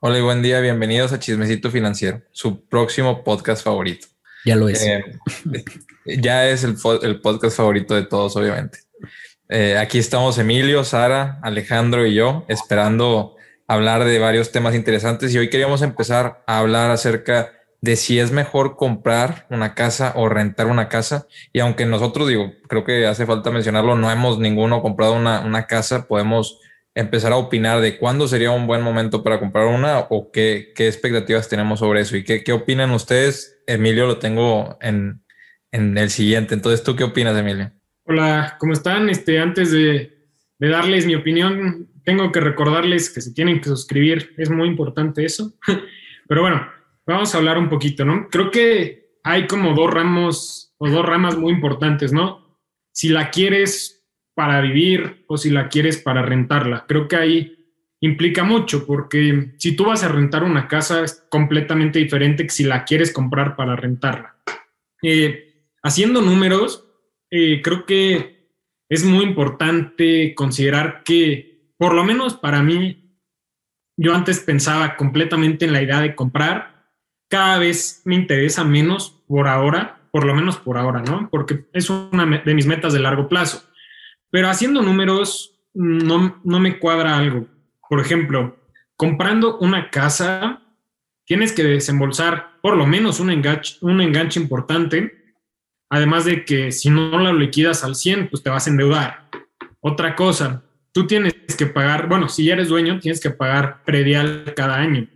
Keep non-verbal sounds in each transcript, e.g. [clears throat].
Hola y buen día, bienvenidos a Chismecito Financiero, su próximo podcast favorito. Ya lo es. Eh, [laughs] ya es el, el, podcast favorito de todos, obviamente. Eh, aquí estamos Emilio, Sara, Alejandro y yo esperando hablar de varios temas interesantes y hoy queríamos empezar a hablar acerca de si es mejor comprar una casa o rentar una casa. Y aunque nosotros, digo, creo que hace falta mencionarlo, no hemos ninguno comprado una, una casa, podemos empezar a opinar de cuándo sería un buen momento para comprar una o qué, qué expectativas tenemos sobre eso y qué, qué opinan ustedes. Emilio lo tengo en, en, el siguiente. Entonces, ¿tú qué opinas, Emilio? Hola, ¿cómo están? Este, antes de, de darles mi opinión, tengo que recordarles que se tienen que suscribir. Es muy importante eso. [laughs] Pero bueno, vamos a hablar un poquito, ¿no? Creo que hay como dos ramos o dos ramas muy importantes, ¿no? Si la quieres para vivir o si la quieres para rentarla. Creo que ahí implica mucho porque si tú vas a rentar una casa es completamente diferente que si la quieres comprar para rentarla. Eh, haciendo números, eh, creo que es muy importante considerar que, por lo menos para mí, yo antes pensaba completamente en la idea de comprar, cada vez me interesa menos por ahora, por lo menos por ahora, ¿no? Porque es una de mis metas de largo plazo. Pero haciendo números, no, no me cuadra algo. Por ejemplo, comprando una casa, tienes que desembolsar por lo menos un enganche, un enganche importante, además de que si no la liquidas al 100, pues te vas a endeudar. Otra cosa, tú tienes que pagar, bueno, si ya eres dueño, tienes que pagar predial cada año.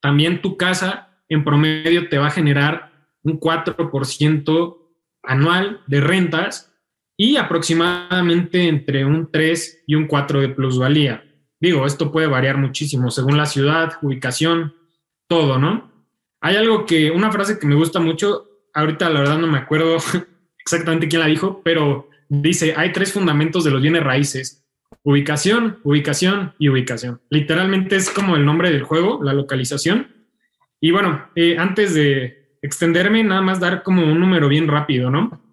También tu casa en promedio te va a generar un 4% anual de rentas y aproximadamente entre un 3 y un 4 de plusvalía. Digo, esto puede variar muchísimo según la ciudad, ubicación, todo, ¿no? Hay algo que, una frase que me gusta mucho, ahorita la verdad no me acuerdo [laughs] exactamente quién la dijo, pero dice, hay tres fundamentos de los bienes raíces, ubicación, ubicación y ubicación. Literalmente es como el nombre del juego, la localización. Y bueno, eh, antes de extenderme, nada más dar como un número bien rápido, ¿no?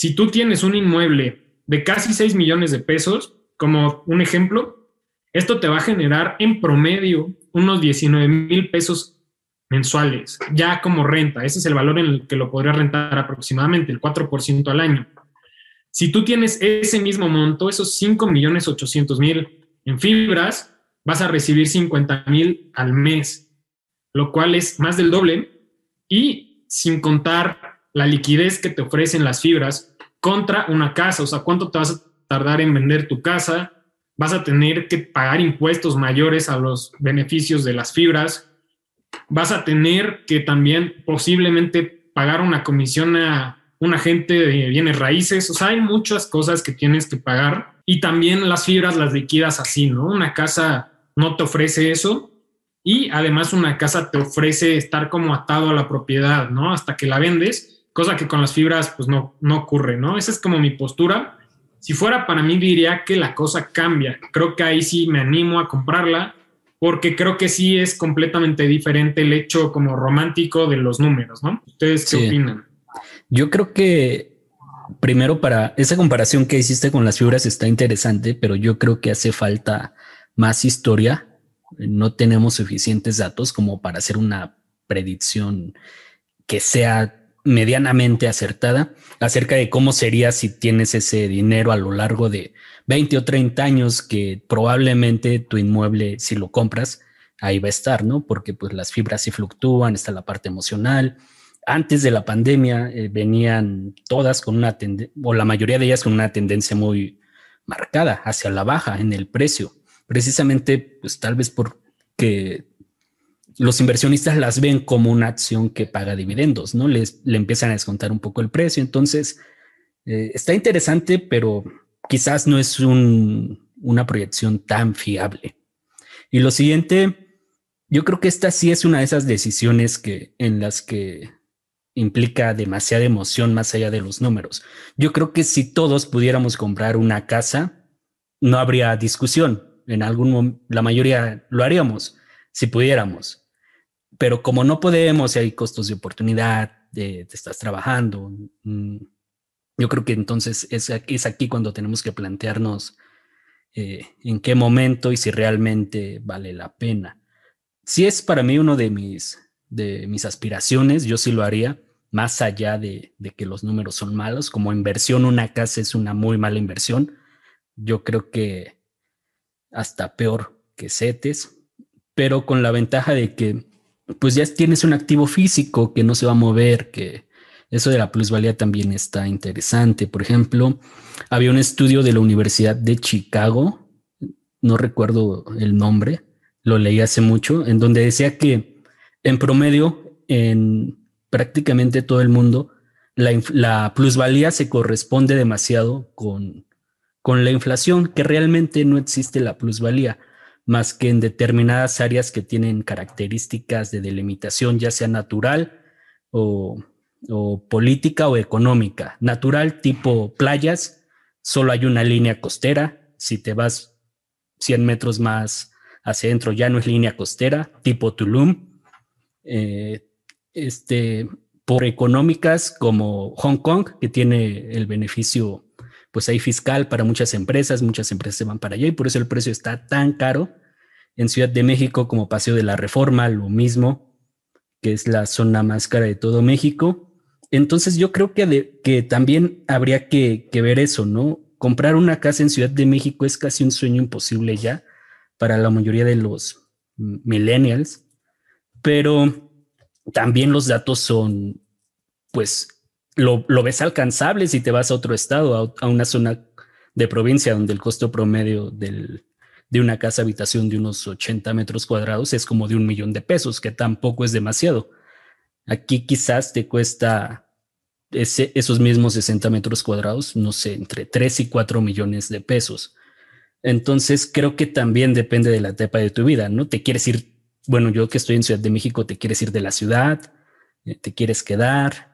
Si tú tienes un inmueble de casi 6 millones de pesos, como un ejemplo, esto te va a generar en promedio unos 19 mil pesos mensuales, ya como renta. Ese es el valor en el que lo podrías rentar aproximadamente, el 4% al año. Si tú tienes ese mismo monto, esos 5 millones 800 mil en fibras, vas a recibir 50 mil al mes, lo cual es más del doble y sin contar la liquidez que te ofrecen las fibras, contra una casa. O sea, ¿cuánto te vas a tardar en vender tu casa? Vas a tener que pagar impuestos mayores a los beneficios de las fibras. Vas a tener que también posiblemente pagar una comisión a un agente de bienes raíces. O sea, hay muchas cosas que tienes que pagar. Y también las fibras las liquidas así, ¿no? Una casa no te ofrece eso. Y además una casa te ofrece estar como atado a la propiedad, ¿no? Hasta que la vendes cosa que con las fibras pues no, no ocurre, ¿no? Esa es como mi postura. Si fuera para mí diría que la cosa cambia. Creo que ahí sí me animo a comprarla porque creo que sí es completamente diferente el hecho como romántico de los números, ¿no? ¿Ustedes qué opinan? Yo creo que primero para esa comparación que hiciste con las fibras está interesante, pero yo creo que hace falta más historia. No tenemos suficientes datos como para hacer una predicción que sea medianamente acertada acerca de cómo sería si tienes ese dinero a lo largo de 20 o 30 años que probablemente tu inmueble, si lo compras, ahí va a estar, ¿no? Porque pues las fibras sí fluctúan, está la parte emocional. Antes de la pandemia eh, venían todas con una tendencia, o la mayoría de ellas con una tendencia muy marcada hacia la baja en el precio, precisamente pues tal vez porque los inversionistas las ven como una acción que paga dividendos, ¿no? Les, le empiezan a descontar un poco el precio. Entonces, eh, está interesante, pero quizás no es una proyección tan fiable. Y lo siguiente, yo creo que esta sí es una de esas decisiones que, en las que implica demasiada emoción más allá de los números. Yo creo que si todos pudiéramos comprar una casa, no habría discusión. En algún la mayoría lo haríamos si pudiéramos pero como no podemos, hay costos de oportunidad, te estás trabajando, mm, yo creo que entonces es, aquí cuando tenemos que plantearnos eh, en qué momento y si realmente vale la pena. sí es para mí uno de mis, de mis aspiraciones, yo sí lo haría, más allá de, de que los números son malos, como inversión una casa es una muy mala inversión, yo creo que hasta peor que CETES, pero con la ventaja de que pues ya tienes un activo físico que no se va a mover, que eso de la plusvalía también está interesante. Por ejemplo, había un estudio de la Universidad de Chicago, no recuerdo el nombre, lo leí hace mucho, en donde decía que en promedio, en prácticamente todo el mundo, la, plusvalía se corresponde demasiado con, con la inflación, que realmente no existe la plusvalía más que en determinadas áreas que tienen características de delimitación, ya sea natural o, política o económica. Natural, tipo playas, solo hay una línea costera. Si te vas 100 metros más hacia adentro, ya no es línea costera, tipo Tulum. Eh, este, por económicas como Hong Kong, que tiene el beneficio pues hay fiscal para muchas empresas, muchas empresas se van para allá y por eso el precio está tan caro. En Ciudad de México, como Paseo de la Reforma, lo mismo, que es la zona más cara de todo México. Entonces yo creo que, que también habría que, que ver eso, ¿no? Comprar una casa en Ciudad de México es casi un sueño imposible ya para la mayoría de los millennials, pero también los datos son, pues, lo, ves alcanzable si te vas a otro estado, a, una zona de provincia donde el costo promedio del, de una casa habitación de unos 80 metros cuadrados es como de un millón de pesos, que tampoco es demasiado. Aquí quizás te cuesta esos mismos 60 metros cuadrados, no sé, entre 3 y 4 millones de pesos. Entonces creo que también depende de la etapa de tu vida, ¿no? Te quieres ir, bueno, yo que estoy en Ciudad de México, te quieres ir de la ciudad, eh, te quieres quedar,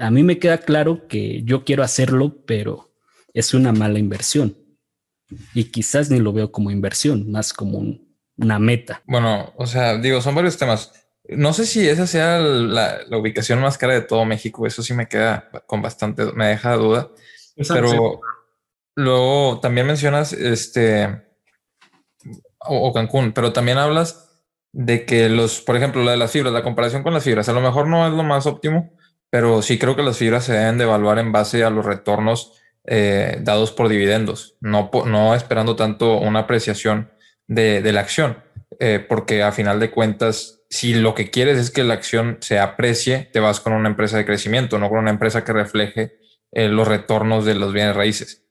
a mí me queda claro que yo quiero hacerlo, pero es una mala inversión. Y quizás ni lo veo como inversión, más como una meta. Bueno, o sea, digo, son varios temas. No sé si esa sea la, ubicación más cara de todo México. Eso sí me queda con bastante, me deja duda. Pero luego también mencionas este o, Cancún, pero también hablas de que los, por ejemplo, la de las fibras, la comparación con las fibras, a lo mejor no es lo más óptimo, pero sí creo que las fibras se deben de evaluar en base a los retornos eh, dados por dividendos, no, esperando tanto una apreciación de, la acción, eh, porque a final de cuentas, si lo que quieres es que la acción se aprecie, te vas con una empresa de crecimiento, no con una empresa que refleje eh, los retornos de los bienes raíces.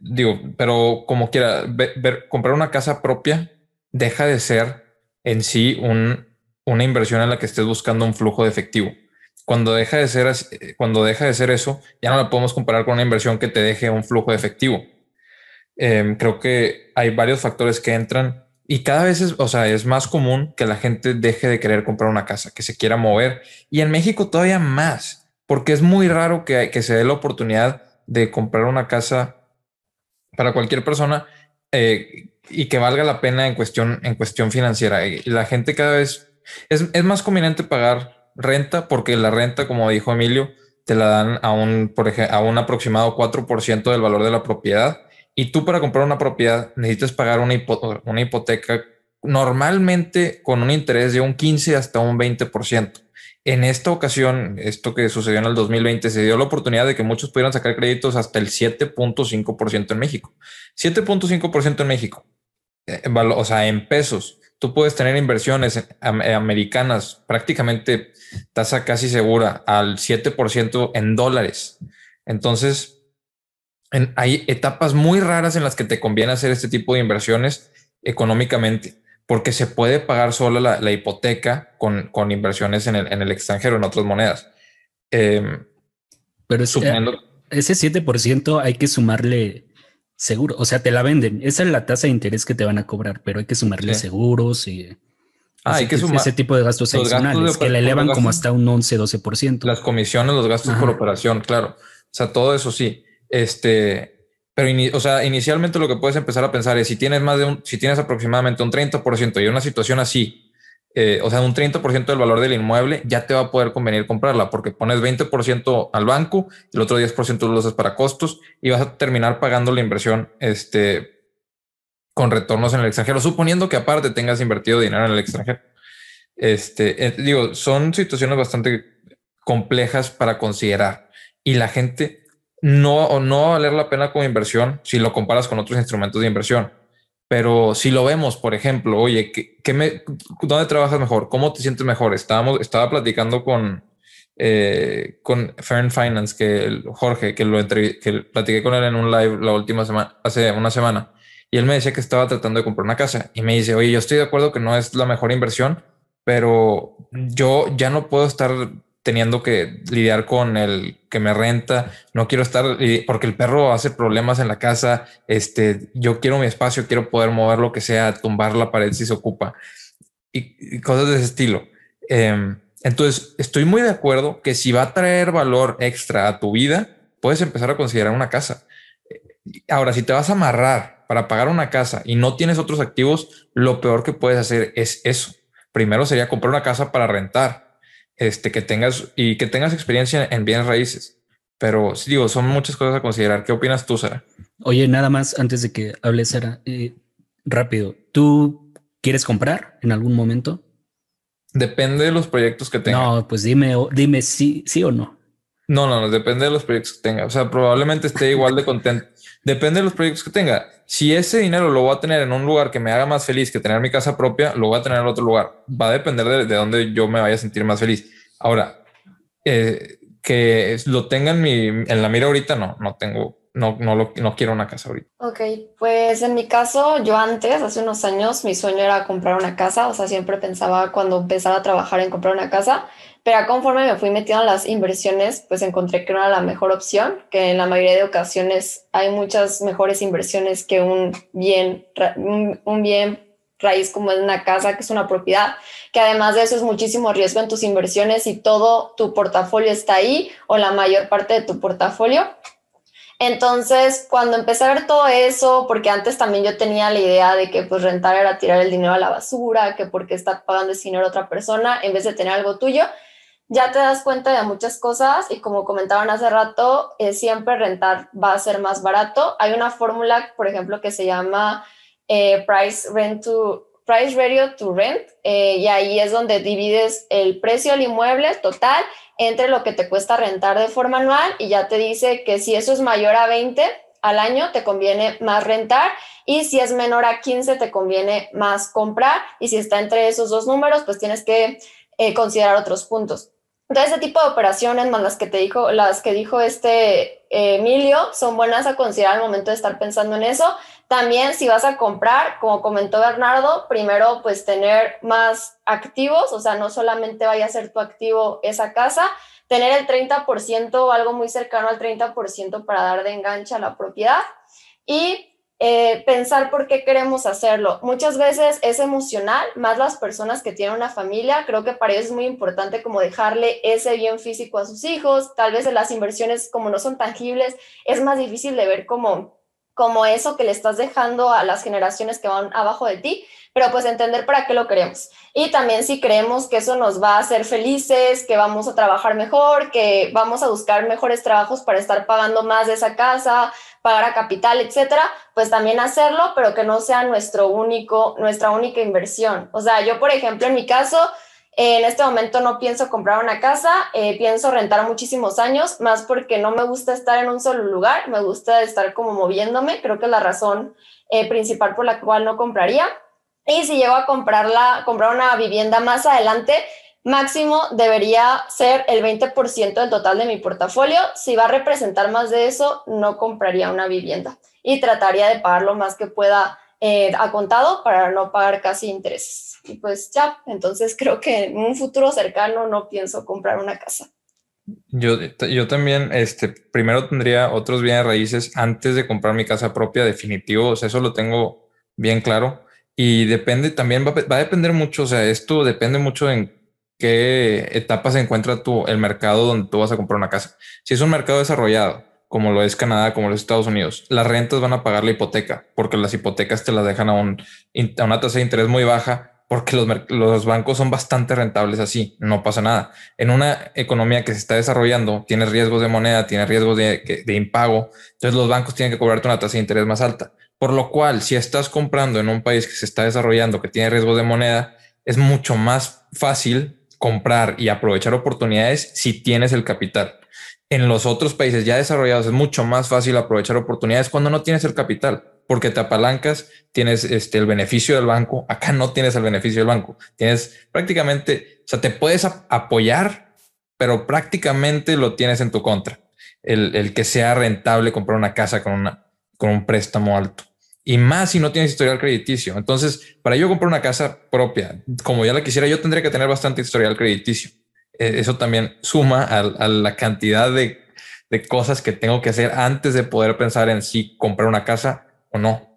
digo, pero como quiera, comprar una casa propia deja de ser en sí un, una inversión en la que estés buscando un flujo de efectivo cuando deja de ser, eh, cuando deja de ser eso, ya no la podemos comparar con una inversión que te deje un flujo de efectivo. Em, creo que hay varios factores que entran y cada vez es, o sea, es más común que la gente deje de querer comprar una casa, que se quiera mover. Y en México todavía más, porque es muy raro que, que se dé la oportunidad de comprar una casa para cualquier persona eh, y que valga la pena en cuestión, en cuestión financiera. La gente cada vez es, es más conveniente pagar renta, porque la renta, como dijo Emilio, te la dan a un, por ejemplo, a un aproximado 4% del valor de la propiedad. Y tú para comprar una propiedad necesitas pagar una, una hipoteca normalmente con un interés de un 15 hasta un 20%. En esta ocasión, esto que sucedió en el 2020, se dio la oportunidad de que muchos pudieran sacar créditos hasta el 7.5% en México. 7.5% en México. Eh, o sea, en pesos tú puedes tener inversiones eh, americanas prácticamente tasa casi segura al 7% en dólares. Entonces, hay etapas muy raras en las que te conviene hacer este tipo de inversiones económicamente, porque se puede pagar solo la, hipoteca con, inversiones en el, extranjero, en otras monedas. Em, Pero ese 7% hay que sumarle seguro, o sea, te la venden. Esa es la tasa de interés que te van a cobrar, pero hay que sumarle seguros y ah, hay que sumar ese tipo de gastos adicionales que la elevan como hasta un 11, 12%. Las comisiones, los gastos por operación, claro. O sea, todo eso sí. Este, pero, o sea, inicialmente lo que puedes empezar a pensar es si tienes más de un, si tienes aproximadamente un 30% y una situación así, eh, o sea, un 30% del valor del inmueble, ya te va a poder convenir comprarla porque pones 20% al banco, el otro 10% lo usas para costos y vas a terminar pagando la inversión este, con retornos en el extranjero, suponiendo que aparte tengas invertido dinero en el extranjero. Este, eh, digo, son situaciones bastante complejas para considerar y la gente no, no va a valer la pena como inversión si lo comparas con otros instrumentos de inversión. Pero si lo vemos, por ejemplo, oye, ¿qué, me, ¿dónde trabajas mejor? ¿Cómo te sientes mejor? Estábamos, estaba platicando con, eh, con Fern Finance, que Jorge, que lo que platiqué con él en un live la última semana, hace una semana, y él me decía que estaba tratando de comprar una casa y me dice, oye, yo estoy de acuerdo que no es la mejor inversión, pero yo ya no puedo estar teniendo que lidiar con el que me renta, no quiero estar porque el perro hace problemas en la casa, este, yo quiero mi espacio, quiero poder mover lo que sea, tumbar la pared si se ocupa y, cosas de ese estilo. Em, entonces, estoy muy de acuerdo que si va a traer valor extra a tu vida, puedes empezar a considerar una casa. Ahora, si te vas a amarrar para pagar una casa y no tienes otros activos, lo peor que puedes hacer es eso. Primero sería comprar una casa para rentar este, que tengas y que tengas experiencia en bienes raíces. Pero sí, digo, son muchas cosas a considerar. ¿Qué opinas tú, Sara? Oye, nada más antes de que hables, Sara, eh, rápido. ¿Tú quieres comprar en algún momento? Depende de los proyectos que tengas. No, pues dime, dime sí, sí o no. No, no, no, depende de los proyectos que tenga. O sea, probablemente esté igual de contento. Depende de los proyectos que tenga. Si ese dinero lo voy a tener en un lugar que me haga más feliz que tener mi casa propia, lo voy a tener en otro lugar. Va a depender de, de dónde yo me vaya a sentir más feliz. Ahora, eh, que lo tenga en, mi, en la mira ahorita, no, no tengo, no, no, lo, no quiero una casa ahorita. Ok, pues en mi caso, yo antes, hace unos años, mi sueño era comprar una casa, o sea, siempre pensaba cuando empezaba a trabajar en comprar una casa, pero conforme me fui metiendo en las inversiones, pues encontré que no era la mejor opción, que en la mayoría de ocasiones hay muchas mejores inversiones que un bien, un, bien raíz como es una casa, que es una propiedad, que además de eso es muchísimo riesgo en tus inversiones y todo tu portafolio está ahí o la mayor parte de tu portafolio. Entonces, cuando empecé a ver todo eso, porque antes también yo tenía la idea de que pues rentar era tirar el dinero a la basura, que porque está pagando ese dinero a otra persona en vez de tener algo tuyo, ya te das cuenta de muchas cosas y como comentaban hace rato, eh, siempre rentar va a ser más barato. Hay una fórmula, por ejemplo, que se llama eh, Price Rent to Price Radio to Rent eh, y ahí es donde divides el precio del inmueble total entre lo que te cuesta rentar de forma anual y ya te dice que si eso es mayor a 20 al año te conviene más rentar y si es menor a 15 te conviene más comprar y si está entre esos dos números pues tienes que considerar otros puntos. Entonces, ese tipo de operaciones, más las que te dijo, las que dijo este eh, Emilio, son buenas a considerar al momento de estar pensando en eso. También, si vas a comprar, como comentó Bernardo, primero, pues tener más activos, o sea, no solamente vaya a ser tu activo esa casa, tener el 30% o algo muy cercano al 30% para dar de enganche a la propiedad. Y eh, pensar por qué queremos hacerlo. Muchas veces es emocional, más las personas que tienen una familia, creo que para ellos es muy importante como dejarle ese bien físico a sus hijos, tal vez las inversiones como no son tangibles, es más difícil de ver como, como eso que le estás dejando a las generaciones que van abajo de ti, pero pues entender para qué lo queremos. Y también si creemos que eso nos va a hacer felices, que vamos a trabajar mejor, que vamos a buscar mejores trabajos para estar pagando más de esa casa, pagar a capital, etcétera, pues también hacerlo, pero que no sea nuestro único, nuestra única inversión. O sea, yo, por ejemplo, en mi caso, en este momento no pienso comprar una casa, eh, pienso rentar muchísimos años, más porque no me gusta estar en un solo lugar, me gusta estar como moviéndome, creo que es la razón eh, principal por la cual no compraría. Y si llego a comprarla, comprar una vivienda más adelante, máximo debería ser el 20% del total de mi portafolio. Si va a representar más de eso, no compraría una vivienda y trataría de pagar lo más que pueda eh, a contado para no pagar casi intereses. Y pues ya, entonces creo que en un futuro cercano no pienso comprar una casa. Yo, yo también, este, primero tendría otros bienes raíces antes de comprar mi casa propia, definitivo, o sea, eso lo tengo bien claro. Y depende, también va, va a depender mucho, o sea, esto depende mucho en qué etapa se encuentra tu, el mercado donde tú vas a comprar una casa. Si es un mercado desarrollado, como lo es Canadá, como lo es Estados Unidos, las rentas van a pagar la hipoteca, porque las hipotecas te las dejan a, un, a una tasa de interés muy baja, porque los, los, bancos son bastante rentables así, no pasa nada. En una economía que se está desarrollando, tienes riesgos de moneda, tienes riesgos de, de impago, entonces los bancos tienen que cobrarte una tasa de interés más alta. Por lo cual, si estás comprando en un país que se está desarrollando, que tiene riesgos de moneda, es mucho más fácil comprar y aprovechar oportunidades si tienes el capital. En los otros países ya desarrollados es mucho más fácil aprovechar oportunidades cuando no tienes el capital, porque te apalancas, tienes este, el beneficio del banco. Acá no tienes el beneficio del banco. Tienes prácticamente, o sea, te puedes apoyar, pero prácticamente lo tienes en tu contra. El, el que sea rentable comprar una casa con, una, con un préstamo alto y más si no tienes historial crediticio. Entonces, para yo comprar una casa propia, como ya la quisiera, yo tendría que tener bastante historial crediticio. E, eso también suma a, la cantidad de, de, cosas que tengo que hacer antes de poder pensar en si comprar una casa o no.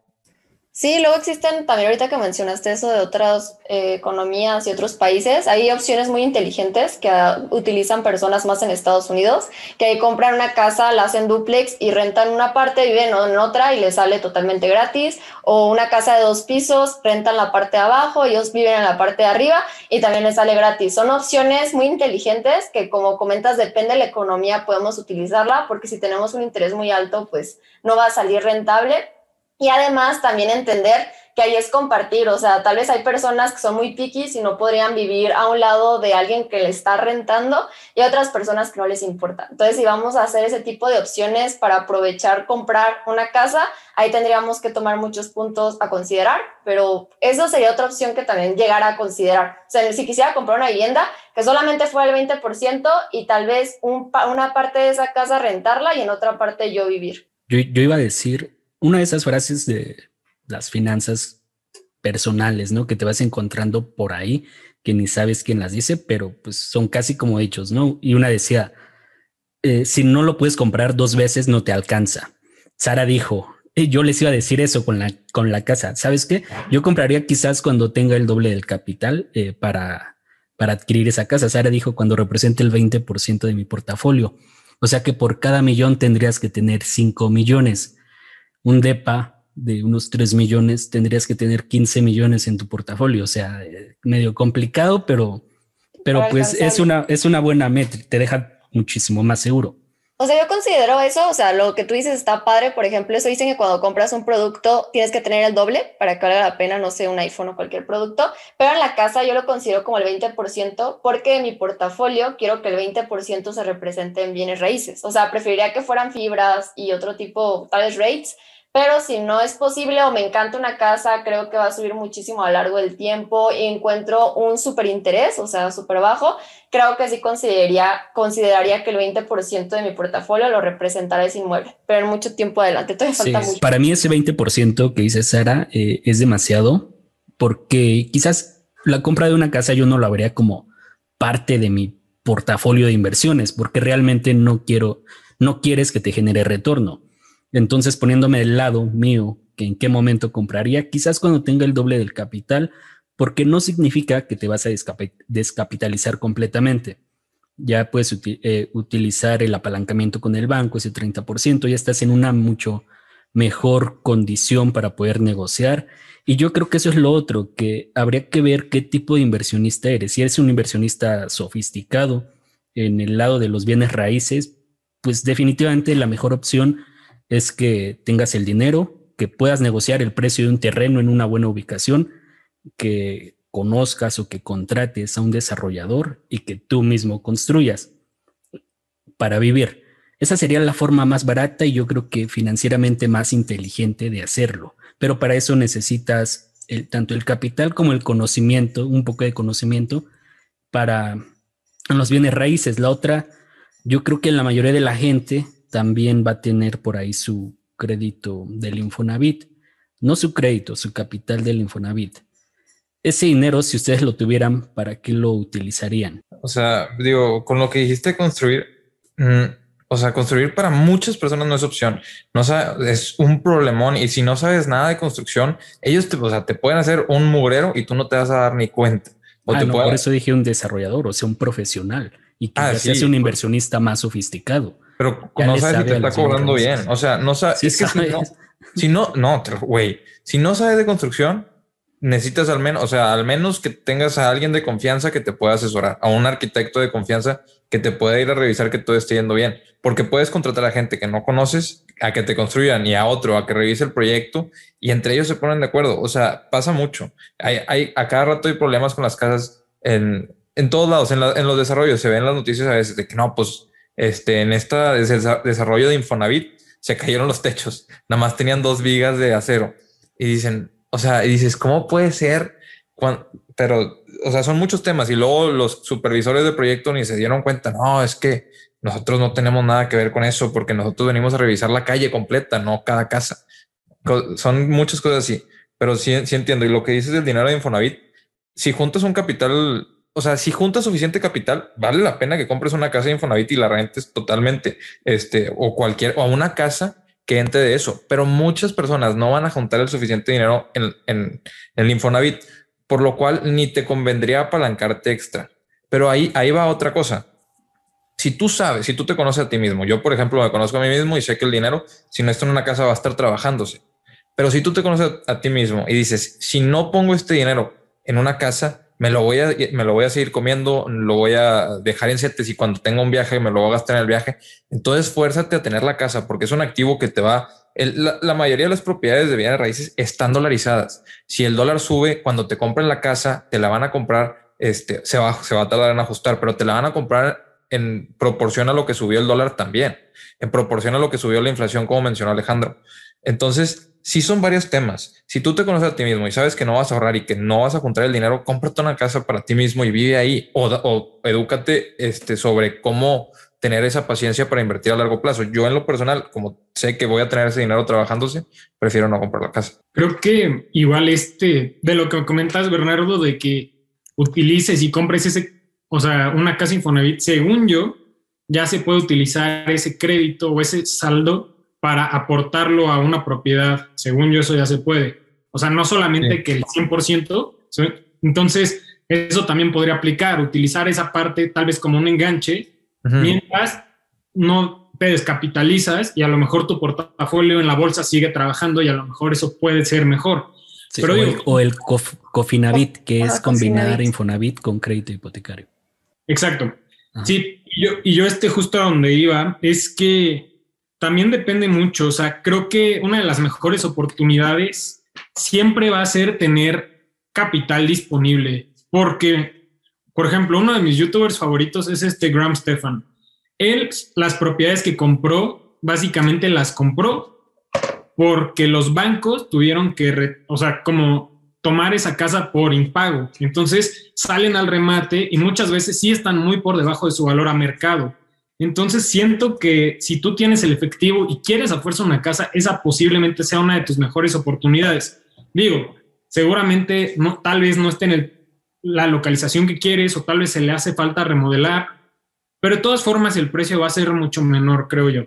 Sí, luego existen, también ahorita que mencionaste eso de otras eh, economías y otros países, hay opciones muy inteligentes que uh, utilizan personas más en Estados Unidos, que compran una casa, la hacen duplex y rentan una parte, viven en otra y les sale totalmente gratis, o una casa de dos pisos, rentan la parte de abajo, ellos viven en la parte de arriba y también les sale gratis. Son opciones muy inteligentes que como comentas, depende de la economía, podemos utilizarla, porque si tenemos un interés muy alto, pues no va a salir rentable y además también entender que ahí es compartir, o sea, tal vez hay personas que son muy piquis y no podrían vivir a un lado de alguien que le está rentando y otras personas que no les importa. Entonces, si vamos a hacer ese tipo de opciones para aprovechar comprar una casa, ahí tendríamos que tomar muchos puntos a considerar, pero eso sería otra opción que también llegara a considerar. O sea, si quisiera comprar una vivienda, que solamente fuera el 20% y tal vez una parte de esa casa rentarla y en otra parte yo vivir. Yo, yo iba a decir una de esas frases de las finanzas personales, ¿no? Que te vas encontrando por ahí, que ni sabes quién las dice, pero pues son casi como hechos, ¿no? Y una decía, eh, si no lo puedes comprar dos veces, no te alcanza. Sara dijo, eh, yo les iba a decir eso con la, con la casa. ¿Sabes qué? Yo compraría quizás cuando tenga el doble del capital eh, para, para adquirir esa casa. Sara dijo cuando represente el 20% de mi portafolio. O sea que por cada millón tendrías que tener 5 millones un DEPA de unos 3 millones, tendrías que tener 15 millones en tu portafolio. O sea, eh, medio complicado, pero, pero pues es una, es una buena métrica, te deja muchísimo más seguro. O sea, yo considero eso, o sea, lo que tú dices está padre, por ejemplo, eso dicen que cuando compras un producto tienes que tener el doble para que valga la pena, no sé, un iPhone o cualquier producto, pero en la casa yo lo considero como el 20% porque en mi portafolio quiero que el 20% se represente en bienes raíces, o sea, preferiría que fueran fibras y otro tipo, tales rates, pero si no es posible o me encanta una casa, creo que va a subir muchísimo a lo largo del tiempo y encuentro un súper interés, o sea, súper bajo, creo que sí consideraría, consideraría que el 20% de mi portafolio lo representará ese inmueble, pero en mucho tiempo adelante, todavía falta mucho. Para mí ese 20% que dice Sara eh, es demasiado porque quizás la compra de una casa yo no la vería como parte de mi portafolio de inversiones porque realmente no quiero, no quieres que te genere retorno entonces, poniéndome del lado mío, que en qué momento compraría, quizás cuando tenga el doble del capital, porque no significa que te vas a descapitalizar completamente. Ya puedes eh, utilizar el apalancamiento con el banco, ese 30%, ya estás en una mucho mejor condición para poder negociar. Y yo creo que eso es lo otro, que habría que ver qué tipo de inversionista eres. Si eres un inversionista sofisticado en el lado de los bienes raíces, pues definitivamente la mejor opción es que tengas el dinero, que puedas negociar el precio de un terreno en una buena ubicación, que conozcas o que contrates a un desarrollador y que tú mismo construyas para vivir. Esa sería la forma más barata y yo creo que financieramente más inteligente de hacerlo. Pero para eso necesitas tanto el capital como el conocimiento, un poco de conocimiento para los bienes raíces. La otra, yo creo que la mayoría de la gente también va a tener por ahí su crédito del Infonavit. No su crédito, su capital del Infonavit. Ese dinero, si ustedes lo tuvieran, ¿para qué lo utilizarían? O sea, digo, con lo que dijiste construir, mm, o sea, construir para muchas personas no es opción. No es un problemón. Y si no sabes nada de construcción, ellos te, o sea, te pueden hacer un mugrero y tú no te vas a dar ni cuenta. O ah, Por eso dije un desarrollador, o sea, un profesional y que ah, sea un inversionista más sofisticado. Pero no sabes si te está cobrando bien. O sea, no sabes. es que si no, no, güey, si no sabes de construcción, necesitas al menos, o sea, al menos que tengas a alguien de confianza que te pueda asesorar, a un arquitecto de confianza que te pueda ir a revisar que todo esté yendo bien, porque puedes contratar a gente que no conoces a que te construyan y a otro a que revise el proyecto y entre ellos se ponen de acuerdo. O sea, pasa mucho. Hay, hay a cada rato hay problemas con las casas en, en todos lados, en, en los desarrollos. Se ven las noticias a veces de que no, pues este, en este desarrollo de Infonavit se cayeron los techos, nada más tenían dos vigas de acero y dicen, o sea, y dices, ¿cómo puede ser? pero, o sea, son muchos temas y luego los supervisores de proyecto ni se dieron cuenta, no, es que nosotros no tenemos nada que ver con eso porque nosotros venimos a revisar la calle completa, no cada casa. Son muchas cosas así, pero sí, sí entiendo. Y lo que dices del dinero de Infonavit, si juntas un capital o sea, si juntas suficiente capital, vale la pena que compres una casa de Infonavit y la rentes totalmente, este, o cualquier, o una casa que entre de eso. Pero muchas personas no van a juntar el suficiente dinero en, en, el Infonavit, por lo cual ni te convendría apalancarte extra. Pero ahí, ahí va otra cosa. Si tú sabes, si tú te conoces a ti mismo, yo por ejemplo me conozco a mí mismo y sé que el dinero, si no está en una casa, va a estar trabajándose. Pero si tú te conoces a ti mismo y dices, si no pongo este dinero en una casa, me lo voy a, me lo voy a seguir comiendo, lo voy a dejar en CETES y cuando tenga un viaje me lo voy a gastar en el viaje. Entonces, fuérzate a tener la casa porque es un activo que te va. la, mayoría de las propiedades de bienes raíces están dolarizadas. Si el dólar sube, cuando te compren la casa, te la van a comprar, este, se va, se va a tardar en ajustar, pero te la van a comprar en proporción a lo que subió el dólar también, en proporción a lo que subió la inflación, como mencionó Alejandro. Entonces, si son varios temas. Si tú te conoces a ti mismo y sabes que no vas a ahorrar y que no vas a juntar el dinero, cómprate una casa para ti mismo y vive ahí o, o edúcate este, sobre cómo tener esa paciencia para invertir a largo plazo. Yo en lo personal, como sé que voy a tener ese dinero trabajándose, prefiero no comprar la casa. Creo que igual este, de lo que comentas, Bernardo, de que utilices y compres ese, o sea, una casa Infonavit, según yo, ya se puede utilizar ese crédito o ese saldo para aportarlo a una propiedad. Según yo, eso ya se puede. O sea, no solamente que el 100%, entonces eso también podría aplicar, utilizar esa parte tal vez como un enganche, mientras no te descapitalizas y a lo mejor tu portafolio en la bolsa sigue trabajando y a lo mejor eso puede ser mejor. Pero o, el, Cofinavit, que es combinar Infonavit con crédito hipotecario. Exacto. Sí, yo, y yo este justo a donde iba es que también depende mucho. O sea, creo que una de las mejores oportunidades siempre va a ser tener capital disponible. Porque, por ejemplo, uno de mis youtubers favoritos es este Graham Stefan. Él, las propiedades que compró, básicamente las compró porque los bancos tuvieron que, o sea, como tomar esa casa por impago. Entonces salen al remate y muchas veces sí están muy por debajo de su valor a mercado. Entonces siento que si tú tienes el efectivo y quieres a fuerza una casa, esa posiblemente sea una de tus mejores oportunidades. Digo, seguramente no, tal vez no esté en la localización que quieres o tal vez se le hace falta remodelar, pero de todas formas el precio va a ser mucho menor, creo yo.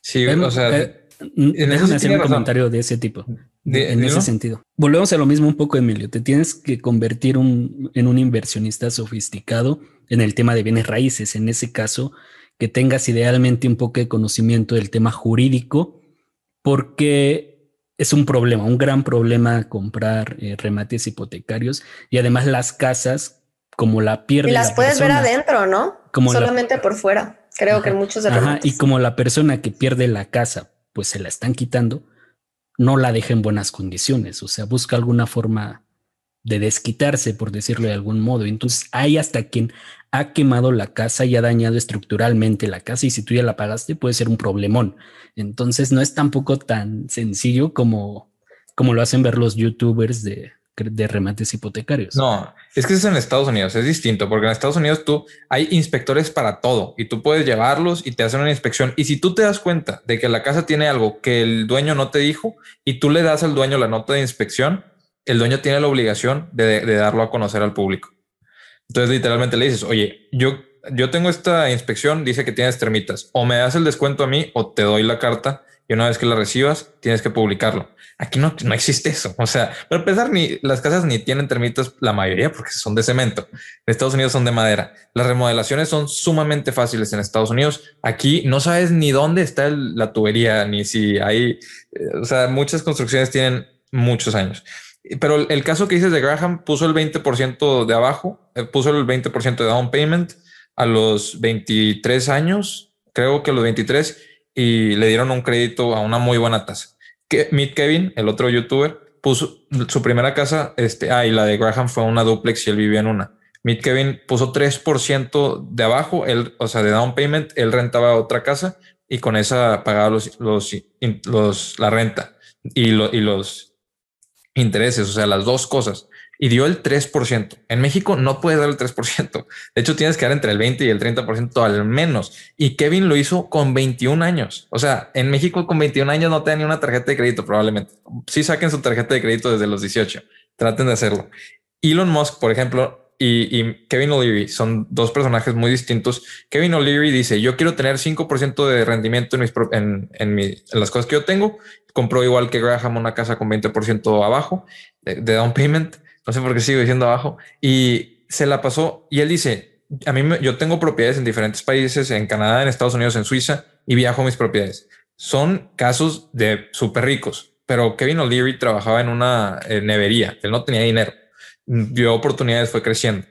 Sí, o sea, eh, en ese hacer un comentario de ese tipo. en ese sentido. Volvemos a lo mismo un poco, Emilio. Te tienes que convertir en un inversionista sofisticado en el tema de bienes raíces. En ese caso, que tengas idealmente un poco de conocimiento del tema jurídico, porque es un problema, un gran problema comprar eh, remates hipotecarios y además las casas, como la pierde. Y las puedes ver adentro, ¿no? Como Solamente por fuera. Creo que muchos de Ajá, y como la persona que pierde la casa, pues se la están quitando, no la deja en buenas condiciones. O sea, busca alguna forma de desquitarse, por decirlo de algún modo. Entonces hay hasta quien ha quemado la casa y ha dañado estructuralmente la casa y si tú ya la pagaste puede ser un problemón. Entonces no es tampoco tan sencillo como, como lo hacen ver los youtubers de, de remates hipotecarios. No, es que es en Estados Unidos, es distinto, porque en Estados Unidos tú hay inspectores para todo y tú puedes llevarlos y te hacen una inspección. Y si tú te das cuenta de que la casa tiene algo que el dueño no te dijo y tú le das al dueño la nota de inspección, el dueño tiene la obligación de, darlo a conocer al público. Entonces literalmente le dices, oye, yo, tengo esta inspección, dice que tienes termitas, o me das el descuento a mí o te doy la carta y una vez que la recibas tienes que publicarlo. Aquí no, no existe eso. O sea, para empezar, ni las casas ni tienen termitas, la mayoría porque son de cemento. En Estados Unidos son de madera. Las remodelaciones son sumamente fáciles en Estados Unidos. Aquí no sabes ni dónde está la tubería, ni si hay, eh, o sea, muchas construcciones tienen muchos años. Pero el caso que dices de Graham puso el 20% de abajo, eh, puso el 20% de down payment a los 23 años, creo que a los 23, y le dieron un crédito a una muy buena tasa. Que Meet Kevin, el otro youtuber, puso su primera casa, este, ah, y la de Graham fue una duplex y él vivía en una. Meet Kevin puso 3% de abajo, él, o sea, de down payment, él rentaba otra casa y con esa pagaba los, los, los la renta y, y los intereses, o sea, las dos cosas y dio el 3%. En México no puedes dar el 3%. De hecho, tienes que dar entre el 20 y el 30% al menos. Y Kevin lo hizo con 21 años. O sea, en México con 21 años no te ni una tarjeta de crédito probablemente. Sí saquen su tarjeta de crédito desde los 18. Traten de hacerlo. Elon Musk, por ejemplo, y, Kevin O'Leary son dos personajes muy distintos. Kevin O'Leary dice, yo quiero tener 5% de rendimiento en, mis, en, en, las cosas que yo tengo. Compró igual que Graham una casa con 20% abajo de down payment no sé por qué sigo diciendo abajo, y se la pasó y él dice, a mí yo tengo propiedades en diferentes países, en Canadá, en Estados Unidos, en Suiza, y viajo mis propiedades. Son casos de súper ricos, pero Kevin O'Leary trabajaba en una eh, nevería, él no tenía dinero, vio oportunidades, fue creciendo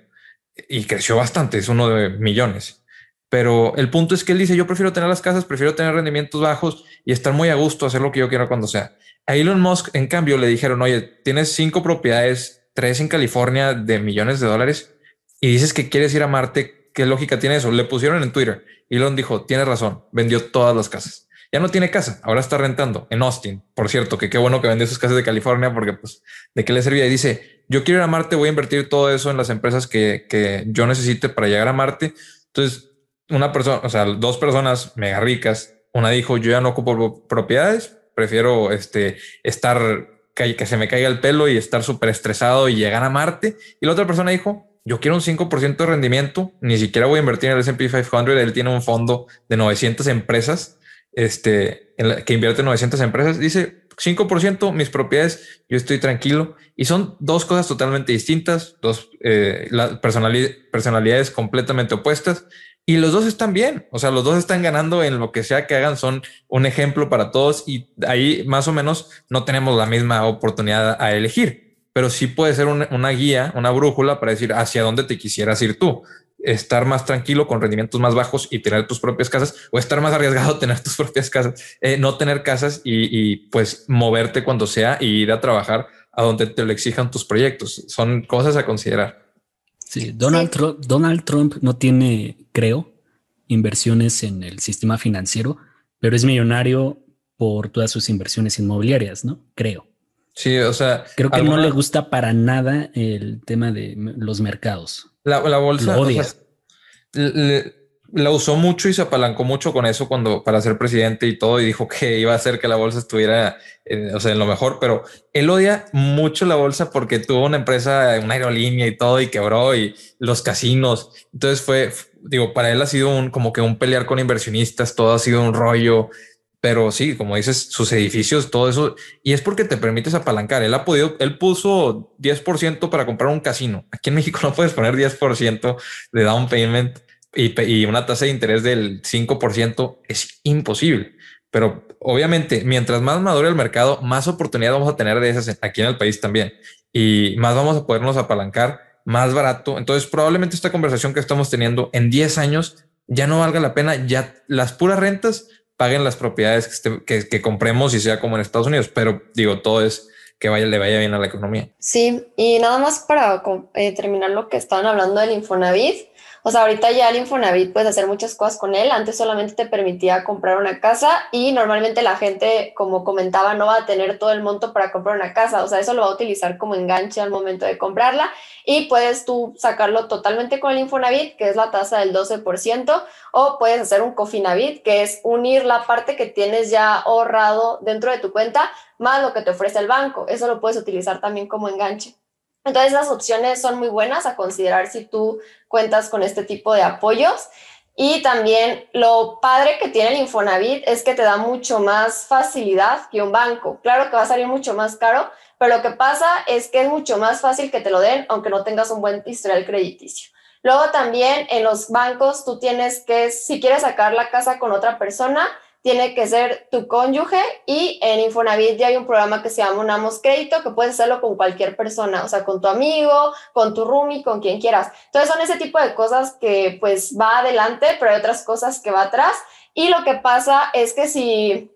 y creció bastante, es uno de millones. Pero el punto es que él dice, yo prefiero tener las casas, prefiero tener rendimientos bajos y estar muy a gusto, hacer lo que yo quiera cuando sea. A Elon Musk, en cambio, le dijeron, oye, tienes cinco propiedades tres en California de millones de dólares y dices que quieres ir a Marte, ¿qué lógica tiene eso? Le pusieron en Twitter. Elon dijo, tiene razón, vendió todas las casas. Ya no tiene casa, ahora está rentando en Austin. Por cierto, que qué bueno que vendió sus casas de California porque pues de qué le servía. Y dice, yo quiero ir a Marte, voy a invertir todo eso en las empresas que, que yo necesite para llegar a Marte. Entonces, una persona, o sea, dos personas mega ricas, una dijo, yo ya no ocupo propiedades, prefiero este, estar que, se me caiga el pelo y estar súper estresado y llegar a Marte. Y la otra persona dijo, yo quiero un 5% de rendimiento, ni siquiera voy a invertir en el S&P 500, él tiene un fondo de 900 empresas, este, que invierte en 900 empresas, dice 5% mis propiedades, yo estoy tranquilo. Y son dos cosas totalmente distintas, dos eh, personalidades completamente opuestas. Y los dos están bien, o sea, los dos están ganando en lo que sea que hagan, son un ejemplo para todos y ahí más o menos no tenemos la misma oportunidad a elegir, pero sí puede ser una, guía, una brújula para decir hacia dónde te quisieras ir tú. Estar más tranquilo con rendimientos más bajos y tener tus propias casas o estar más arriesgado [laughs] tener tus propias casas, eh, no tener casas y, pues moverte cuando sea y ir a trabajar a donde te lo exijan tus proyectos. Son cosas a considerar. Sí, Donald, Trump, Donald Trump no tiene, creo, inversiones en el sistema financiero, pero es millonario por todas sus inversiones inmobiliarias, ¿no? Creo. Sí, o sea, creo que no le gusta para nada el tema de los mercados. La, bolsa la usó mucho y se apalancó mucho con eso cuando para ser presidente y todo y dijo que [laughs] iba a hacer que la bolsa estuviera o sea, en lo mejor, pero él odia mucho la bolsa porque tuvo una empresa, una aerolínea y todo y quebró y los casinos. Entonces fue, digo, para él ha sido un como que un pelear con inversionistas, todo ha sido un rollo. Pero sí, como dices, sus edificios, todo eso, y es porque te permites apalancar. Él ha podido, él puso 10% para comprar un casino. Aquí en México [laughs] no puedes poner 10% de down payment y, una tasa de interés del 5% es imposible. Pero obviamente, mientras más madure el mercado, más oportunidad vamos a tener de esas aquí en el país también. Y más vamos a podernos apalancar más barato. Entonces, probablemente esta conversación que estamos teniendo en 10 años ya no valga la pena. Ya las puras rentas paguen las propiedades que, que, compremos y sea como en Estados Unidos. Pero digo, todo es que vaya, le vaya bien a la economía. Sí, y nada más para eh, terminar lo que estaban hablando del Infonavit. O sea, ahorita ya el Infonavit puedes hacer muchas cosas con él. Antes solamente te permitía comprar una casa y normalmente la gente, como comentaba, no va a tener todo el monto para comprar una casa. O sea, eso lo va a utilizar como enganche al momento de comprarla y puedes tú sacarlo totalmente con el Infonavit, que es la tasa del 12%, o puedes hacer un Cofinavit, que es unir la parte que tienes ya ahorrado dentro de tu cuenta más lo que te ofrece el banco. Eso lo puedes utilizar también como enganche. Entonces, las opciones son muy buenas a considerar si tú cuentas con este tipo de apoyos. Y también lo padre que tiene el Infonavit es que te da mucho más facilidad que un banco. Claro que va a salir mucho más caro, pero lo que pasa es que es mucho más fácil que te lo den aunque no tengas un buen historial crediticio. Luego también en los bancos tú tienes que, si quieres sacar la casa con otra persona, tiene que ser tu cónyuge y en Infonavit ya hay un programa que se llama Unamos Crédito que puedes hacerlo con cualquier persona, o sea, con tu amigo, con tu roomie, con quien quieras. Entonces son ese tipo de cosas que pues va adelante, pero hay otras cosas que va atrás Y lo que pasa es que si,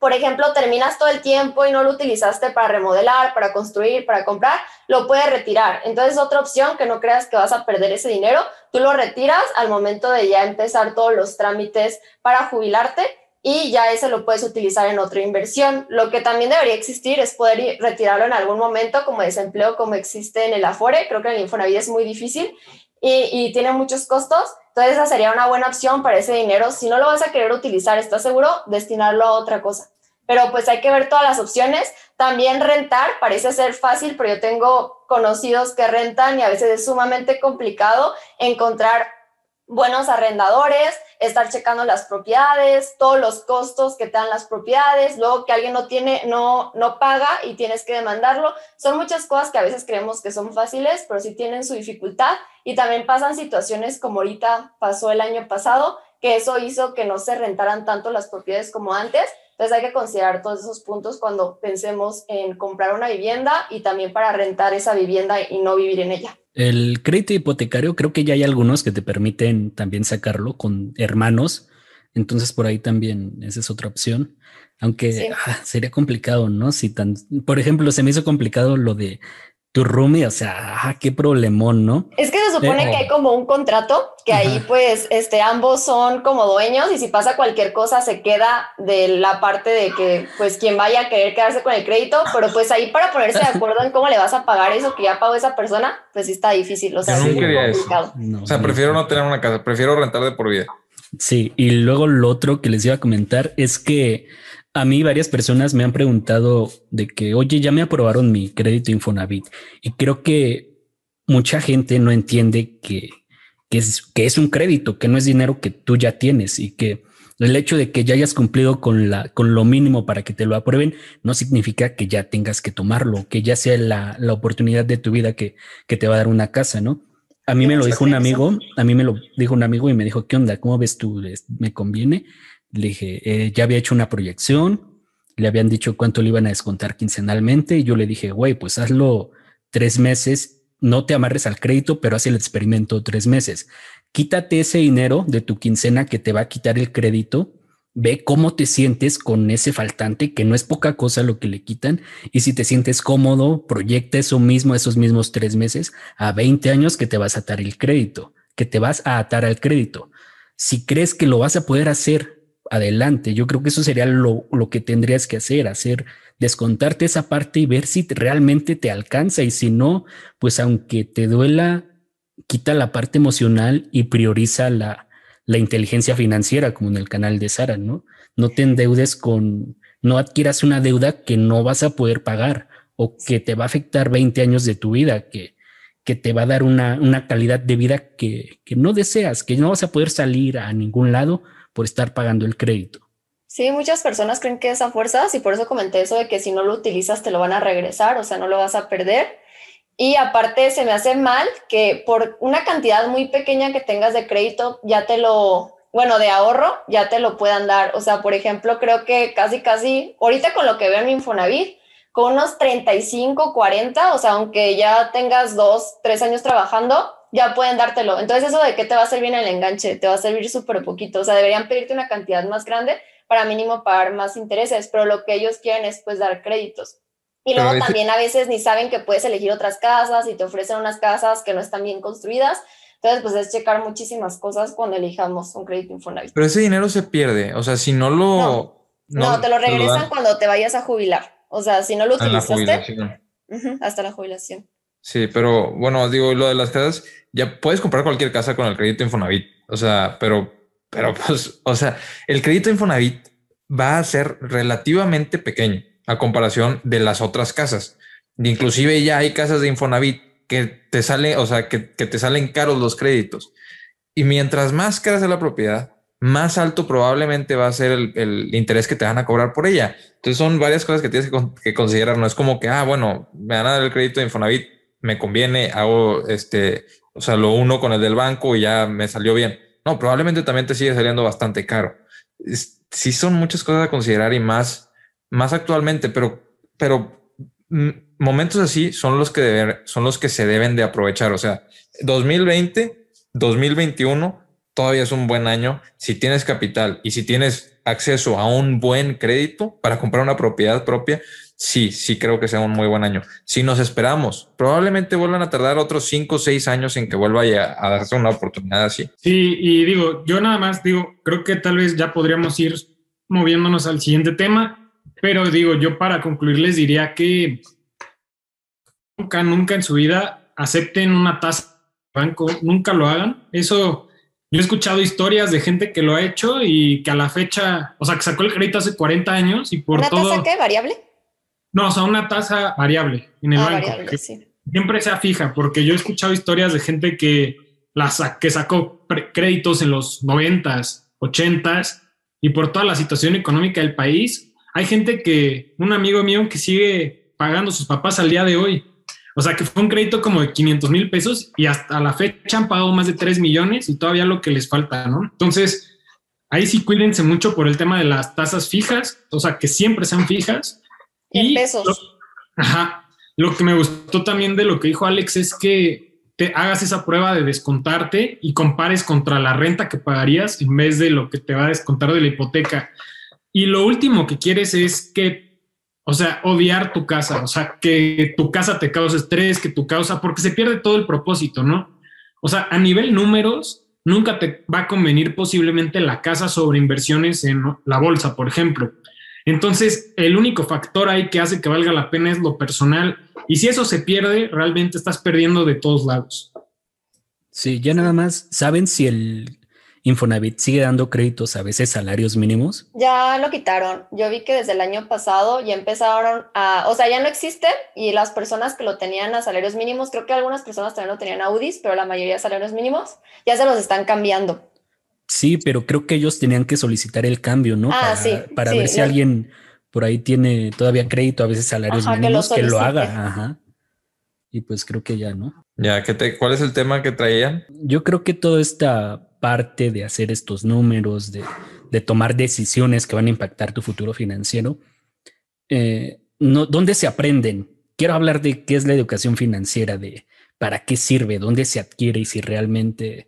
por ejemplo, terminas todo el tiempo y no lo utilizaste para remodelar, para construir, para comprar, lo puedes retirar. Entonces, otra opción que no creas que vas a perder ese dinero, tú lo retiras al momento de ya empezar todos los trámites para jubilarte y ya ese lo puedes utilizar en otra inversión. Lo que también debería existir es poder retirarlo en algún momento como desempleo, como existe en el Afore. Creo que en el Infonavit es muy difícil y, tiene muchos costos. Entonces, esa sería una buena opción para ese dinero. Si no lo vas a querer utilizar, ¿estás seguro? Destinarlo a otra cosa. Pero pues hay que ver todas las opciones. También rentar parece ser fácil, pero yo tengo conocidos que rentan y a veces es sumamente complicado encontrar buenos arrendadores, estar checando las propiedades, todos los costos que te dan las propiedades, luego que alguien no tiene, no, no paga y tienes que demandarlo. Son muchas cosas que a veces creemos que son fáciles, pero sí tienen su dificultad y también pasan situaciones como ahorita pasó el año pasado, que eso hizo que no se rentaran tanto las propiedades como antes. Entonces hay que considerar todos esos puntos cuando pensemos en comprar una vivienda y también para rentar esa vivienda y no vivir en ella. El crédito hipotecario, creo que ya hay algunos que te permiten también sacarlo con hermanos. Entonces por ahí también esa es otra opción. Aunque ah, sería complicado, ¿no? Si tan, por ejemplo, se me hizo complicado lo de tu roomie, o sea, ah, qué problemón, ¿no? Es que se supone que hay como un contrato que ahí pues este ambos son como dueños y si pasa cualquier cosa se queda de la parte de que pues quien vaya a querer quedarse con el crédito, pero pues ahí para ponerse de acuerdo en cómo le vas a pagar eso que ya pagó esa persona, pues sí está difícil, o sea, no quería eso. o sea, prefiero no tener una casa, prefiero rentar de por vida. Sí, y luego lo otro que les iba a comentar es que a mí varias personas me han preguntado de que, oye, ya me aprobaron mi crédito Infonavit y creo que mucha gente no entiende que, es, que es un crédito, que no es dinero que tú ya tienes y que el hecho de que ya hayas cumplido con, la, con lo mínimo para que te lo aprueben no significa que ya tengas que tomarlo, que ya sea la, la oportunidad de tu vida que, que te va a dar una casa, ¿no? A mí me lo dijo un amigo, a mí me lo dijo un amigo y me dijo, ¿qué onda? ¿Cómo ves tú? ¿Me conviene? Le dije, eh, ya había hecho una proyección, le habían dicho cuánto le iban a descontar quincenalmente y yo le dije, güey, pues hazlo tres meses, no te amarres al crédito, pero haz el experimento tres meses. Quítate ese dinero de tu quincena que te va a quitar el crédito, ve cómo te sientes con ese faltante, que no es poca cosa lo que le quitan, y si te sientes cómodo, proyecta eso mismo, esos mismos tres meses, a 20 años que te vas a atar el crédito, que te vas a atar al crédito. Si crees que lo vas a poder hacer adelante. Yo creo que eso sería lo, que tendrías que hacer, hacer, descontarte esa parte y ver si realmente te alcanza y si no, pues aunque te duela, quita la parte emocional y prioriza la, la inteligencia financiera, como en el canal de Sara, ¿no? No te endeudes con, no adquieras una deuda que no vas a poder pagar o que te va a afectar 20 años de tu vida, que, que te va a dar una, una calidad de vida que, que no deseas, que no vas a poder salir a ningún lado por estar pagando el crédito. Sí, muchas personas creen que es a fuerzas y por eso comenté eso de que si no lo utilizas te lo van a regresar, o sea, no lo vas a perder. Y aparte se me hace mal que por una cantidad muy pequeña que tengas de crédito ya te lo, bueno, de ahorro, ya te lo puedan dar. O sea, por ejemplo, creo que casi, casi, ahorita con lo que veo en Infonavit, con unos 35, 40, o sea, aunque ya tengas dos, tres años trabajando, ya pueden dártelo. Entonces, eso de qué te va a servir en el enganche, te va a servir súper poquito. O sea, deberían pedirte una cantidad más grande para mínimo pagar más intereses, pero lo que ellos quieren es pues dar créditos. Y luego también a veces ni saben que puedes elegir otras casas y te ofrecen unas casas que no están bien construidas. Entonces, pues es checar muchísimas cosas cuando elijamos un crédito Infonavit. Pero ese dinero se pierde. O sea, si no lo... No, te lo regresan cuando te vayas a jubilar. O sea, si no lo utilizaste... hasta la jubilación. Sí, pero bueno, digo, lo de las casas, ya puedes comprar cualquier casa con el crédito Infonavit. O sea, pero, pero [laughs] pues, o sea, el crédito Infonavit va a ser relativamente pequeño a comparación de las otras casas. Inclusive ya hay casas de Infonavit que te sale, o sea, que, que te salen caros los créditos. Y mientras más cara sea la propiedad, más alto probablemente va a ser el, el, interés que te van a cobrar por ella. Entonces son varias cosas que tienes que, que, considerar. No es como que, ah, bueno, me van a dar el crédito de Infonavit, me conviene, hago este, o sea, lo uno con el del banco y ya me salió bien. No, probablemente también te sigue saliendo bastante caro. sí son muchas cosas a considerar y más, más actualmente, pero, pero mm, momentos así son los que son los que se deben de aprovechar. O sea, 2020, 2021 todavía es un buen año. Si tienes capital y si tienes acceso a un buen crédito para comprar una propiedad propia, sí, sí creo que sea un muy buen año. Si nos esperamos, probablemente vuelvan a tardar otros cinco o seis años en que vuelva a, darse una oportunidad así. Sí, y digo, yo nada más digo, creo que tal vez ya podríamos ir moviéndonos al siguiente tema, pero digo, yo para concluir les diría que nunca, nunca en su vida acepten una tasa de banco, nunca lo hagan. Eso, yo he escuchado historias de gente que lo ha hecho y que a la fecha, o sea, que sacó el crédito hace 40 años y por ¿Una todo... tasa qué? ¿Variable? No, o sea, una tasa variable en el Ah, banco. variable, sí. Siempre sea fija, porque yo he escuchado historias de gente que, la sa- que sacó créditos en los 90s, 80s y por toda la situación económica del país. Hay gente que, un amigo mío que sigue pagando sus papás al día de hoy. O sea, que fue un crédito como de 500 mil pesos y hasta la fecha han pagado más de 3 millones y todavía lo que les falta, ¿no? Entonces, ahí sí cuídense mucho por el tema de las tasas fijas, o sea, que siempre sean fijas. En Y pesos. lo- ajá. Lo que me gustó también de lo que dijo Alex es que te hagas esa prueba de descontarte y compares contra la renta que pagarías en vez de lo que te va a descontar de la hipoteca. Y lo último que quieres es que, o sea, odiar tu casa, o sea, que tu casa te cause estrés, que tu causa, porque se pierde todo el propósito, ¿no? O sea, a nivel números, nunca te va a convenir posiblemente la casa sobre inversiones en la bolsa, por ejemplo. Entonces, el único factor ahí que hace que valga la pena es lo personal. Y si eso se pierde, realmente estás perdiendo de todos lados. Sí, ya nada más, ¿saben si el Infonavit sigue dando créditos a veces salarios mínimos? Ya lo quitaron. Yo vi que desde el año pasado ya empezaron a, o sea, ya no existe y las personas que lo tenían a salarios mínimos, creo que algunas personas también lo tenían a UDIs, pero la mayoría a salarios mínimos, ya se los están cambiando. Sí, pero creo que ellos tenían que solicitar el cambio, ¿no? Ah, para sí, para sí, ver si alguien por ahí tiene todavía crédito, a veces salarios Ajá, que lo mínimos, que lo, haga. Ajá. Y pues creo que ya, ¿no? Ya, ¿qué te, ¿cuál es el tema que traían? Yo creo que toda esta parte de hacer estos números, de, tomar decisiones que van a impactar tu futuro financiero, eh, no, ¿dónde se aprenden? Quiero hablar de qué es la educación financiera, de para qué sirve, dónde se adquiere y si realmente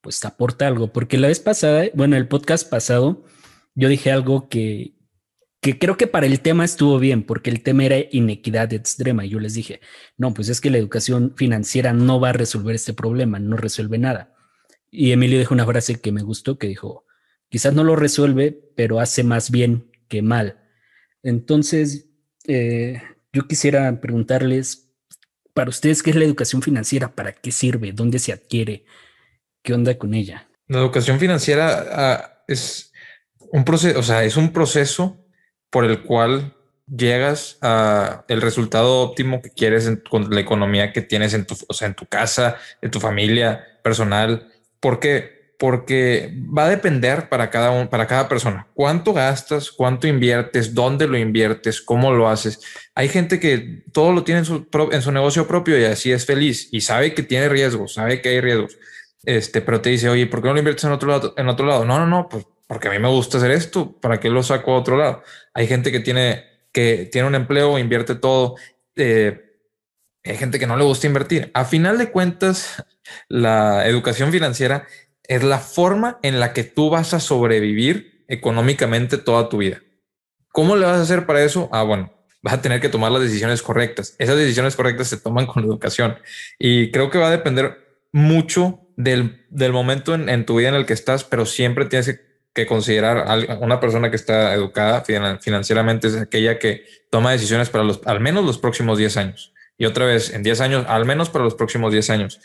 pues aporta algo. Porque la vez pasada, bueno, el podcast pasado, yo dije algo que, que creo que para el tema estuvo bien, porque el tema era inequidad extrema. Y yo les dije, no, pues es que la educación financiera no va a resolver este problema, no resuelve nada. Y Emilio dijo una frase que me gustó, que dijo, quizás no lo resuelve, pero hace más bien que mal. Entonces, eh, yo quisiera preguntarles, para ustedes, ¿qué es la educación financiera? ¿Para qué sirve? ¿Dónde se adquiere? ¿Qué onda con ella? La educación financiera ah, es un proceso, o sea, es un proceso por el cual llegas a el resultado óptimo que quieres con la economía que tienes en tu, en tu casa, en tu familia personal. ¿Por qué? Porque va a depender para cada para cada persona. ¿Cuánto gastas? ¿Cuánto inviertes? ¿Dónde lo inviertes? ¿Cómo lo haces? Hay gente que todo lo tiene en su, en su negocio propio y así es feliz y sabe que tiene riesgos, sabe que hay riesgos. Este, pero te dice, oye, ¿por qué no lo inviertes en otro lado? En otro lado? No, no, no, pues porque a mí me gusta hacer esto. ¿Para qué lo saco a otro lado? Hay gente que tiene, que tiene un empleo, invierte todo. Eh, hay gente que no le gusta invertir. A final de cuentas, la educación financiera es la forma en la que tú vas a sobrevivir económicamente toda tu vida. ¿Cómo le vas a hacer para eso? Ah, bueno, vas a tener que tomar las decisiones correctas. Esas decisiones correctas se toman con la educación y creo que va a depender mucho del, del momento en, tu vida en el que estás, pero siempre tienes que, que considerar a una persona que está educada finan- financieramente es aquella que toma decisiones para los, al menos los próximos 10 años. Y otra vez, en 10 años, al menos para los próximos 10 años.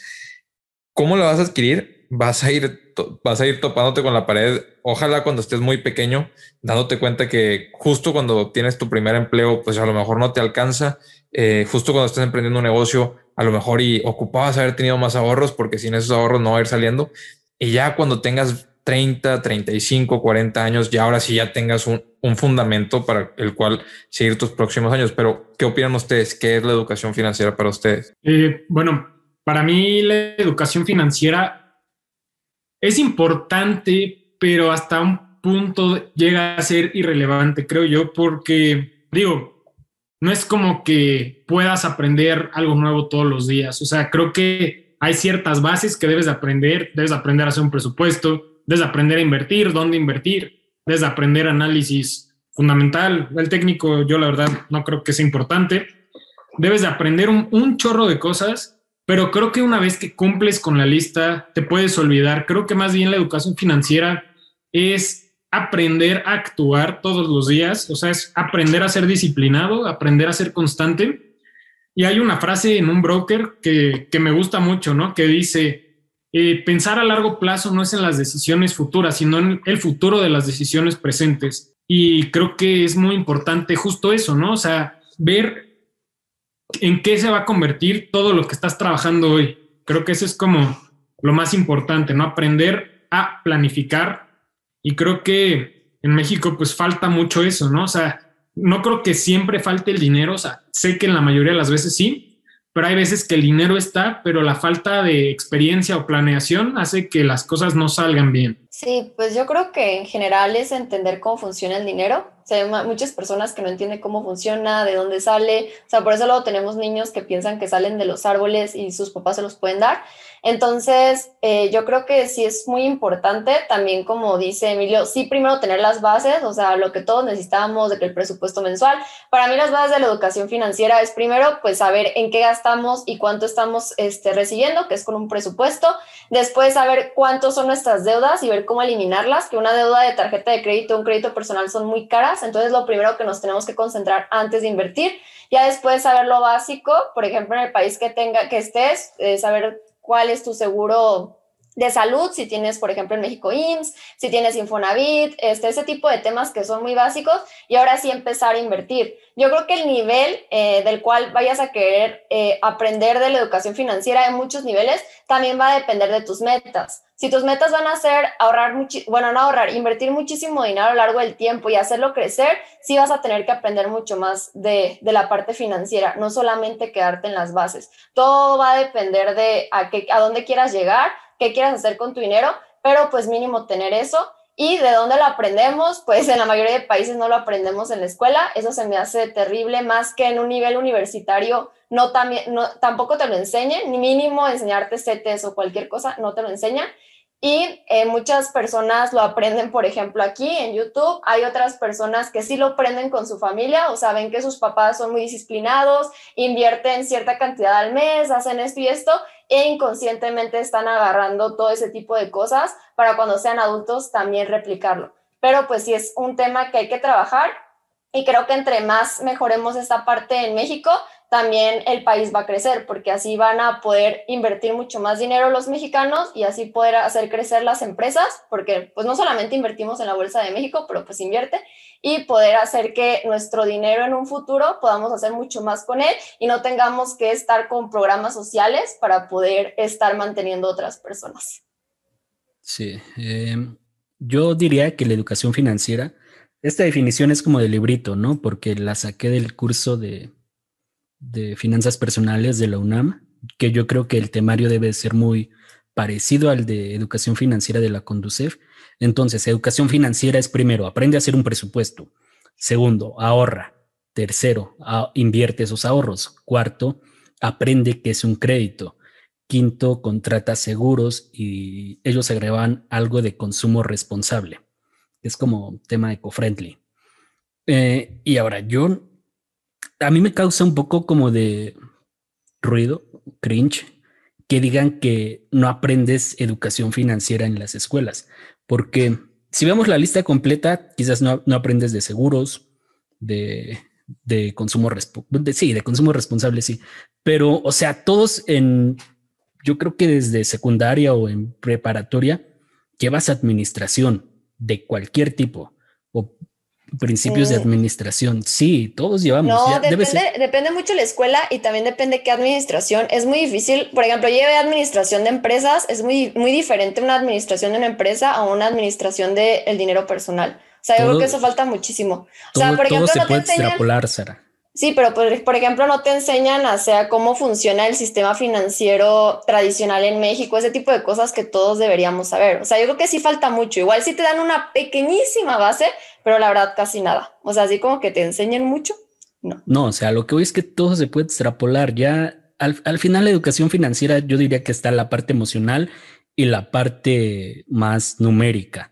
¿Cómo lo vas a adquirir? Vas a ir, vas a ir topándote con la pared. Ojalá cuando estés muy pequeño, dándote cuenta que justo cuando tienes tu primer empleo, pues a lo mejor no te alcanza. Eh, justo cuando estás emprendiendo un negocio, a lo mejor y ocupabas haber tenido más ahorros porque sin esos ahorros no va a ir saliendo. Y ya cuando tengas 30, 35, 40 años, ya ahora sí ya tengas un, un fundamento para el cual seguir tus próximos años. Pero, ¿qué opinan ustedes? ¿Qué es la educación financiera para ustedes? Eh, bueno, para mí la educación financiera es importante, pero hasta un punto llega a ser irrelevante, creo yo, porque digo, no es como que puedas aprender algo nuevo todos los días. O sea, creo que hay ciertas bases que debes de aprender, debes aprender a hacer un presupuesto, debes aprender a invertir, dónde invertir, debes aprender análisis fundamental. El técnico, yo la verdad no creo que sea importante. Debes de aprender un, un chorro de cosas, pero creo que una vez que cumples con la lista, te puedes olvidar. Creo que más bien la educación financiera es aprender a actuar todos los días, o sea, es aprender a ser disciplinado, aprender a ser constante. Y hay una frase en un broker que, que me gusta mucho, ¿no? Que dice, eh, pensar a largo plazo no es en las decisiones futuras, sino en el futuro de las decisiones presentes. Y creo que es muy importante justo eso, ¿no? O sea, ver en qué se va a convertir todo lo que estás trabajando hoy. Creo que eso es como lo más importante, ¿no? Aprender a planificar. Y creo que en México pues falta mucho eso, ¿no? O sea, no creo que siempre falte el dinero, o sea, sé que en la mayoría de las veces sí, pero hay veces que el dinero está, pero la falta de experiencia o planeación hace que las cosas no salgan bien. Sí, pues yo creo que en general es entender cómo funciona el dinero. Muchas personas que no entienden cómo funciona, de dónde sale. O sea, por eso luego tenemos niños que piensan que salen de los árboles y sus papás se los pueden dar. Entonces, eh, yo creo que sí es muy importante también, como dice Emilio, sí primero tener las bases, o sea, lo que todos necesitamos de que el presupuesto mensual. Para mí las bases de la educación financiera es primero, pues saber en qué gastamos y cuánto estamos este, recibiendo, que es con un presupuesto. Después saber cuántos son nuestras deudas y ver cómo eliminarlas, que una deuda de tarjeta de crédito, un crédito personal son muy caras. Entonces, lo primero que nos tenemos que concentrar antes de invertir. Ya después saber lo básico, por ejemplo, en el país que tenga, que estés, eh, saber cuál es tu seguro de salud, si tienes, por ejemplo, en México IMSS, si tienes Infonavit, este, ese tipo de temas que son muy básicos y ahora sí empezar a invertir. Yo creo que el nivel eh, del cual vayas a querer eh, aprender de la educación financiera en muchos niveles también va a depender de tus metas. Si tus metas van a ser ahorrar, bueno, no ahorrar, invertir muchísimo dinero a lo largo del tiempo y hacerlo crecer, sí vas a tener que aprender mucho más de, de la parte financiera, no solamente quedarte en las bases. Todo va a depender de a, qué, a dónde quieras llegar, qué quieras hacer con tu dinero, pero pues mínimo tener eso. ¿Y de dónde lo aprendemos? Pues en la mayoría de países no lo aprendemos en la escuela. Eso se me hace terrible, más que en un nivel universitario no, también, no tampoco te lo enseñen, ni mínimo enseñarte CETES o cualquier cosa, no te lo enseñan. Y eh, muchas personas lo aprenden, por ejemplo, aquí en YouTube. Hay otras personas que sí lo aprenden con su familia, o saben que sus papás son muy disciplinados, invierten cierta cantidad al mes, hacen esto y esto, e inconscientemente están agarrando todo ese tipo de cosas para cuando sean adultos también replicarlo. Pero pues sí es un tema que hay que trabajar y creo que entre más mejoremos esta parte en México, también el país va a crecer, porque así van a poder invertir mucho más dinero los mexicanos y así poder hacer crecer las empresas, porque pues no solamente invertimos en la Bolsa de México, pero pues invierte, y poder hacer que nuestro dinero en un futuro podamos hacer mucho más con él y no tengamos que estar con programas sociales para poder estar manteniendo otras personas. Sí, em, yo diría que la educación financiera, esta definición es como de librito, ¿no? Porque la saqué del curso de de finanzas personales de la UNAM, que yo creo que el temario debe ser muy parecido al de educación financiera de la Conducef. Entonces, educación financiera es primero, aprende a hacer un presupuesto. Segundo, ahorra. Tercero, invierte esos ahorros. Cuarto, aprende qué es un crédito. Quinto, contrata seguros y ellos agregan algo de consumo responsable. Es como tema eco-friendly. Eh, y ahora, yo a mí me causa un poco como de ruido, cringe, que digan que no aprendes educación financiera en las escuelas, porque si vemos la lista completa, quizás no, aprendes de seguros, de, consumo, de, sí, de consumo responsable, sí, pero, o sea, todos en, yo creo que desde secundaria o en preparatoria, llevas administración de cualquier tipo, o principios de administración. Sí, todos llevamos. No, depende, depende mucho la escuela y también depende qué administración. Es muy difícil. Por ejemplo, lleve administración de empresas. Es muy, muy diferente una administración de una empresa a una administración del el dinero personal. O sea, yo creo que eso falta muchísimo. o sea, por ejemplo, se puede extrapolar, Sara. Sí, pero por, por, ejemplo no te enseñan o sea cómo funciona el sistema financiero tradicional en México, ese tipo de cosas que todos deberíamos saber. O sea, yo creo que sí falta mucho. Igual sí te dan una pequeñísima base, pero la verdad casi nada. O sea, así como que te enseñen mucho, no. No, o sea, lo que hoy es que todo se puede extrapolar. Ya al, al final la educación financiera yo diría que está la parte emocional y la parte más numérica.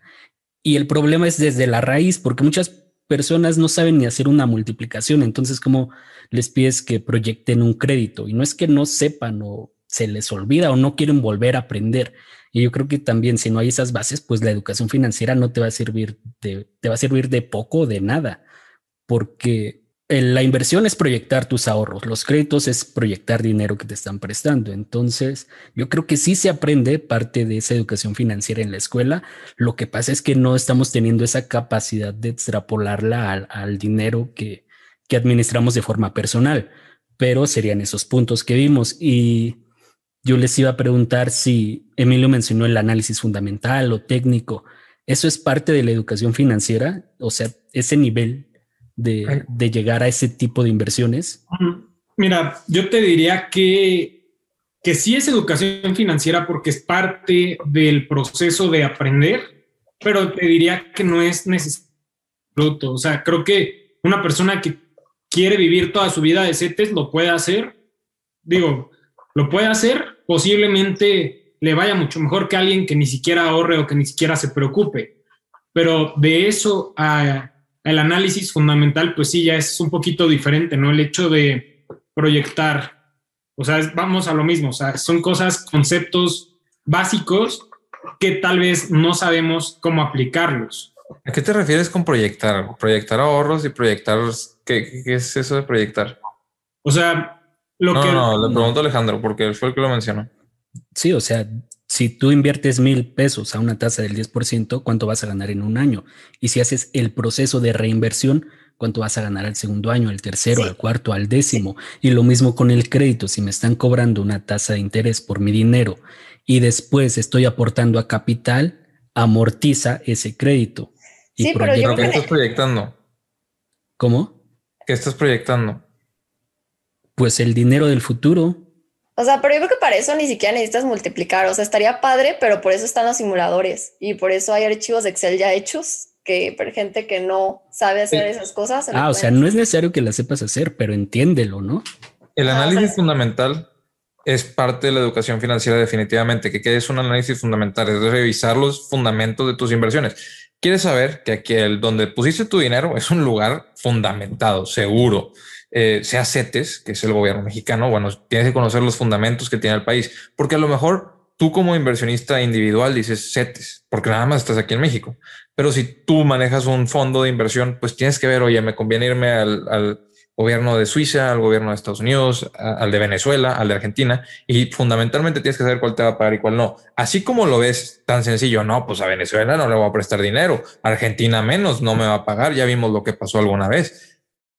Y el problema es desde la raíz, porque muchas personas no saben ni hacer una multiplicación, entonces como les pides que proyecten un crédito y no es que no sepan o se les olvida o no quieren volver a aprender. Y yo creo que también si no hay esas bases, pues la educación financiera no te va a servir de, te va a servir de poco o de nada, porque la inversión es proyectar tus ahorros, los créditos es proyectar dinero que te están prestando. Entonces, yo creo que sí se aprende parte de esa educación financiera en la escuela. Lo que pasa es que no estamos teniendo esa capacidad de extrapolarla al, dinero que, que administramos de forma personal, pero serían esos puntos que vimos. Y yo les iba a preguntar si Emilio mencionó el análisis fundamental o técnico. ¿Eso es parte de la educación financiera? O sea, ese nivel de, llegar a ese tipo de inversiones? Mira, yo te diría que, que sí es educación financiera porque es parte del proceso de aprender, pero te diría que no es necesario. O sea, creo que una persona que quiere vivir toda su vida de CETES lo puede hacer. Digo, lo puede hacer, posiblemente le vaya mucho mejor que alguien que ni siquiera ahorre o que ni siquiera se preocupe. Pero de eso a el análisis fundamental, pues sí, ya es un poquito diferente, ¿no? El hecho de proyectar, o sea, vamos a lo mismo, o sea, son cosas, conceptos básicos que tal vez no sabemos cómo aplicarlos. ¿A qué te refieres con proyectar? Proyectar ahorros y proyectar, ¿qué, qué es eso de proyectar? O sea, lo no, que... No, le pregunto a Alejandro porque él fue el que lo mencionó. Sí, o sea, si tú inviertes mil pesos a una tasa del 10%, ¿cuánto vas a ganar en un año? Y si haces el proceso de reinversión, ¿cuánto vas a ganar al segundo año, al tercero, al cuarto, al décimo? Y lo mismo con el crédito. Si me están cobrando una tasa de interés por mi dinero y después estoy aportando a capital, amortiza ese crédito. sí, pero yo ¿Qué estás proyectando? ¿Cómo? ¿Qué estás proyectando? Pues el dinero del futuro. O sea, pero yo creo que para eso ni siquiera necesitas multiplicar. O sea, estaría padre, pero por eso están los simuladores y por eso hay archivos de Excel ya hechos que para gente que no sabe hacer esas cosas. Ah, o sea, no es necesario que las sepas hacer, pero entiéndelo, ¿no? El análisis fundamental es parte de la educación financiera definitivamente. ¿Qué es un análisis fundamental? Es revisar los fundamentos de tus inversiones. Quieres saber que aquí el donde pusiste tu dinero es un lugar fundamentado, seguro eh, sea CETES, que es el gobierno mexicano, bueno, tienes que conocer los fundamentos que tiene el país, porque a lo mejor tú como inversionista individual dices CETES, porque nada más estás aquí en México. Pero si tú manejas un fondo de inversión, pues tienes que ver, oye, me conviene irme al, gobierno de Suiza, al gobierno de Estados Unidos, al de Venezuela, al de Argentina, y fundamentalmente tienes que saber cuál te va a pagar y cuál no. Así como lo ves tan sencillo, no, pues a Venezuela no le voy a prestar dinero, Argentina menos, no me va a pagar, ya vimos lo que pasó alguna vez.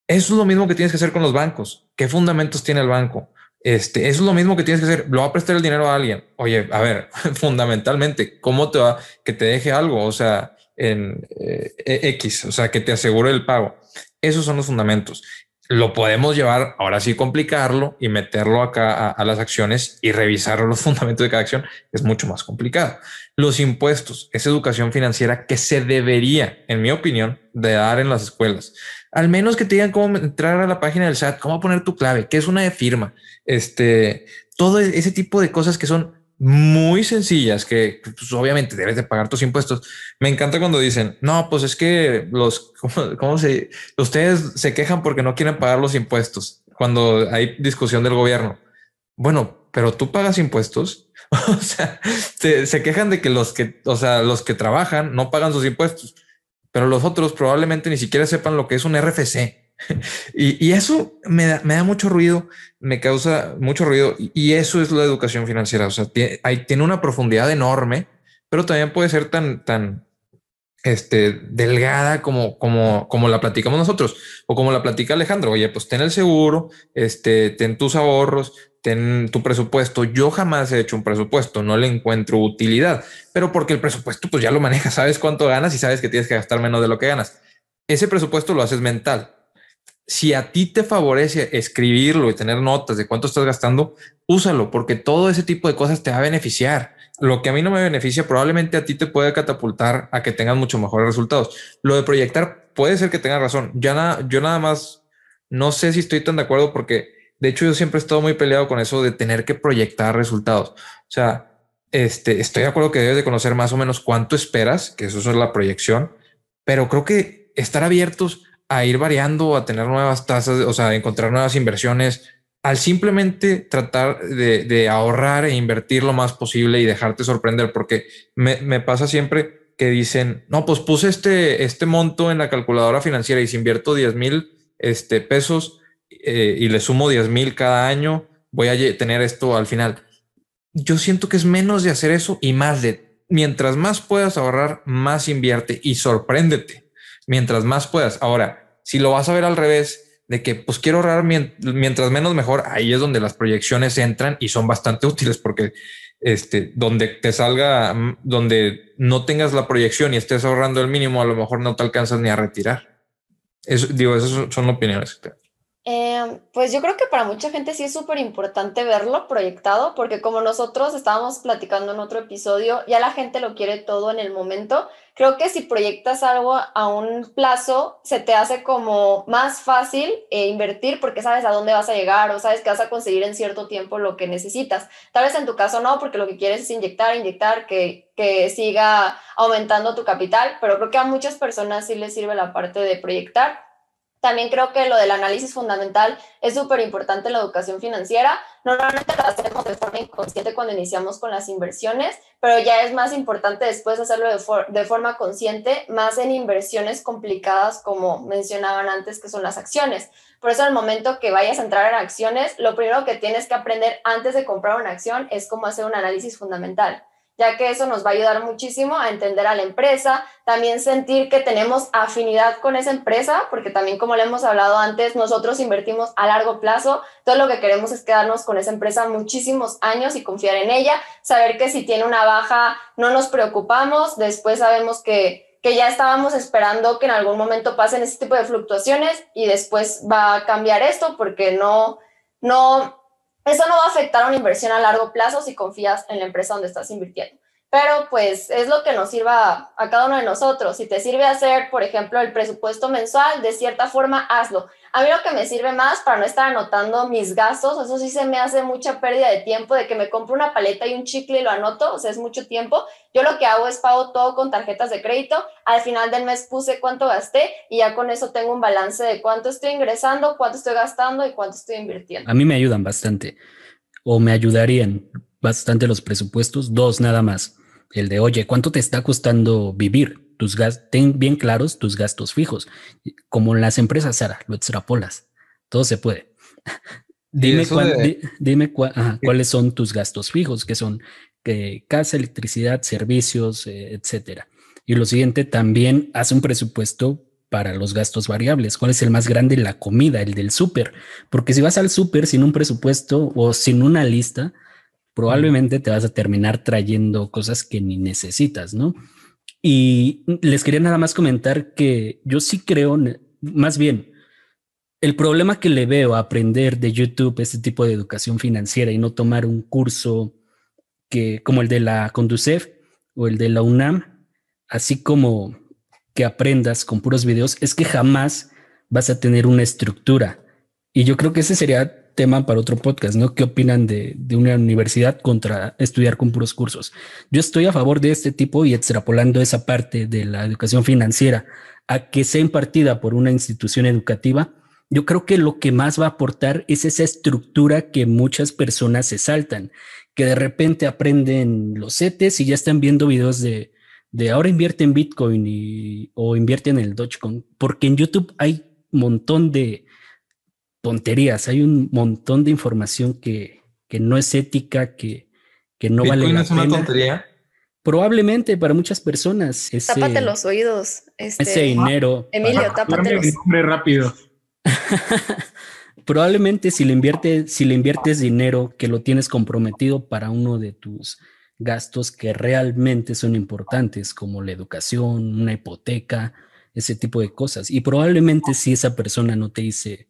Eso es lo mismo que tienes que hacer con los bancos. ¿Qué fundamentos tiene el banco? Este, eso es lo mismo que tienes que hacer. Lo va a prestar el dinero a alguien. Oye, a ver, [laughs] fundamentalmente, ¿cómo te va que te deje algo? O sea, en eh, X, o sea, que te asegure el pago. Esos son los fundamentos. Lo podemos llevar, ahora sí, complicarlo y meterlo acá a, las acciones y revisar los [laughs] fundamentos de cada acción. Es mucho más complicado. Los impuestos es educación financiera que se debería, en mi opinión, de dar en las escuelas al menos que te digan cómo entrar a la página del SAT, cómo poner tu clave, qué es una de firma, este, todo ese tipo de cosas que son muy sencillas, que pues, obviamente debes de pagar tus impuestos. Me encanta cuando dicen, no, pues es que los, [laughs] ¿cómo, se, ustedes se quejan porque no quieren pagar los impuestos cuando hay discusión del gobierno. Bueno, pero tú pagas impuestos. [laughs] o sea, se quejan de que los que, o sea, los que trabajan no pagan sus impuestos pero los otros probablemente ni siquiera sepan lo que es un RFC. [laughs] y, eso me da, me da, mucho ruido, me causa mucho ruido y eso es la educación financiera. O sea, tiene, tiene una profundidad enorme, pero también puede ser tan, tan este, delgada como, como, como la platicamos nosotros o como la platica Alejandro. Oye, pues ten el seguro, este, ten tus ahorros, ten tu presupuesto. Yo jamás he hecho un presupuesto, no le encuentro utilidad, pero porque el presupuesto pues ya lo manejas, sabes cuánto ganas y sabes que tienes que gastar menos de lo que ganas. Ese presupuesto lo haces mental. Si a ti te favorece escribirlo y tener notas de cuánto estás gastando, úsalo porque todo ese tipo de cosas te va a beneficiar. Lo que a mí no me beneficia probablemente a ti te puede catapultar a que tengas mucho mejores resultados. Lo de proyectar puede ser que tengas razón. Ya yo nada más no sé si estoy tan de acuerdo porque De hecho, yo siempre he estado muy peleado con eso de tener que proyectar resultados. O sea, este, estoy de acuerdo que debes de conocer más o menos cuánto esperas, que eso es la proyección, pero creo que estar abiertos a ir variando, a tener nuevas tasas, o sea, encontrar nuevas inversiones, al simplemente tratar de, ahorrar e invertir lo más posible y dejarte sorprender, porque me, pasa siempre que dicen, no, pues puse este, este monto en la calculadora financiera y si invierto 10 mil este, pesos eh, y le sumo 10 mil cada año, voy a tener esto al final yo siento que es menos de hacer eso y más de mientras más puedas ahorrar, más invierte y sorpréndete. Mientras más puedas. Ahora, si lo vas a ver al revés, de que pues quiero ahorrar mientras menos mejor, ahí es donde las proyecciones entran y son bastante [laughs] útiles porque este, donde te salga, mm, donde no tengas la proyección y estés ahorrando el mínimo, a lo mejor no te alcanzas ni a retirar. Eso, digo, esas son opiniones. Em, pues yo creo que para mucha gente sí es súper importante verlo proyectado, porque como nosotros estábamos platicando en otro episodio, ya la gente lo quiere todo en el momento. Creo que si proyectas algo a un plazo, se te hace como más fácil eh, invertir porque sabes a dónde vas a llegar o sabes que vas a conseguir en cierto tiempo lo que necesitas. Tal vez en tu caso no, porque lo que quieres es inyectar, inyectar, que, que siga aumentando tu capital, pero creo que a muchas personas sí les sirve la parte de proyectar también creo que lo del análisis fundamental es súper importante en la educación financiera. Normalmente lo hacemos de forma inconsciente cuando iniciamos con las inversiones, pero ya es más importante después hacerlo de, de forma consciente, más en inversiones complicadas como mencionaban antes, que son las acciones. Por eso, al momento que vayas a entrar en acciones, lo primero que tienes que aprender antes de comprar una acción es cómo hacer un análisis fundamental ya que eso nos va a ayudar muchísimo a entender a la empresa, también sentir que tenemos afinidad con esa empresa, porque también como le hemos hablado antes, nosotros invertimos a largo plazo, todo lo que queremos es quedarnos con esa empresa muchísimos años y confiar en ella, saber que si tiene una baja no nos preocupamos, después sabemos que, que ya estábamos esperando que en algún momento pasen ese tipo de fluctuaciones y después va a cambiar esto porque no, no, eso no va a afectar una inversión a largo plazo si confías en la empresa donde estás invirtiendo. Pero pues es lo que nos sirva a cada uno de nosotros. Si te sirve hacer, por ejemplo, el presupuesto mensual, de cierta forma, hazlo. A mí lo que me sirve más para no estar anotando mis gastos, eso sí se me hace mucha pérdida de tiempo, de que me compro una paleta y un chicle y lo anoto, o sea, es mucho tiempo. Yo lo que hago es pago todo con tarjetas de crédito. Al final del mes puse cuánto gasté y ya con eso tengo un balance de cuánto estoy ingresando, cuánto estoy gastando y cuánto estoy invirtiendo. A mí me ayudan bastante o me ayudarían bastante los presupuestos, dos nada más. El de, oye, ¿cuánto te está costando vivir? tus gastos, ten bien claros tus gastos fijos. Como en las empresas, Sara, lo extrapolas. Todo se puede. dime, dime cuáles son tus gastos fijos, que son eh, casa, electricidad, servicios, eh, etcétera. Y lo siguiente, también haz un presupuesto para los gastos variables. ¿Cuál es el más grande? La comida, el del súper. Porque si vas al súper sin un presupuesto o sin una lista, probablemente te vas a terminar trayendo cosas que ni necesitas, ¿no? Y les quería nada más comentar que yo sí creo, más bien, el problema que le veo a aprender de YouTube este tipo de educación financiera y no tomar un curso que como el de la Conducef o el de la UNAM, así como que aprendas con puros videos, es que jamás vas a tener una estructura. Y yo creo que ese sería tema para otro podcast, ¿no? ¿Qué opinan de, una universidad contra estudiar con puros cursos? Yo estoy a favor de este tipo y extrapolando esa parte de la educación financiera a que sea impartida por una institución educativa, yo creo que lo que más va a aportar es esa estructura que muchas personas se saltan, que de repente aprenden los CETES y ya están viendo videos de, de ahora invierte en Bitcoin y, o invierte en el Dogecoin, porque en YouTube hay montón de, tonterías, hay un montón de información que, que no es ética, que, que no vale la es una tontería? Probablemente para muchas personas. Ese, tápate los oídos. Este, ese dinero. Emilio, tápate los rápido. [laughs] Probablemente si le, inviertes, si le inviertes dinero que lo tienes comprometido para uno de tus gastos que realmente son importantes, como la educación, una hipoteca, ese tipo de cosas. Y probablemente si esa persona no te dice,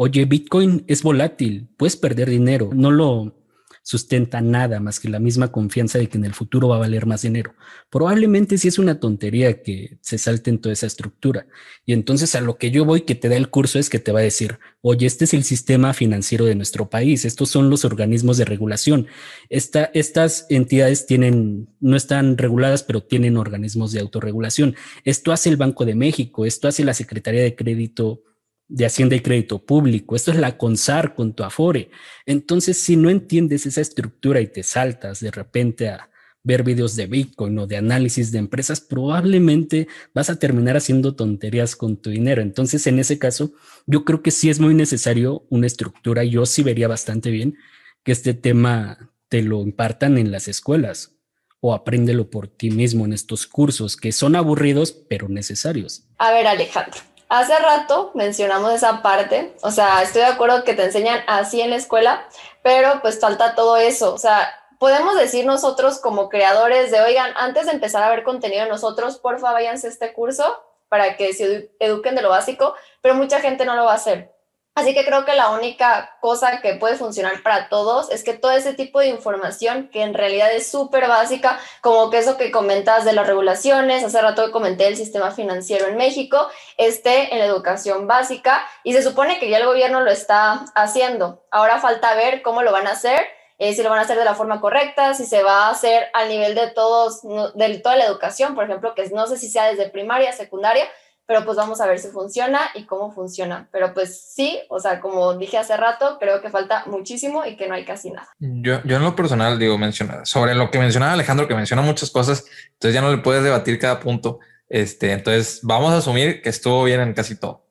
oye, Bitcoin es volátil, puedes perder dinero, no lo sustenta nada más que la misma confianza de que en el futuro va a valer más dinero. Probablemente sí es una tontería que se salte en toda esa estructura. Y entonces a lo que yo voy que te da el curso es que te va a decir, oye, este es el sistema financiero de nuestro país, estos son los organismos de regulación. estas entidades tienen, no están reguladas, pero tienen organismos de autorregulación. Esto hace el Banco de México, esto hace la Secretaría de Crédito de Hacienda y Crédito Público. Esto es la CONSAR con tu Afore. Entonces, si no entiendes esa estructura y te saltas de repente a ver videos de Bitcoin o de análisis de empresas, probablemente vas a terminar haciendo tonterías con tu dinero. Entonces, en ese caso, yo creo que sí es muy necesario una estructura. Yo sí vería bastante bien que este tema te lo impartan en las escuelas o apréndelo por ti mismo en estos cursos que son aburridos pero necesarios. A ver, Alejandro, Hace rato mencionamos esa parte, o sea, estoy de acuerdo que te enseñan así en la escuela, pero pues falta todo eso, o sea, podemos decir nosotros como creadores de, oigan, antes de empezar a ver contenido de nosotros, porfa, váyanse este curso para que se eduquen de lo básico, pero mucha gente no lo va a hacer. Así que creo que la única cosa que puede funcionar para todos es que todo ese tipo de información que en realidad es súper básica, como que eso que comentas de las regulaciones, hace rato comenté el sistema financiero en México, esté en la educación básica y se supone que ya el gobierno lo está haciendo. Ahora falta ver cómo lo van a hacer, eh, si lo van a hacer de la forma correcta, si se va a hacer al nivel de todos, de toda la educación, por ejemplo, que no sé si sea desde primaria, secundaria, pero pues vamos a ver si funciona y cómo funciona. Pero pues sí, o sea, como dije hace rato, creo que falta muchísimo y que no hay casi nada. Yo, yo en lo personal digo, mencionar sobre lo que mencionaba Alejandro, que menciona muchas cosas, entonces ya no le puedes debatir cada punto. Este, entonces vamos a asumir que estuvo bien en casi todo.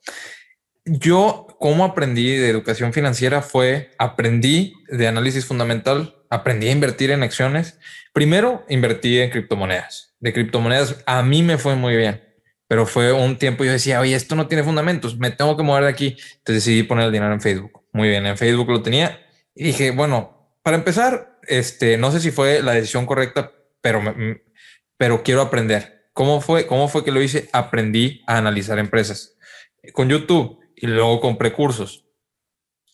Yo, cómo aprendí de educación financiera fue aprendí de análisis fundamental, aprendí a invertir en acciones. Primero invertí en criptomonedas. De criptomonedas a mí me fue muy bien pero fue un tiempo yo decía, oye, esto no tiene fundamentos, me tengo que mover de aquí. Entonces decidí poner el dinero en Facebook. Muy bien, en Facebook lo tenía y dije, bueno, para empezar, este, no sé si fue la decisión correcta, pero, pero quiero aprender. ¿Cómo fue? ¿Cómo fue que lo hice? Aprendí a analizar empresas con YouTube y luego compré cursos.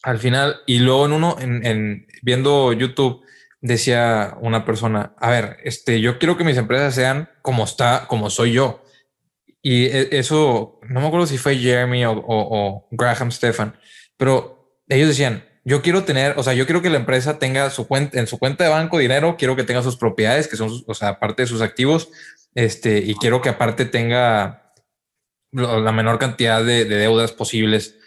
Al final, y luego en uno, en, en viendo YouTube, decía una persona, a ver, este, yo quiero que mis empresas sean como está, como soy yo y e, eso, no me acuerdo si fue Jeremy o, Graham Stefan, pero ellos decían, yo quiero tener, o sea, yo quiero que la empresa tenga su cuenta, en su cuenta de banco dinero, quiero que tenga sus propiedades, que son, o sea, aparte de sus activos, este, y quiero que aparte tenga la menor cantidad de, deudas posibles.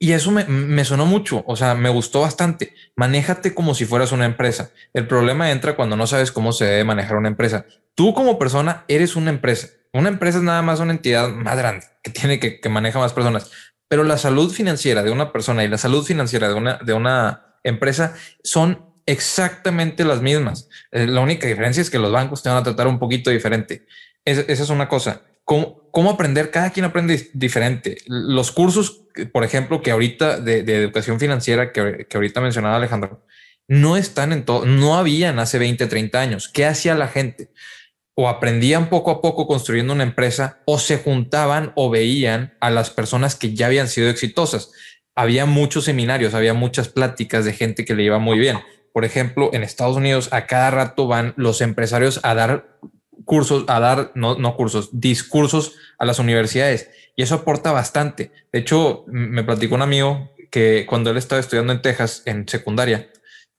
Y eso me, me, sonó mucho, o sea, me gustó bastante. Manéjate como si fueras una empresa. El problema entra cuando no sabes cómo se debe manejar una empresa. Tú como persona eres una empresa una empresa es nada más una entidad más grande que tiene que, que maneja más personas, pero la salud financiera de una persona y la salud financiera de una, de una empresa son exactamente las mismas. Eh, la única diferencia es que los bancos te van a tratar un poquito diferente. esa es una cosa. ¿Cómo, ¿Cómo, aprender? Cada quien aprende diferente. Los cursos, por ejemplo, que ahorita de, de educación financiera que, que, ahorita mencionaba Alejandro, no están en todo, no habían hace 20, 30 años. ¿Qué hacía la gente? O aprendían poco a poco construyendo una empresa o se juntaban o veían a las personas que ya habían sido exitosas. Había muchos seminarios, había muchas pláticas de gente que le iba muy bien. Por ejemplo, en Estados Unidos a cada rato van los empresarios a dar cursos, a dar, no, no cursos, discursos a las universidades y eso aporta bastante. De hecho, me platicó un amigo que cuando él estaba estudiando en Texas en secundaria,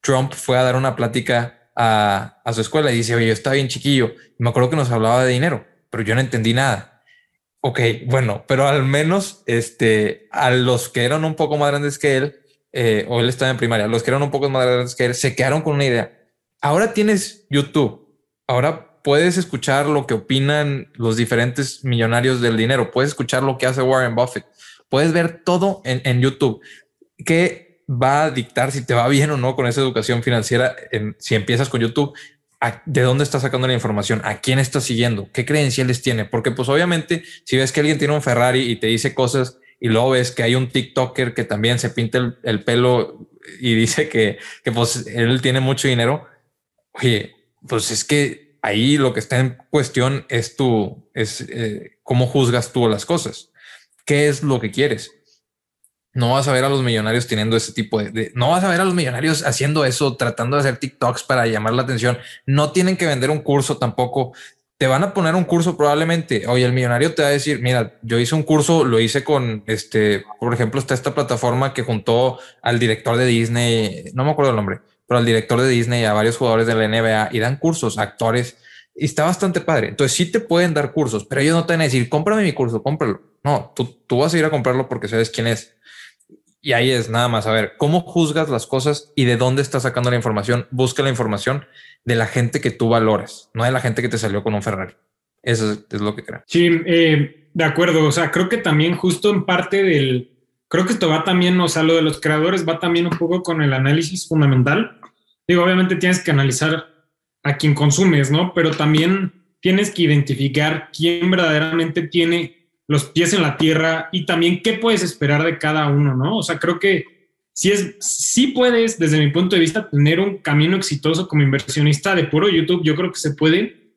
Trump fue a dar una plática a, su escuela y dice, oye, yo estaba bien chiquillo. me acuerdo que nos hablaba de dinero, pero yo no entendí nada. Ok, bueno, pero al menos este, a los que eran un poco más grandes que él, eh, o él estaba en primaria, los que eran un poco más grandes que él, se quedaron con una idea. Ahora tienes YouTube, ahora puedes escuchar lo que opinan los diferentes millonarios del dinero, puedes escuchar lo que hace Warren Buffett, puedes ver todo en, en YouTube. Que va a dictar si te va bien o no con esa educación financiera. En, si empiezas con YouTube, de dónde estás sacando la información, a quién estás siguiendo, qué credenciales tiene, porque pues obviamente si ves que alguien tiene un Ferrari y te dice cosas y luego ves que hay un TikToker que también se pinta el, pelo y [laughs] dice que, que, pues él tiene mucho dinero, oye, pues es que ahí lo que está en cuestión es tu, es eh, cómo juzgas tú las cosas, qué es lo que quieres No vas a ver a los millonarios teniendo ese tipo de, no vas a ver a los millonarios haciendo eso, tratando de hacer TikToks para llamar la atención. No tienen que vender un curso tampoco. Te van a poner un curso probablemente. Oye, el millonario te va a decir, mira, yo hice un curso, lo hice con este, por ejemplo, está esta plataforma que juntó al director de Disney, no me acuerdo el nombre, pero al director de Disney, a varios jugadores de la NBA y dan cursos, actores y está bastante padre. Entonces sí te pueden dar cursos, pero ellos no te van a decir, cómprame mi curso, cómpralo. No, tú, tú vas a ir a comprarlo porque sabes quién es. Y ahí es nada más, a ver, ¿cómo juzgas las cosas y de dónde estás sacando la información? Busca la información de la gente que tú valoras, no de la gente que te salió con un Ferrari. Eso es, lo que creo. Sí, eh, de acuerdo. O sea, creo que también justo en parte del, creo que esto va también, o sea, lo de los creadores va también un poco con el análisis fundamental. Digo, obviamente tienes que analizar a quien consumes, ¿no? Pero también tienes que identificar quién verdaderamente tiene los pies en la tierra y también qué puedes esperar de cada uno, ¿no? O sea, creo que si es, sí puedes, desde mi punto de vista, tener un camino exitoso como inversionista de puro YouTube, yo creo que se puede.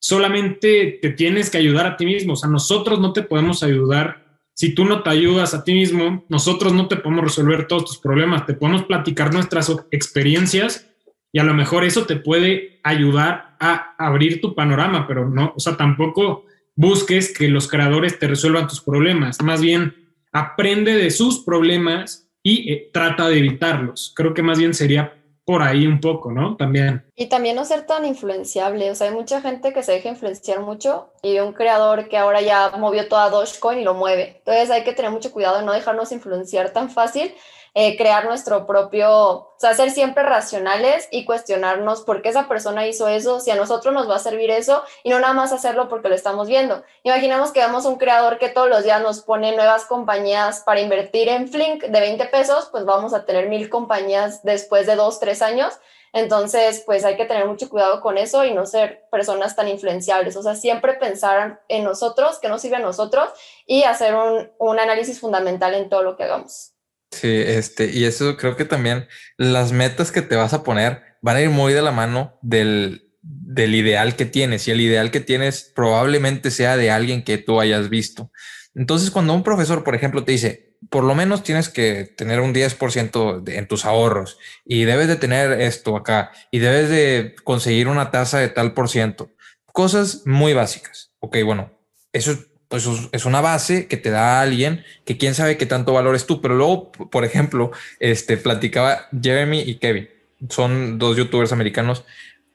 Solamente te tienes que ayudar a ti mismo. O sea, nosotros no te podemos ayudar. Si tú no te ayudas a ti mismo, nosotros no te podemos resolver todos tus problemas. Te podemos platicar nuestras experiencias y a lo mejor eso te puede ayudar a abrir tu panorama, pero no, o sea, tampoco busques que los creadores te resuelvan tus problemas, más bien aprende de sus problemas y eh, trata de evitarlos. Creo que más bien sería por ahí un poco, ¿no? También. Y también no ser tan influenciable, o sea, hay mucha gente que se deja influenciar mucho y un creador que ahora ya movió toda Dogecoin y lo mueve. Entonces hay que tener mucho cuidado de no dejarnos influenciar tan fácil eh, crear nuestro propio, o sea, ser siempre racionales y cuestionarnos por qué esa persona hizo eso, si a nosotros nos va a servir eso y no nada más hacerlo porque lo estamos viendo. Imaginemos que vemos un creador que todos los días nos pone nuevas compañías para invertir en Flink de 20 pesos, pues vamos a tener mil compañías después de dos, tres años. Entonces, pues hay que tener mucho cuidado con eso y no ser personas tan influenciables. O sea, siempre pensar en nosotros, que nos sirve a nosotros y hacer un, un análisis fundamental en todo lo que hagamos. Sí, este, y eso creo que también las metas que te vas a poner van a ir muy de la mano del, del ideal que tienes y el ideal que tienes probablemente sea de alguien que tú hayas visto. Entonces, cuando un profesor, por ejemplo, te dice, por lo menos tienes que tener un 10% de, en tus ahorros y debes de tener esto acá y debes de conseguir una tasa de tal por ciento, cosas muy básicas. Ok, bueno, eso pues es una base que te da alguien que quién sabe qué tanto valores tú. Pero luego, por ejemplo, este platicaba Jeremy y Kevin, son dos youtubers americanos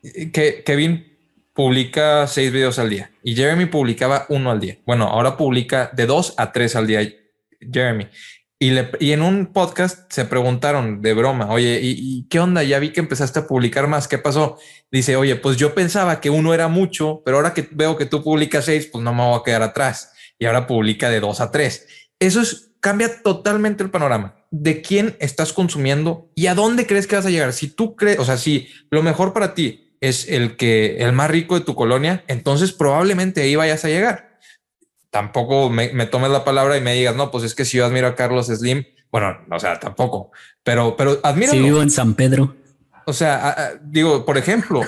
que Kevin publica seis videos al día y Jeremy publicaba uno al día. Bueno, ahora publica de dos a tres al día Jeremy. Y, le, y en un podcast se preguntaron de broma, oye, ¿y, ¿y, qué onda? Ya vi que empezaste a publicar más, ¿qué pasó? Dice, oye, pues yo pensaba que uno era mucho, pero ahora que veo que tú publicas seis, pues no me voy a quedar atrás. Y ahora publica de dos a tres. Eso es, cambia totalmente el panorama de quién estás consumiendo y a dónde crees que vas a llegar. Si tú crees, o sea, si lo mejor para ti es el que el más rico de tu colonia, entonces probablemente ahí vayas a llegar tampoco me, tomes la palabra y me digas, no, pues es que si yo admiro a Carlos Slim, bueno, o sea, tampoco, pero, pero admiro. Si vivo en San Pedro. O sea, digo, por ejemplo,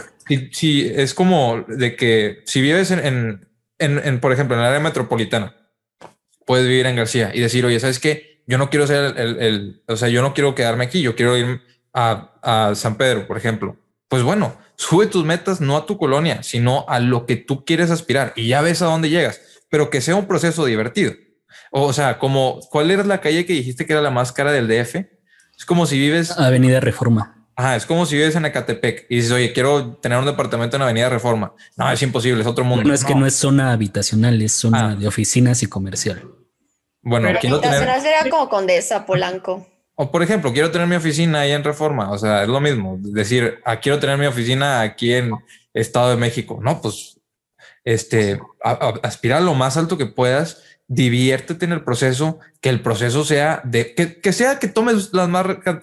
si, es como de que si vives en, en, por ejemplo, en el área metropolitana, puedes vivir en García y decir, oye, ¿sabes qué? Yo no quiero ser el, el, o sea, yo no quiero quedarme aquí, yo quiero ir a, a San Pedro, por ejemplo. Pues bueno, sube tus metas no a tu colonia, sino a lo que tú quieres aspirar y ya ves a dónde llegas pero que sea un proceso divertido. O sea, como, ¿cuál era la calle que dijiste que era la más cara del DF? Es como si vives... Avenida Reforma. Ajá, es como si vives en Ecatepec y dices, oye, quiero tener un departamento en Avenida Reforma. No, es imposible, es otro mundo. No, es que no es zona habitacional, es zona ah. de oficinas y comercial. Bueno, Pero quiero tener... sería como Condesa, Polanco. O por ejemplo, quiero tener mi oficina ahí en Reforma. O sea, es lo mismo. Decir, ah, quiero tener mi oficina aquí en Estado de México. No, pues este, a lo más alto que puedas, diviértete en el proceso, que el proceso sea de que, sea que tomes la,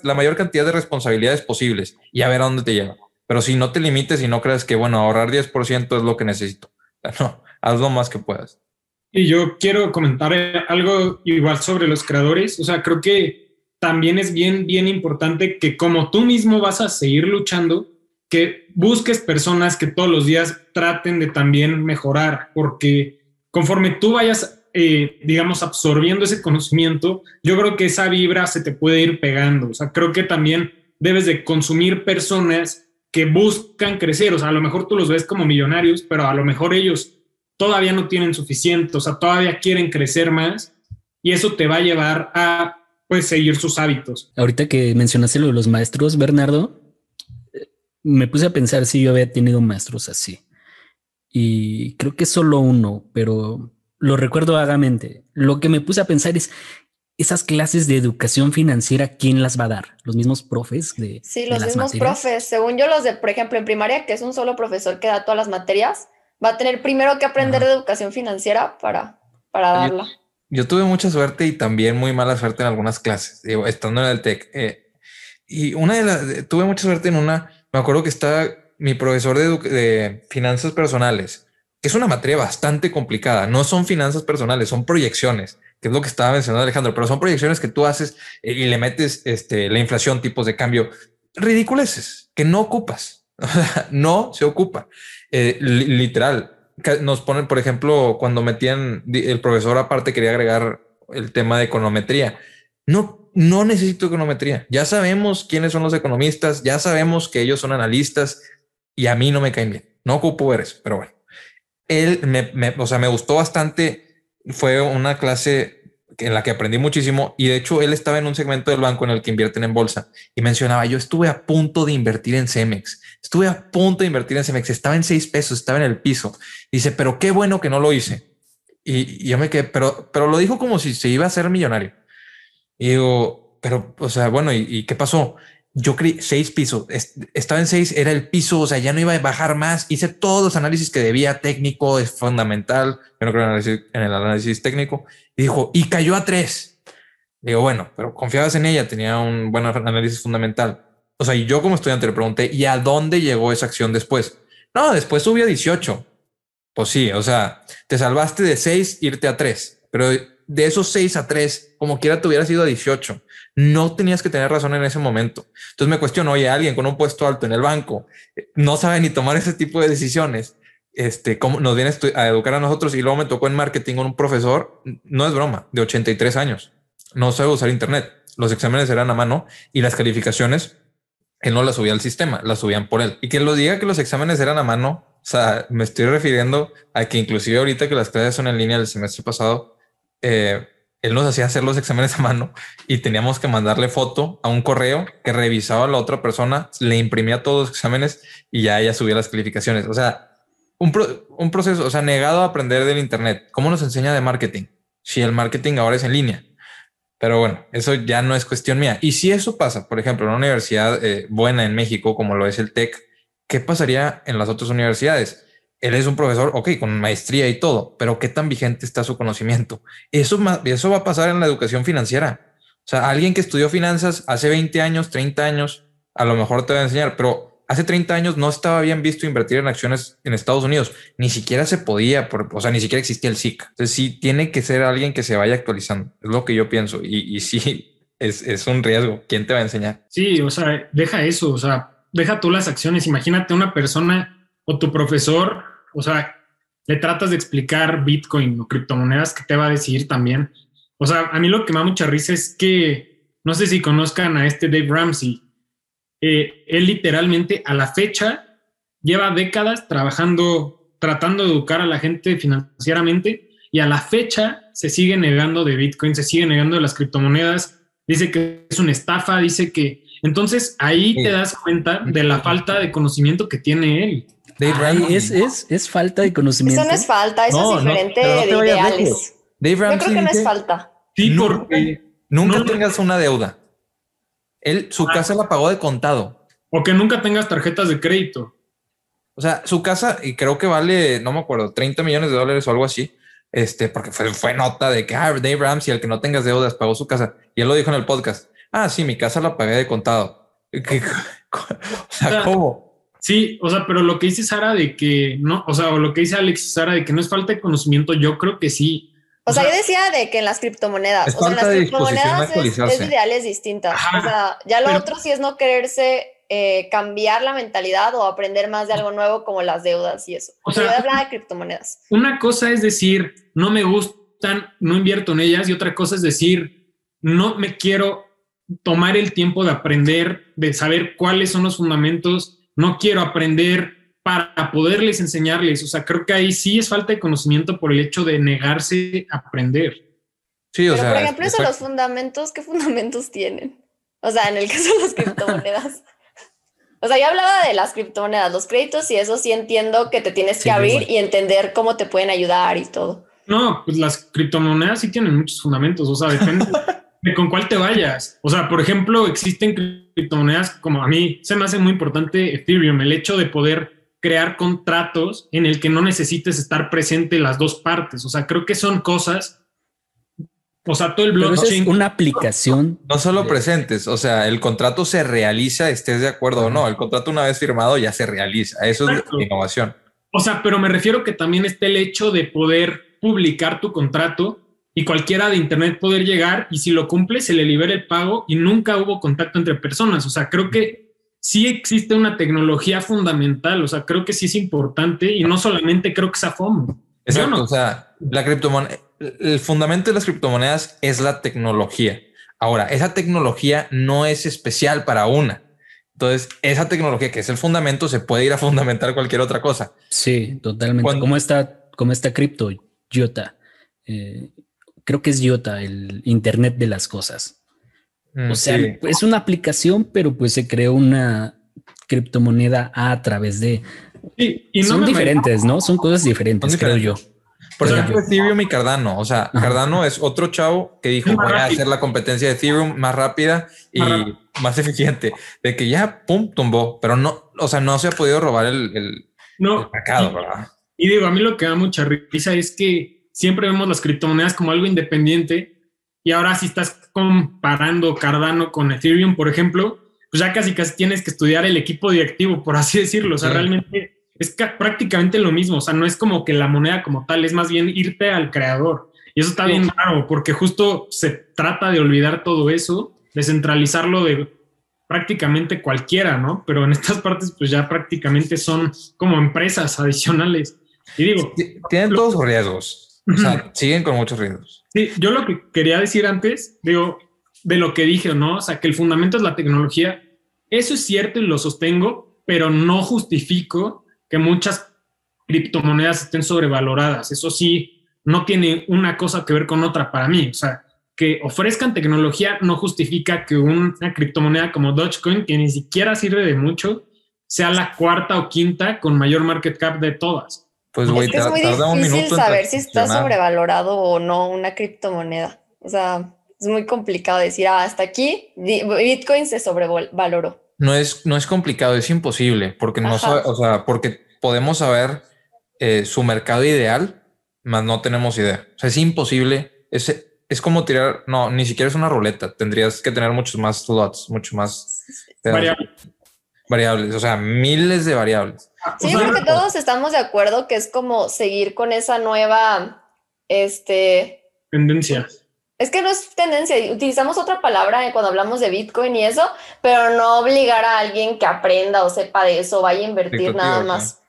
la mayor cantidad de responsabilidades posibles y a ver a dónde te lleva. Pero si no te limites y no creas que, bueno, ahorrar 10% es lo que necesito. No, haz lo más que puedas. Y yo quiero comentar algo igual sobre los creadores. O sea, creo que también es bien, bien importante que como tú mismo vas a seguir luchando, que busques personas que todos los días traten de también mejorar, porque conforme tú vayas eh, digamos, absorbiendo ese conocimiento, yo creo que esa vibra se te puede ir pegando. O sea, creo que también debes de consumir personas que buscan crecer. O sea, a lo mejor tú los ves como millonarios, pero a lo mejor ellos todavía no tienen suficiente, o sea, todavía quieren crecer más y eso te va a llevar a, pues, seguir sus hábitos. Ahorita que mencionaste lo de los maestros, Bernardo, me puse a pensar si yo había tenido maestros así. Y creo que solo uno, pero lo recuerdo vagamente. Lo que me puse a pensar es, esas clases de educación financiera, ¿quién las va a dar? ¿Los mismos profes de Sí, los mismos profes. Según yo, los de, por ejemplo, en primaria, que es un solo profesor que da todas las materias, va a tener primero que aprender de educación financiera para, para darla. Yo, tuve mucha suerte y también muy mala suerte en algunas clases, estando en el TEC. Eh, y una de las, tuve mucha suerte en una, me acuerdo que está mi profesor de, de finanzas personales, que es una materia bastante complicada. No son finanzas personales, son proyecciones que es lo que estaba mencionando Alejandro, pero son proyecciones que tú haces eh, y le metes este, la inflación, tipos de cambio, ridiculeces que no ocupas, [laughs] no se ocupa. Eh, literal, nos ponen, por ejemplo, cuando metían el profesor aparte quería agregar el tema de econometría. No, no necesito econometría. Ya sabemos quiénes son los economistas, ya sabemos que ellos son analistas y a mí no me caen bien. No ocupo ver pero bueno. Él me, me o sea, me gustó bastante fue una clase en la que aprendí muchísimo y de hecho él estaba en un segmento del banco en el que invierten en bolsa y mencionaba, yo estuve a punto de invertir en Cemex, estuve a punto de invertir en Cemex, estaba en seis pesos, estaba en el piso. Dice, pero qué bueno que no lo hice. Y, yo me quedé, pero, pero lo dijo como si se iba a ser millonario. Y digo, pero, o sea, bueno, ¿y, y qué pasó? yo creí seis pisos, estaba en seis, era el piso, o sea, ya no iba a bajar más. Hice todos los análisis que debía, técnico, es fundamental. Yo no creo en, el análisis técnico. Y dijo, y cayó a tres. Digo, bueno, pero confiabas en ella, tenía un buen análisis fundamental. O sea, y yo como estudiante le pregunté, ¿y a dónde llegó esa acción después? No, después subió a 18. Pues sí, o sea, te salvaste de seis, irte a tres, pero de esos seis a tres, como quiera te hubieras ido a 18 no tenías que tener razón en ese momento. Entonces me cuestiono, oye, alguien con un puesto alto en el banco eh, no sabe ni tomar ese tipo de decisiones. Este, cómo nos viene a educar a nosotros y luego me tocó en marketing con un profesor, no es broma, de 83 años. No sabe usar internet. Los exámenes eran a mano y las calificaciones él no las subía al sistema, las subían por él. Y que lo diga que los exámenes eran a mano, o sea, me estoy refiriendo a que inclusive ahorita que las clases son en línea el semestre pasado, eh, él nos hacía hacer los exámenes a mano y teníamos que mandarle foto a un correo que revisaba a la otra persona, le imprimía todos los exámenes y ya ella subía las calificaciones. O sea, un, proceso, o sea, negado a aprender del Internet. ¿Cómo nos enseña de marketing? Si el marketing ahora es en línea. Pero bueno, eso ya no es cuestión mía. Y si eso pasa, por ejemplo, en una universidad eh, buena en México, como lo es el TEC, ¿qué pasaría en las otras universidades? Él es un profesor, ok, con maestría y todo, pero qué tan vigente está su conocimiento. Eso, eso va a pasar en la educación financiera. O sea, alguien que estudió finanzas hace 20 años, 30 años, a lo mejor te va a enseñar, pero hace 30 años no estaba bien visto invertir en acciones en Estados Unidos. Ni siquiera se podía, o sea, ni siquiera existía el SIC. Entonces sí tiene que ser alguien que se vaya actualizando. Es lo que yo pienso. Y, y sí, [laughs] es, es un riesgo. ¿Quién te va a enseñar? Sí, o sea, deja eso, o sea, deja tú las acciones. Imagínate una persona o tu profesor, o sea, le tratas de explicar Bitcoin o criptomonedas, ¿qué te va a decir también? O sea, a mí lo que me da mucha risa es que, no sé si conozcan a este Dave Ramsey, eh, él literalmente a la fecha lleva décadas trabajando, tratando de educar a la gente financieramente y a la fecha se sigue negando de Bitcoin, se sigue negando de las criptomonedas, dice que es una estafa, dice que... Entonces ahí te das cuenta de la falta de conocimiento que tiene él es, es, es, falta de conocimiento. Eso no es falta, eso es diferente de ideales. Dave Ramsey Yo creo que no es falta. Sí, porque nunca tengas una deuda. Él, su ah. casa la pagó de contado. O que nunca tengas tarjetas de crédito. O sea, su casa, y creo que vale, no me acuerdo, 30 millones de dólares o algo así. Este, porque fue, fue nota de que ah, Dave Ramsey, el que no tengas deudas, pagó su casa. Y él lo dijo en el podcast. Ah, sí, mi casa la pagué de contado. [laughs] o sea, ¿cómo? Sí, o sea, pero lo que dice Sara de que no, o sea, o lo que dice Alex Sara de que no es falta de conocimiento, yo creo que sí. O, sea, yo decía de que en las criptomonedas, o sea, en las criptomonedas es, ideales distintas. O sea, ya lo otro sí es no quererse eh, cambiar la mentalidad o aprender más de algo nuevo como las deudas y eso. O sea, yo hablaba de criptomonedas. Una cosa es decir, no me gusta gustan, no invierto en ellas y otra cosa es decir, no me quiero tomar el tiempo de aprender, de saber cuáles son los fundamentos, no quiero aprender para poderles enseñarles. O sea, creo que ahí sí es falta de conocimiento por el hecho de negarse a aprender. Sí, o sea, por ejemplo, eso los fundamentos, ¿qué fundamentos tienen? O sea, en el [laughs] caso de las criptomonedas. O sea, yo hablaba de las criptomonedas, los créditos y eso sí entiendo que te tienes que abrir y entender cómo te pueden ayudar y todo. No, pues las criptomonedas sí tienen muchos fundamentos, o sea, depende [laughs] de con cuál te vayas. O sea, por ejemplo, existen criptomonedas como a mí se me hace muy importante Ethereum, el hecho de poder crear contratos en el que no necesites estar presente las dos partes. O sea, creo que son cosas o sea, todo el blockchain. es una aplicación. No solo presentes, o sea, el contrato se realiza, estés de acuerdo o no. El contrato, una vez firmado, ya se realiza. Eso es innovación. O sea, pero me refiero que también está el hecho de poder publicar tu contrato y cualquiera de Internet poder llegar y si lo cumple, se le libera el pago y nunca hubo contacto entre personas. O sea, creo que sí existe una tecnología fundamental. O sea, creo que sí es importante y no solamente creo que sea FOMO. Exacto. O sea, la criptomoneda el fundamento de las criptomonedas es la tecnología. Ahora, esa tecnología no es especial para una. Entonces, esa tecnología que es el fundamento se puede ir a fundamentar cualquier otra cosa. Sí, totalmente. ¿Cómo está, cómo está cripto? IOTA. Eh, creo que es IOTA, el Internet de las cosas. Mm, o sea, es una aplicación, pero pues se creó una criptomoneda a través de... Sí, y son diferentes, ¿no? Son cosas diferentes, creo yo. Por ejemplo, Ethereum y Cardano. O sea, Cardano es otro chavo que dijo, voy a hacer la competencia de Ethereum más rápida y más, eficiente. De que ya, pum, tumbó. Pero no, o sea, no se ha podido robar el, mercado, ¿verdad? Y digo, a mí lo que da mucha risa es que siempre vemos las criptomonedas como algo independiente. Y ahora si estás comparando Cardano con Ethereum, por ejemplo, pues ya casi casi tienes que estudiar el equipo directivo, por así decirlo. O sea, realmente es prácticamente lo mismo, o sea, no es como que la moneda como tal, es más bien irte al creador. Y eso está bien raro, porque justo se trata de olvidar todo eso, descentralizarlo de prácticamente cualquiera, ¿no? Pero en estas partes, pues ya prácticamente son como empresas [laughs] adicionales. Y digo... Tienen todos riesgos, o sea, siguen con muchos riesgos. Sí, yo lo que quería decir antes, digo, de lo que dije, ¿no? O sea, que el fundamento es la tecnología. Eso es cierto y lo sostengo, pero no justifico que muchas criptomonedas estén sobrevaloradas. Eso sí, no tiene una cosa que ver con otra para mí. O sea, que ofrezcan tecnología no justifica que una criptomoneda como Dogecoin, que ni siquiera sirve de mucho, sea la cuarta o quinta con mayor market cap de todas. Pues güey, es, muy difícil saber si está sobrevalorado o no una criptomoneda. O sea, es muy complicado decir, ah, hasta aquí Bitcoin se sobrevaloró no es, no es complicado, es imposible, porque no o sea, porque podemos saber eh, su mercado ideal, más no tenemos idea. O sea, es imposible. Es, es como tirar, no, ni siquiera es una ruleta. Tendrías que tener muchos más slots, mucho más variables. variables, o sea, miles de variables. [laughs] Sí, porque todos estamos de acuerdo que es como seguir con esa nueva, este, tendencia es que no es tendencia, utilizamos otra palabra cuando hablamos de Bitcoin y eso, pero no obligar a alguien que aprenda o sepa de eso, vaya a invertir nada más.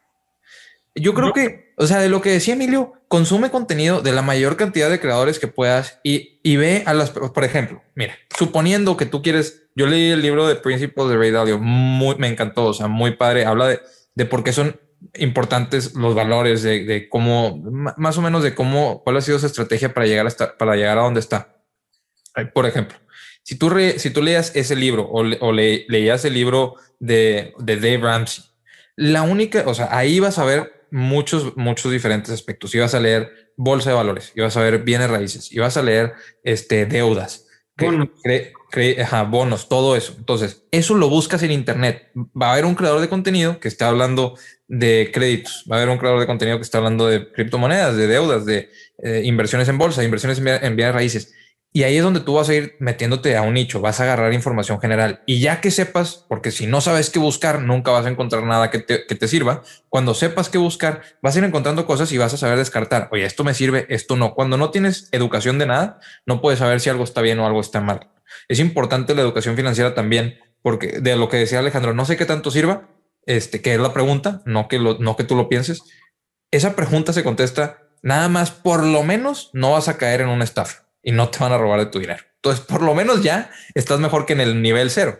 Yo creo que, o sea, de lo que decía Emilio, consume contenido de la mayor cantidad de creadores que puedas y, y ve a las, por ejemplo, mira, suponiendo que tú quieres, yo leí el libro de Principles de Ray Dalio, muy, me encantó, o sea, muy padre, habla de, de por qué son importantes los valores de, cómo, más o menos de cómo, cuál ha sido su estrategia para llegar hasta, para llegar a donde está. Por ejemplo, si tú, si tú leías ese libro o, leías el libro de, de Dave Ramsey, la única, o sea, ahí vas a ver muchos, muchos diferentes aspectos. Ibas a leer bolsa de valores, ibas a ver bienes raíces, ibas a leer este, deudas, bonos, todo eso. Entonces, eso lo buscas en Internet. Va a haber un creador de contenido que está hablando de créditos, va a haber un creador de contenido que está hablando de criptomonedas, de deudas, de eh, inversiones en bolsa, inversiones en, en bienes raíces. Y ahí es donde tú vas a ir metiéndote a un nicho, vas a agarrar información general. Y ya que sepas, porque si no sabes qué buscar, nunca vas a encontrar nada que te, que te, sirva. Cuando sepas qué buscar, vas a ir encontrando cosas y vas a saber descartar. Oye, esto me sirve, esto no. Cuando no tienes educación de nada, no puedes saber si algo está bien o algo está mal. Es importante la educación financiera también, porque de lo que decía Alejandro, no sé qué tanto sirva, este, que es la pregunta, no que, lo, no que tú lo pienses. Esa pregunta se contesta nada más por lo menos no vas a caer en una estafa y no te van a robar de tu dinero. Entonces, por lo menos ya estás mejor que en el nivel cero.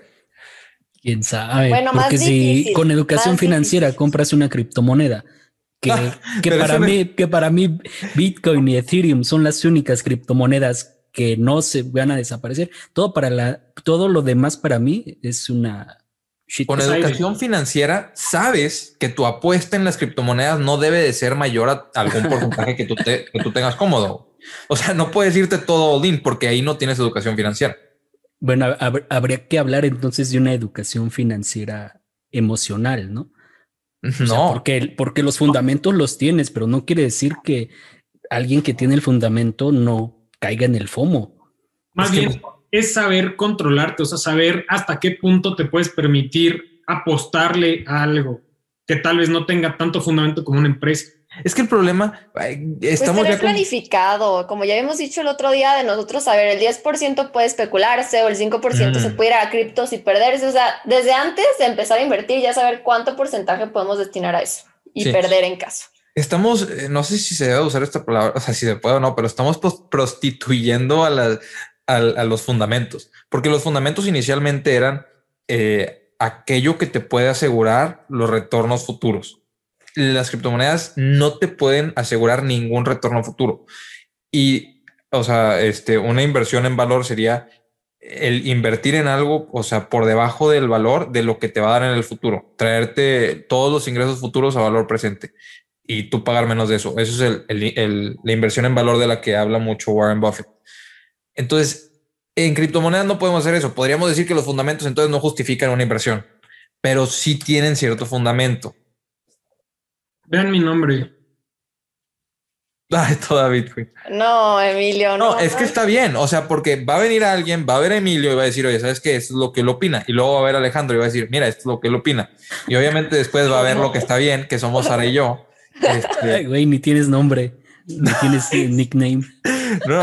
Quién sabe. Bueno, Porque si con educación financiera compras una criptomoneda que, [laughs] que para mí, que para mí Bitcoin y Ethereum son las únicas criptomonedas que no se van a desaparecer. Todo para la, todo lo demás para mí es una con educación financiera, sabes que tu apuesta en las criptomonedas no debe de ser mayor a algún [laughs] porcentaje que tú, que tú tengas cómodo. O sea, no puedes irte todo all in porque ahí no tienes educación financiera. Bueno, habría que hablar entonces de una educación financiera emocional, ¿no? no. porque, porque los fundamentos los tienes, pero no quiere decir que alguien que tiene el fundamento no caiga en el FOMO. Más bien, es saber controlarte, o sea, saber hasta qué punto te puedes permitir apostarle a algo que tal vez no tenga tanto fundamento como una empresa. Es que el problema estamos pues ya planificado, como ya habíamos dicho el otro día de nosotros, saber el 10% puede especularse o el 5% se puede ir a criptos y perderse, o sea, desde antes de empezar a invertir ya saber cuánto porcentaje podemos destinar a eso y perder en caso. Estamos, eh, no sé si se debe usar esta palabra, o sea, si se puede o no, pero estamos prostituyendo a los fundamentos, porque los fundamentos inicialmente eran eh, aquello que te puede asegurar los retornos futuros. Las criptomonedas no te pueden asegurar ningún retorno futuro. Y, o sea, este, una inversión en valor sería el invertir en algo, o sea, por debajo del valor de lo que te va a dar en el futuro, traerte todos los ingresos futuros a valor presente y tú pagar menos de eso. Eso es el, la inversión en valor de la que habla mucho Warren Buffett. Entonces, en criptomonedas no podemos hacer eso. Podríamos decir que los fundamentos entonces no justifican una inversión, pero sí tienen cierto fundamento. Vean mi nombre. Ay, toda Bitcoin. No, Emilio, no. No, es que está bien. O sea, porque va a venir alguien, va a ver a Emilio y va a decir, oye, ¿sabes qué? Esto es lo que él opina. Y luego va a ver a Alejandro y va a decir, mira, esto es lo que él opina. Y obviamente después va a ver lo que está bien, que somos Sara y yo. Este... Güey, ni tienes nombre, ni tienes [laughs] nickname. No,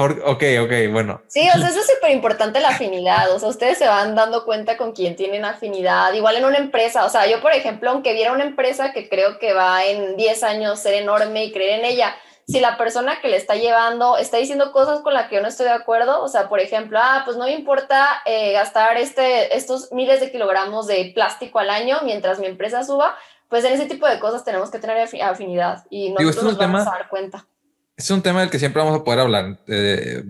ok, ok, bueno. Sí, o sea, eso es súper importante la afinidad. O sea, ustedes se van dando cuenta con quién tienen afinidad. Igual en una empresa, o sea, yo, por ejemplo, aunque viera una empresa que creo que va en 10 años ser enorme y creer en ella, si la persona que le está llevando está diciendo cosas con las que yo no estoy de acuerdo, o sea, por ejemplo, ah, pues no me importa eh, gastar este, estos miles de kilogramos de plástico al año mientras mi empresa suba, pues en ese tipo de cosas tenemos que tener afinidad y nosotros nos vamos a dar cuenta es un tema del que siempre vamos a poder hablar. Eh,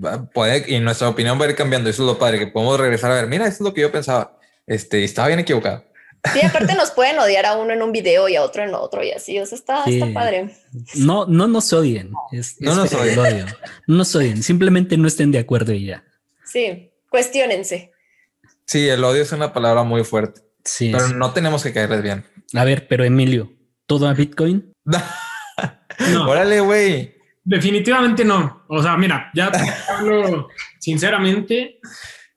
y nuestra opinión va a ir cambiando. Eso es lo padre, que podemos regresar a ver, mira, esto es lo que yo pensaba. Este, estaba bien equivocado. Sí, aparte [laughs] nos pueden odiar a uno en un video y a otro en otro y así. O sea, está, está padre. No, no nos odien. no nos odien. No nos odien. Simplemente no estén de acuerdo y ya. Sí, cuestionense. Sí, el odio es una palabra muy fuerte. Sí. Pero no tenemos que caerles bien. A ver, pero Emilio, ¿todo a Bitcoin? [laughs] no. Órale, güey. Definitivamente no. O sea, mira, ya hablo [laughs] sinceramente,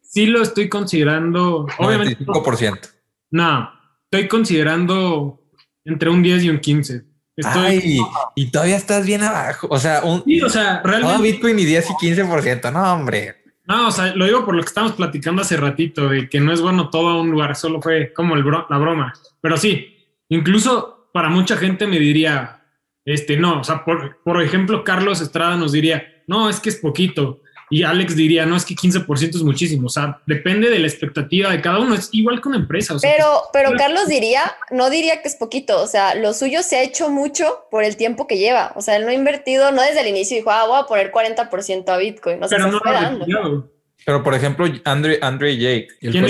sí lo estoy considerando. Obviamente. 95%. No, estoy considerando entre un 10 y un 15. Estoy, y todavía estás bien abajo. O sea, un, sí, o sea, realmente. Bitcoin y 10 y 15%. No, hombre. No, o sea, lo digo por lo que estamos platicando hace ratito, de que no es bueno todo un lugar, solo fue como el la broma. Pero sí, incluso para mucha gente me diría, este, no, o sea, por ejemplo, Carlos Estrada nos diría, no, es que es poquito. Y Alex diría, no, es que 15% es muchísimo. O sea, depende de la expectativa de cada uno. Es igual con empresa. pero, pero Carlos diría, no diría que es poquito. O sea, lo suyo se ha hecho mucho por el tiempo que lleva. O sea, él no ha invertido, no desde el inicio dijo, ah, voy a poner 40% a Bitcoin. O sea, pero no Pero por ejemplo, Andre, Andre Jake. ¿Quién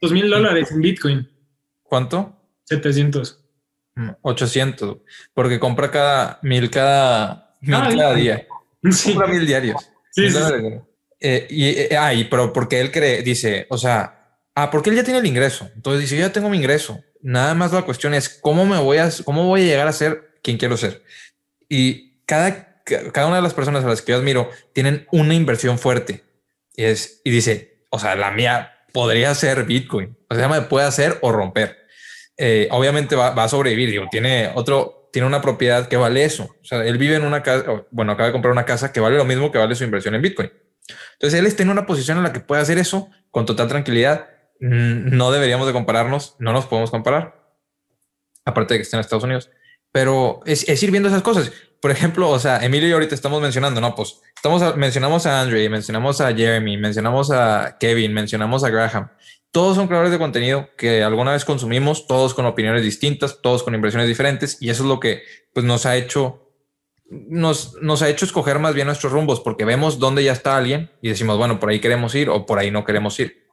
Dos mil dólares en Bitcoin. ¿Cuánto? 700. 800, porque compra cada mil cada, mil ah, cada día. [laughs] Compra mil diarios. Sí, eh, y, eh, ah, pero porque él cree, dice, o sea, ah, porque él ya tiene el ingreso. Entonces dice, yo ya tengo mi ingreso. Nada más la cuestión es cómo me voy a, cómo voy a llegar a ser quien quiero ser. Y cada, cada una de las personas a las que yo admiro tienen una inversión fuerte. Y es, y dice, o sea, la mía podría ser Bitcoin. O sea, me puede hacer o romper. Eh, obviamente va, a sobrevivir. Digo, tiene otro, tiene una propiedad que vale eso. O sea, él vive en una casa, bueno, acaba de comprar una casa que vale lo mismo que vale su inversión en Bitcoin. Entonces, él está en una posición en la que puede hacer eso con total tranquilidad. No deberíamos de compararnos, no nos podemos comparar. Aparte de que está en Estados Unidos. pero es, es ir viendo esas cosas. Por ejemplo, o sea, Emilio y ahorita estamos mencionando, no, pues estamos mencionamos a Andre, mencionamos a Jeremy, mencionamos a Kevin, mencionamos a Graham. Todos son creadores de contenido que alguna vez consumimos, todos con opiniones distintas, todos con impresiones diferentes, y eso es lo que pues, nos ha hecho nos, nos ha hecho escoger más bien nuestros rumbos porque vemos dónde ya está alguien y decimos, bueno, por ahí queremos ir o por ahí no queremos ir.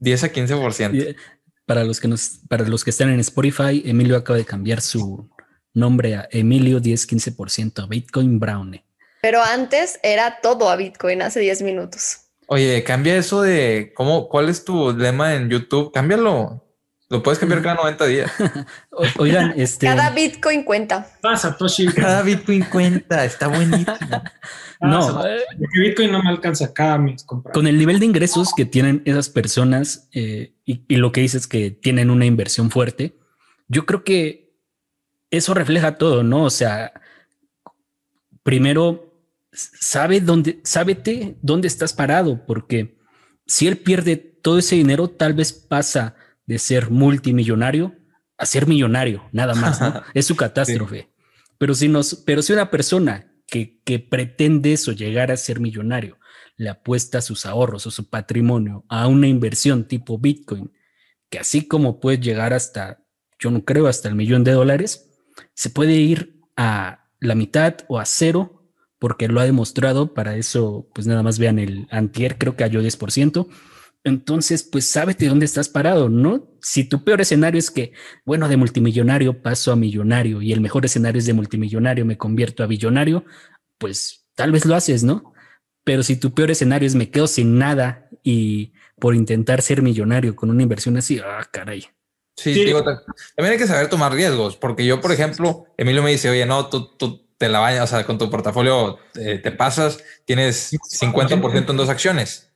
10 a 15%. Para los que nos, para los que están en Spotify, Emilio acaba de cambiar su nombre a Emilio 10-15% a Bitcoin Brownie. Pero antes era todo a Bitcoin hace 10 minutos. Oye, cambia eso de cómo, cuál es tu lema en YouTube. Cámbialo. Lo puedes cambiar cada 90 días. [laughs] Oigan, [laughs] este. Cada Bitcoin cuenta. Pasa, Toshi. Cada Bitcoin cuenta. Está buenísimo. [laughs] no, eh, Bitcoin no me alcanza cada mes comprar. Con el nivel de ingresos que tienen esas personas eh, y, y, lo que dices que tienen una inversión fuerte, yo creo que eso refleja todo, ¿no? O sea, primero sabe dónde, sábete dónde estás parado, porque si él pierde todo ese dinero, tal vez pasa de ser multimillonario a ser millonario, nada más, ¿no? [laughs] es su catástrofe. Pero si nos, pero si una persona que, que pretende eso, llegar a ser millonario, le apuesta sus ahorros o su patrimonio a una inversión tipo Bitcoin, que así como puede llegar hasta, yo no creo, hasta el millón de dólares, se puede ir a la mitad o a cero porque lo ha demostrado. Para eso, pues nada más vean el antier, creo que cayó 10%. Entonces, pues sábete dónde estás parado, ¿no? Si tu peor escenario es que, bueno, de multimillonario paso a millonario y el mejor escenario es de multimillonario me convierto a billonario, pues tal vez lo haces, ¿no? Pero si tu peor escenario es me quedo sin nada y por intentar ser millonario con una inversión así, ah, caray. Sí, Digo, también hay que saber tomar riesgos, porque yo, por ejemplo, Emilio me dice, oye, no, tú, tú te la vayas, o sea, con tu portafolio eh, te pasas, tienes 50% en dos acciones.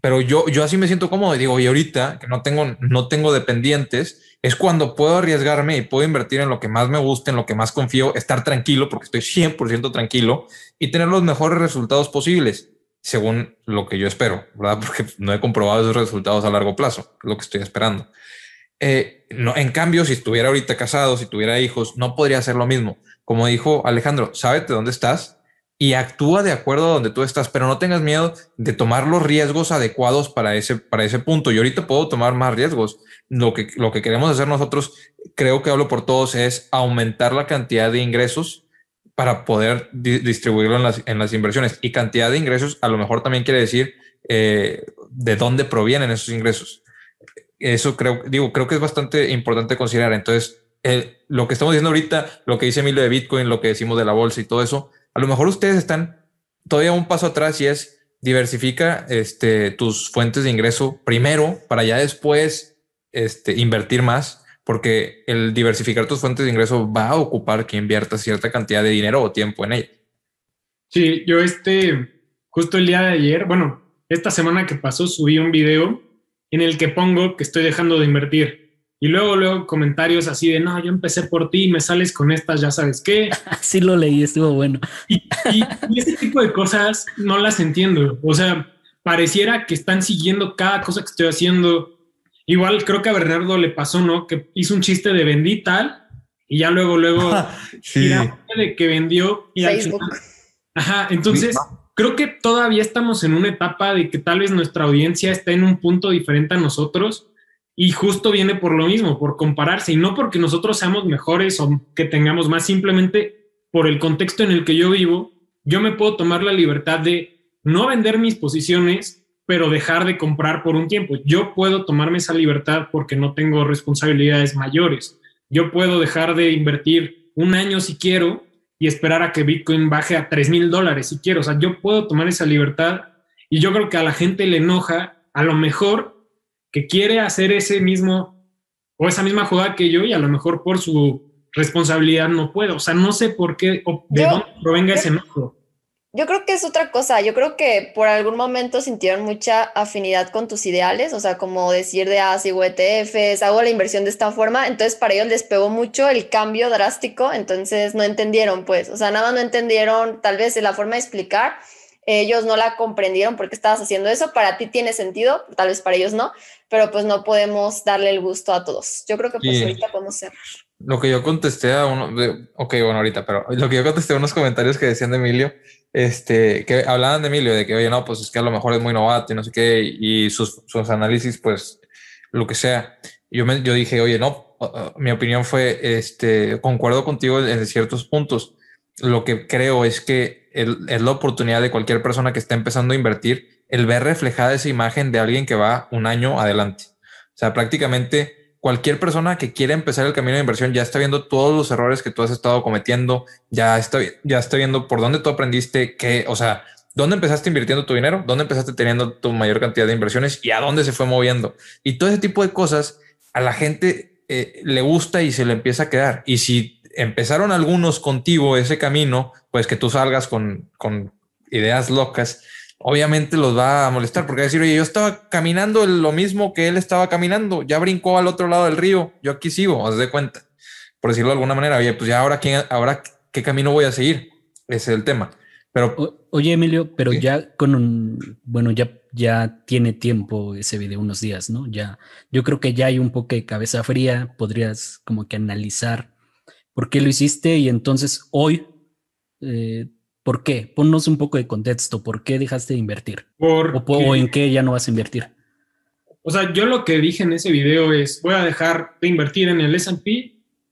Pero yo, yo así me siento cómodo y digo, y ahorita que no tengo, no tengo dependientes, es cuando puedo arriesgarme y puedo invertir en lo que más me gusta, en lo que más confío, estar tranquilo, porque estoy 100% tranquilo y tener los mejores resultados posibles, según lo que yo espero, ¿verdad? [laughs] Porque no he comprobado esos resultados a largo plazo, lo que estoy esperando. Eh, no, en cambio, si estuviera ahorita casado, si tuviera hijos, no podría hacer lo mismo como dijo Alejandro, sábete dónde estás y actúa de acuerdo a donde tú estás, pero no tengas miedo de tomar los riesgos adecuados para ese, para ese punto. Y ahorita puedo tomar más riesgos. Lo que, lo que queremos hacer nosotros, creo que hablo por todos, es aumentar la cantidad de ingresos para poder distribuirlo en las, en las, inversiones. Y cantidad de ingresos a lo mejor también quiere decir eh, de dónde provienen esos ingresos. Eso creo, digo, creo que es bastante importante considerar. Entonces, lo que estamos diciendo ahorita, lo que dice Emilio de Bitcoin, lo que decimos de la bolsa y todo eso, a lo mejor ustedes están todavía un paso atrás y es diversifica este, tus fuentes de ingreso primero para ya después este, invertir más, porque el diversificar tus fuentes de ingreso va a ocupar que inviertas cierta cantidad de dinero o tiempo en ella. Sí, yo este, justo el día de ayer, bueno, esta semana que pasó subí un video en el que pongo que estoy dejando de invertir y luego, luego comentarios así de, no, yo empecé por ti, me sales con estas, ya sabes qué. [laughs] sí lo leí, estuvo bueno. Y, ese tipo de cosas no las entiendo. O sea, pareciera que están siguiendo cada cosa que estoy haciendo. Igual creo que a Bernardo le pasó, ¿no? Que hizo un chiste de vendí tal y ya luego, luego, [laughs] sí. de que vendió. Y Facebook. ajá, entonces creo que todavía estamos en una etapa de que tal vez nuestra audiencia está en un punto diferente a nosotros y justo viene por lo mismo, por compararse, y no porque nosotros seamos mejores o que tengamos más, simplemente por el contexto en el que yo vivo, yo me puedo tomar la libertad de no vender mis posiciones, pero dejar de comprar por un tiempo. Yo puedo tomarme esa libertad porque no tengo responsabilidades mayores. Yo puedo dejar de invertir un año si quiero y esperar a que Bitcoin baje a 3 mil dólares si quiero. O sea, yo puedo tomar esa libertad y yo creo que a la gente le enoja a lo mejor que quiere hacer ese mismo o esa misma jugada que yo y a lo mejor por su responsabilidad no puede. O sea, no sé por qué o de dónde provenga ese enojo. Yo creo que es otra cosa. Yo creo que por algún momento sintieron mucha afinidad con tus ideales, o sea, como decir de, ah, sigo ETFs, hago la inversión de esta forma. Entonces, para ellos les pegó mucho el cambio drástico. Entonces, no entendieron, pues, o sea, nada no entendieron tal vez la forma de explicar ellos no la comprendieron porque estabas haciendo eso, para ti tiene sentido, tal vez para ellos no, pero pues no podemos darle el gusto a todos. Yo creo que pues ahorita podemos cerrar. lo que yo contesté a uno, ok, bueno, ahorita, pero lo que yo contesté a unos comentarios que decían de Emilio, este, que hablaban de Emilio, de que, oye, no, pues es que a lo mejor es muy novato y no sé qué, y sus, sus análisis, pues, lo que sea. Yo, me, yo dije, oye, no, uh, uh, mi opinión fue, este, concuerdo contigo en ciertos puntos. Lo que creo es que es la oportunidad de cualquier persona que esté empezando a invertir, el ver reflejada esa imagen de alguien que va un año adelante. O sea, prácticamente cualquier persona que quiera empezar el camino de inversión ya está viendo todos los errores que tú has estado cometiendo, ya está, ya está viendo por dónde tú aprendiste, qué, o sea, dónde empezaste invirtiendo tu dinero, dónde empezaste teniendo tu mayor cantidad de inversiones y a dónde se fue moviendo. Y todo ese tipo de cosas a la gente eh, le gusta y se le empieza a quedar. Y si empezaron algunos contigo ese camino, pues que tú salgas con, con ideas locas, obviamente los va a molestar porque va a decir, oye, yo estaba caminando lo mismo que él estaba caminando, ya brincó al otro lado del río, yo aquí sigo, os de cuenta, por decirlo de alguna manera, oye, pues ya ahora, ¿qué, ahora qué camino voy a seguir? Ese es el tema. Pero, oye, Emilio, pero ya con un, bueno, ya, ya tiene tiempo ese video, unos días, ¿no? Ya, yo creo que ya hay un poco de cabeza fría, podrías como que analizar por qué lo hiciste y entonces hoy, eh, ¿por qué? Ponnos un poco de contexto, ¿por qué dejaste de invertir? o, en qué ya no vas a invertir? O sea, yo lo que dije en ese video es, voy a dejar de invertir en el S&P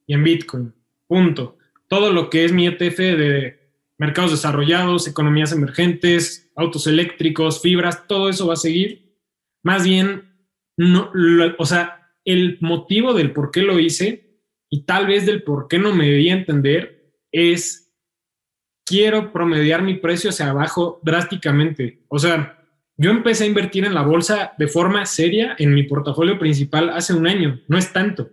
y en Bitcoin, punto. Todo lo que es mi ETF de mercados desarrollados, economías emergentes, autos eléctricos, fibras, todo eso va a seguir. Más bien, no, o sea, el motivo del por qué lo hice y tal vez del por qué no me debía entender es quiero promediar mi precio hacia abajo drásticamente. O sea, yo empecé a invertir en la bolsa de forma seria en mi portafolio principal hace un año, no es tanto.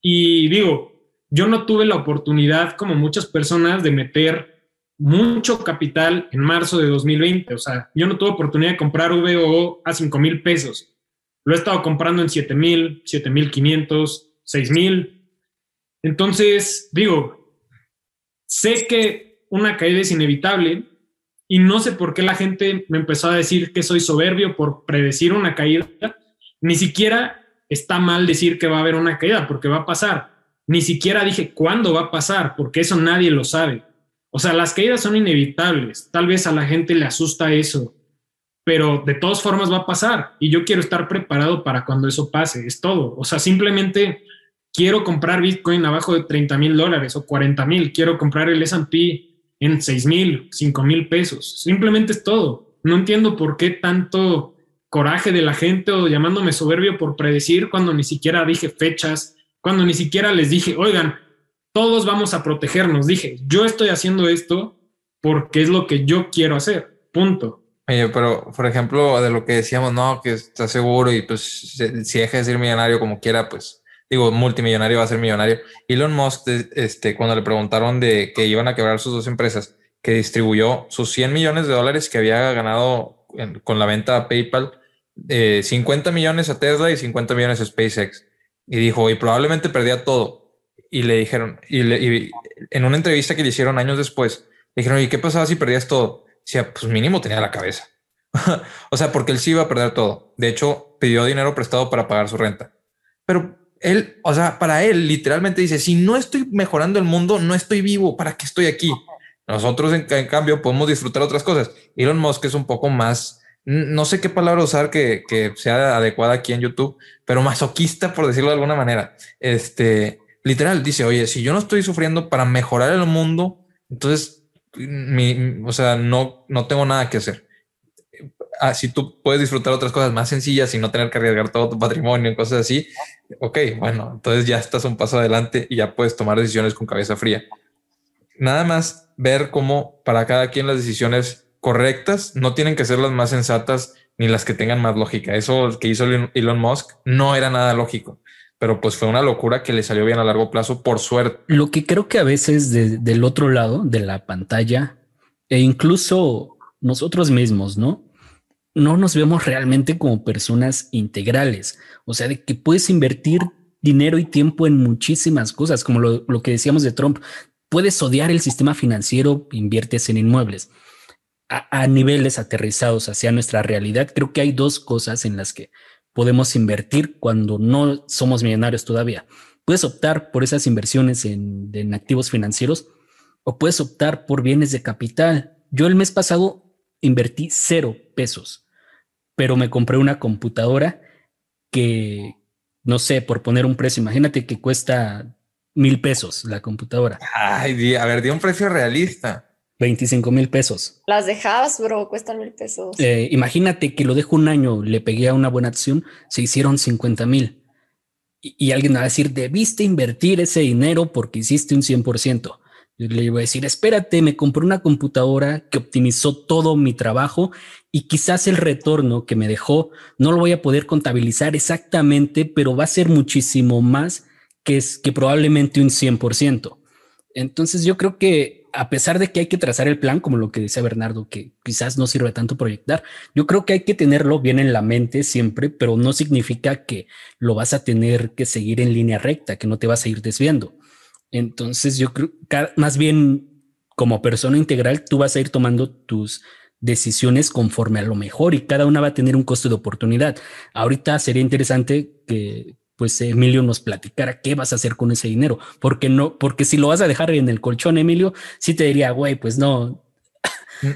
Y digo, yo no tuve la oportunidad, como muchas personas, de meter mucho capital en marzo de 2020. O sea, yo no tuve oportunidad de comprar VOO a 5 mil pesos. Lo he estado comprando en 7 mil, 7 mil 500, 6 mil. Entonces, digo, sé que una caída es inevitable y no sé por qué la gente me empezó a decir que soy soberbio por predecir una caída. Ni siquiera está mal decir que va a haber una caída porque va a pasar. Ni siquiera dije cuándo va a pasar porque eso nadie lo sabe. O sea, las caídas son inevitables. Tal vez a la gente le asusta eso, pero de todas formas va a pasar y yo quiero estar preparado para cuando eso pase. Es todo. O sea, simplemente quiero comprar Bitcoin abajo de 30 mil dólares o 40 mil. Quiero comprar el S&P en 6 mil, 5 mil pesos. Simplemente es todo. No entiendo por qué tanto coraje de la gente o llamándome soberbio por predecir cuando ni siquiera dije fechas, cuando ni siquiera les dije, oigan, todos vamos a protegernos. Dije, yo estoy haciendo esto porque es lo que yo quiero hacer. Punto. Oye, pero por ejemplo, de lo que decíamos, no, que está seguro y pues si deja de ser millonario como quiera, pues digo, multimillonario va a ser millonario. Elon Musk, este, cuando le preguntaron de que iban a quebrar sus dos empresas, que distribuyó sus 100 millones de dólares que había ganado con la venta a PayPal, eh, 50 millones a Tesla y 50 millones a SpaceX. Y dijo, y probablemente perdía todo y le dijeron, y, le, en una entrevista que le hicieron años después, le dijeron, ¿y qué pasaba si perdías todo? Decía, pues mínimo tenía la cabeza. [laughs] o sea, porque él sí iba a perder todo. De hecho, pidió dinero prestado para pagar su renta. Pero él, o sea, para él literalmente dice, si no estoy mejorando el mundo, no estoy vivo, ¿para qué estoy aquí? Nosotros, en, cambio, podemos disfrutar otras cosas. Elon Musk es un poco más, no sé qué palabra usar que, que sea adecuada aquí en YouTube, pero masoquista, por decirlo de alguna manera. Este, literal dice, oye, si yo no estoy sufriendo para mejorar el mundo, entonces, mi, o sea, no, no tengo nada que hacer. Ah, tú puedes disfrutar otras cosas más sencillas y no tener que arriesgar todo tu patrimonio y cosas así. Ok, bueno, entonces ya estás un paso adelante y ya puedes tomar decisiones con cabeza fría. Nada más ver cómo para cada quien las decisiones correctas no tienen que ser las más sensatas ni las que tengan más lógica. Eso que hizo Elon Musk no era nada lógico pero pues fue una locura que le salió bien a largo plazo por suerte. Lo que creo que a veces del otro lado de la pantalla e incluso nosotros mismos, ¿no? No nos vemos realmente como personas integrales, o sea, de que puedes invertir dinero y tiempo en muchísimas cosas, como lo, lo que decíamos de Trump, puedes odiar el sistema financiero, inviertes en inmuebles. A, niveles aterrizados hacia nuestra realidad, creo que hay dos cosas en las que podemos invertir cuando no somos millonarios todavía. Puedes optar por esas inversiones en, en activos financieros o puedes optar por bienes de capital. Yo el mes pasado invertí cero pesos, pero me compré una computadora que, no sé, por poner un precio, imagínate que cuesta mil pesos la computadora. Ay, a ver, di un precio realista. 25 mil pesos. Las dejas, bro, cuestan mil pesos. Eh, imagínate que lo dejo un año, le pegué a una buena acción, se hicieron 50 mil. Y, y, alguien va a decir, debiste invertir ese dinero porque hiciste un 100%. Le iba a decir, espérate, me compré una computadora que optimizó todo mi trabajo y quizás el retorno que me dejó no lo voy a poder contabilizar exactamente, pero va a ser muchísimo más que, es, que probablemente un 100%. Entonces yo creo que a pesar de que hay que trazar el plan, como lo que decía Bernardo, que quizás no sirve tanto proyectar, yo creo que hay que tenerlo bien en la mente siempre, pero no significa que lo vas a tener que seguir en línea recta, que no te vas a ir desviando. Entonces yo creo que más bien como persona integral, tú vas a ir tomando tus decisiones conforme a lo mejor y cada una va a tener un costo de oportunidad. Ahorita sería interesante que pues Emilio nos platicara qué vas a hacer con ese dinero, porque no, porque si lo vas a dejar en el colchón, Emilio, sí te diría, güey, pues no.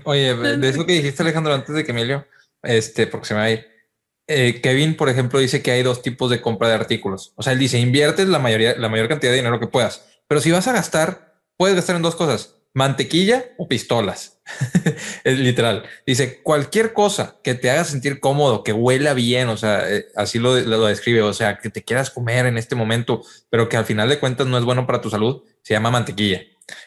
Oye, de eso que dijiste, Alejandro, antes de que Emilio, este, porque se me va a ir. Eh, Kevin, por ejemplo, dice que hay dos tipos de compra de artículos. O sea, él dice, inviertes la mayoría, la mayor cantidad de dinero que puedas, pero si vas a gastar, puedes gastar en dos cosas, mantequilla o pistolas. [laughs] es literal. Dice, cualquier cosa que te haga sentir cómodo, que huela bien, o sea, eh, así lo, lo, describe, o sea, que te quieras comer en este momento, pero que al final de cuentas no es bueno para tu salud, se llama mantequilla.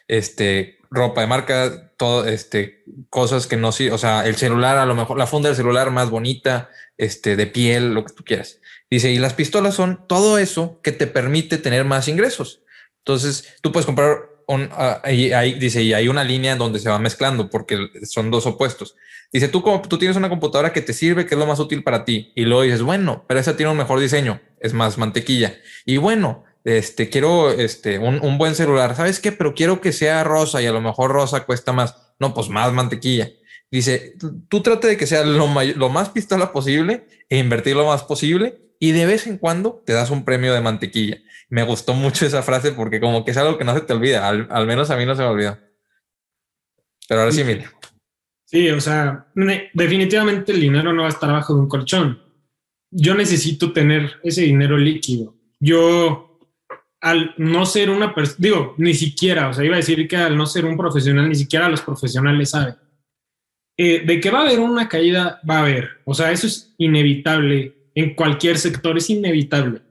Este, ropa de marca, todo, este, cosas que no, o sea, el celular, a lo mejor la funda del celular más bonita, este, de piel, lo que tú quieras. Dice, y las pistolas son todo eso que te permite tener más ingresos. Entonces, tú puedes comprar un, uh, y hay, dice, y hay una línea donde se va mezclando porque son dos opuestos. Dice, tú, como, tú tienes una computadora que te sirve, que es lo más útil para ti. Y luego dices, bueno, pero esa tiene un mejor diseño, es más mantequilla. Y bueno, este, quiero este, un, un buen celular. ¿Sabes qué? Pero quiero que sea rosa y a lo mejor rosa cuesta más. No, pues más mantequilla. Dice, tú trate de que sea lo más pistola posible e invertir lo más posible y de vez en cuando te das un premio de mantequilla me gustó mucho esa frase porque como que es algo que no se te olvida, al, al menos a mí no se me olvidó. Pero ahora sí, mira. Sí, o sea, definitivamente el dinero no va a estar abajo de un colchón. Yo necesito tener ese dinero líquido. Yo, al no ser una persona, digo, ni siquiera, o sea, iba a decir que al no ser un profesional, ni siquiera los profesionales saben. Eh, de que va a haber una caída, va a haber. O sea, eso es inevitable en cualquier sector, es inevitable.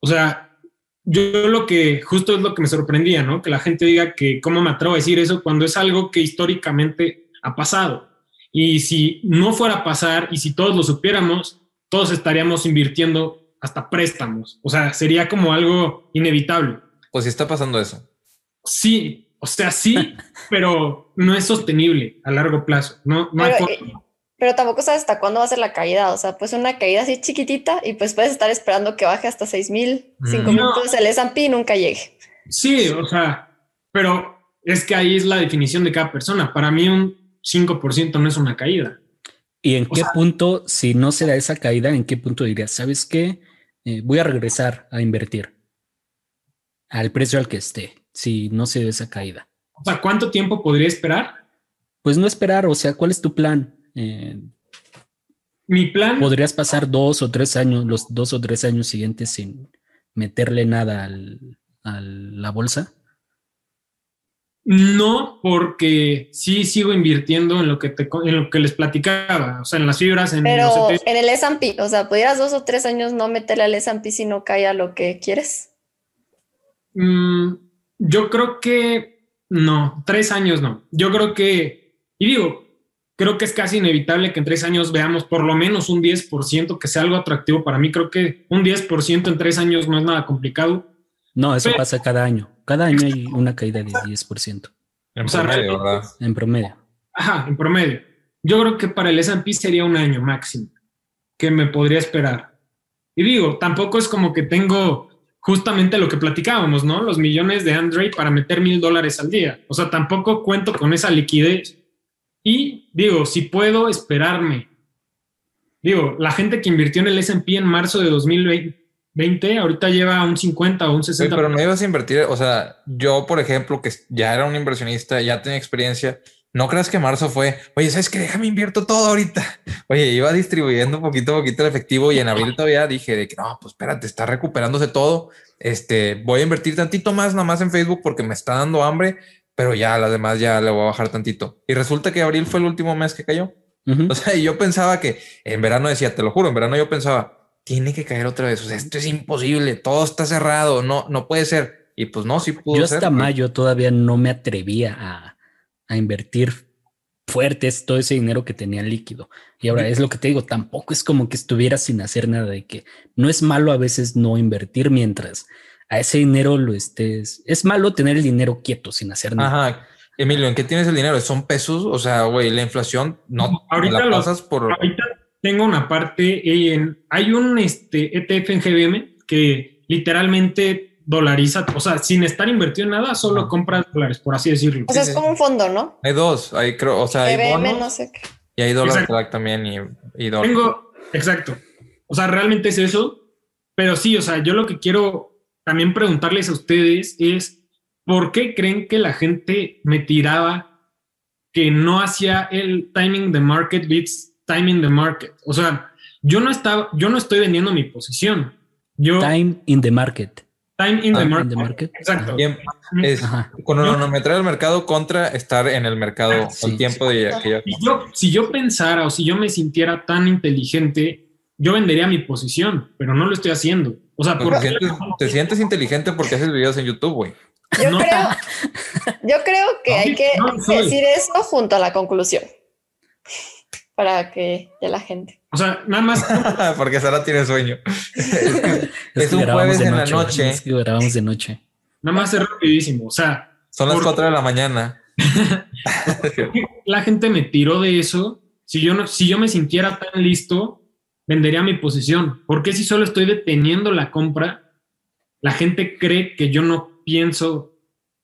O sea, yo lo que justo es lo que me sorprendía, ¿no? Que la gente diga que cómo me atrevo a decir eso cuando es algo que históricamente ha pasado. Y si no fuera a pasar y si todos lo supiéramos, todos estaríamos invirtiendo hasta préstamos. O sea, sería como algo inevitable. Pues si está pasando eso. Sí, o sea, sí, [laughs] pero no es sostenible a largo plazo. No, no hay forma. Pero tampoco sabes hasta cuándo va a ser la caída. O sea, pues una caída así chiquitita y pues puedes estar esperando que baje hasta 6 mil, 5 mil, entonces el S&P nunca llegue. Sí, o sea, pero es que ahí es la definición de cada persona. Para mí un 5% no es una caída. ¿Y en qué punto, si no se da esa caída, en qué punto dirías, sabes qué? Eh, voy a regresar a invertir al precio al que esté, si no se da esa caída. O sea, ¿cuánto tiempo podría esperar? Pues no esperar, o sea, ¿cuál es tu plan? Eh, Mi plan. Podrías pasar dos o tres años, los dos o tres años siguientes sin meterle nada al, a la bolsa. No, porque sí sigo invirtiendo en lo que te, en lo que les platicaba, o sea, en las fibras, en Pero en el S&P, o sea, ¿pudieras dos o tres años no meterle al S&P si no cae a lo que quieres? Mm, yo creo que no, tres años no. Yo creo que, y digo, creo que es casi inevitable que en tres años veamos por lo menos un 10% que sea algo atractivo para mí. Creo que un 10% en tres años no es nada complicado. No, eso pasa cada año. Cada año hay una caída de 10%. En o sea, promedio, ¿verdad? En promedio. Ajá, en promedio. Yo creo que para el S&P sería un año máximo que me podría esperar. Y digo, tampoco es como que tengo justamente lo que platicábamos, ¿no? Los millones de Android para meter mil dólares al día. O sea, tampoco cuento con esa liquidez y digo, si puedo esperarme, digo, la gente que invirtió en el SP en marzo de 2020, 20, ahorita lleva un 50 o un 60. pero no ibas a invertir, o sea, yo, por ejemplo, que ya era un inversionista, ya tenía experiencia, no creas que marzo fue, oye, ¿sabes qué? Déjame invierto todo ahorita. [laughs] Oye, iba distribuyendo poquito a poquito el efectivo y en abril todavía dije de que no, pues espérate, está recuperándose todo. Este, voy a invertir tantito más, nada más en Facebook porque me está dando hambre, pero ya las demás ya le voy a bajar tantito. Y resulta que abril fue el último mes que cayó. O sea, [laughs] yo pensaba que en verano decía, te lo juro, en verano yo pensaba, tiene que caer otra vez. O sea, esto es imposible, todo está cerrado, no, no puede ser. Y pues no, sí pudo Yo hasta mayo todavía no me atrevía a, a invertir fuertes todo ese dinero que tenía líquido. Y ahora es lo que te digo, tampoco es como que estuviera sin hacer nada de que no es malo a veces no invertir mientras a ese dinero lo estés. Es malo tener el dinero quieto sin hacer nada. Ajá. Emilio, ¿en qué tienes el dinero? ¿Son pesos? O sea, güey, la inflación no, ahorita la pasas por. Ahorita tengo una parte en, hay un este, ETF en GBM que literalmente dolariza, o sea, sin estar invertido en nada, solo compras dólares, por así decirlo. O sea, es como un fondo, ¿no? Hay dos, hay creo, o sea, hay bonos, no sé qué. Y hay dólares también y, y dólares. Tengo, exacto. O sea, realmente es eso, pero sí, o sea, yo lo que quiero también preguntarles a ustedes es, ¿por qué creen que la gente me tiraba que no hacía el timing de market beats time in the market. O sea, yo no estaba, yo no estoy vendiendo mi posición. Yo, time in the market. Time in, the, market. Exacto. Es cronometrar el mercado contra estar en el mercado ah, el tiempo de que yo, Si yo pensara o si yo me sintiera tan inteligente, yo vendería mi posición, pero no lo estoy haciendo. O sea, porque te sientes inteligente porque haces videos en YouTube, güey. Yo, creo, yo creo que hay que decir eso junto a la conclusión para que ya la gente. O sea, nada más. [laughs] Porque Sara tiene sueño. [laughs] es, un jueves en la noche. Es que grabamos de noche. Nada más es rapidísimo. O sea. Son las cuatro de la [laughs] mañana. la gente me tiró de eso. Si yo no, si yo me sintiera tan listo, vendería mi posición. Porque si solo estoy deteniendo la compra, la gente cree que yo no pienso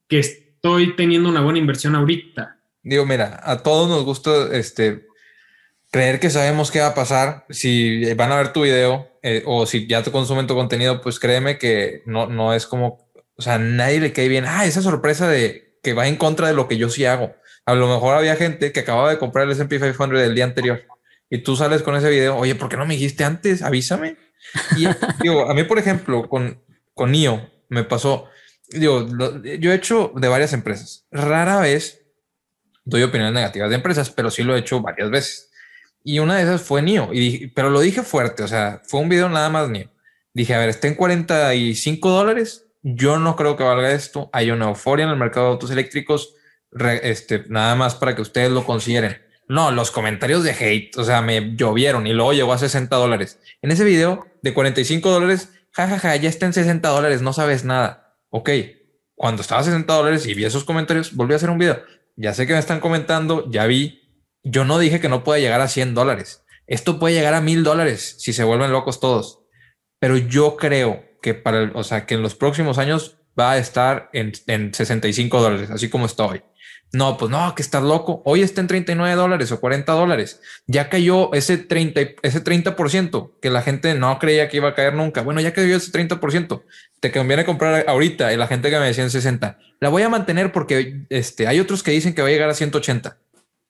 que estoy teniendo una buena inversión ahorita. Digo, mira, a todos nos gusta este creer que sabemos qué va a pasar. Si van a ver tu video eh, o si ya te consumen tu contenido, pues créeme que no, no es como, o sea, nadie le cae bien. Ah, esa sorpresa de que va en contra de lo que yo sí hago. A lo mejor había gente que acababa de comprar el S&P 500 del día anterior y tú sales con ese video. Oye, ¿por qué no me dijiste antes? Avísame. Y [laughs] digo, a mí, por ejemplo, con, con NIO me pasó, digo, yo he hecho de varias empresas. Rara vez doy opiniones negativas de empresas, pero sí lo he hecho varias veces. Y una de esas fue NIO, y pero lo dije fuerte, o sea, fue un video nada más NIO. Dije, a ver, está en 45 dólares, yo no creo que valga esto, hay una euforia en el mercado de autos eléctricos, este, nada más para que ustedes lo consideren. No, los comentarios de hate, o sea, me llovieron y luego llegó a 60 dólares. En ese video de 45 dólares, jajaja, ya está en 60 dólares, no sabes nada. Ok, cuando estaba a 60 dólares y vi esos comentarios, volví a hacer un video. Ya sé que me están comentando, ya vi, yo no dije que no pueda llegar a 100 dólares. Esto puede llegar a mil dólares si se vuelven locos todos. Pero yo creo que para, o sea, que en los próximos años va a estar en, en 65 dólares, así como está hoy. No, pues no, que estás loco. Hoy está en 39 dólares o 40 dólares. Ya cayó ese 30, ese 30% que la gente no creía que iba a caer nunca. Bueno, ya cayó ese 30%. Te conviene comprar ahorita y la gente que me decía en 60. La voy a mantener porque este, hay otros que dicen que va a llegar a 180.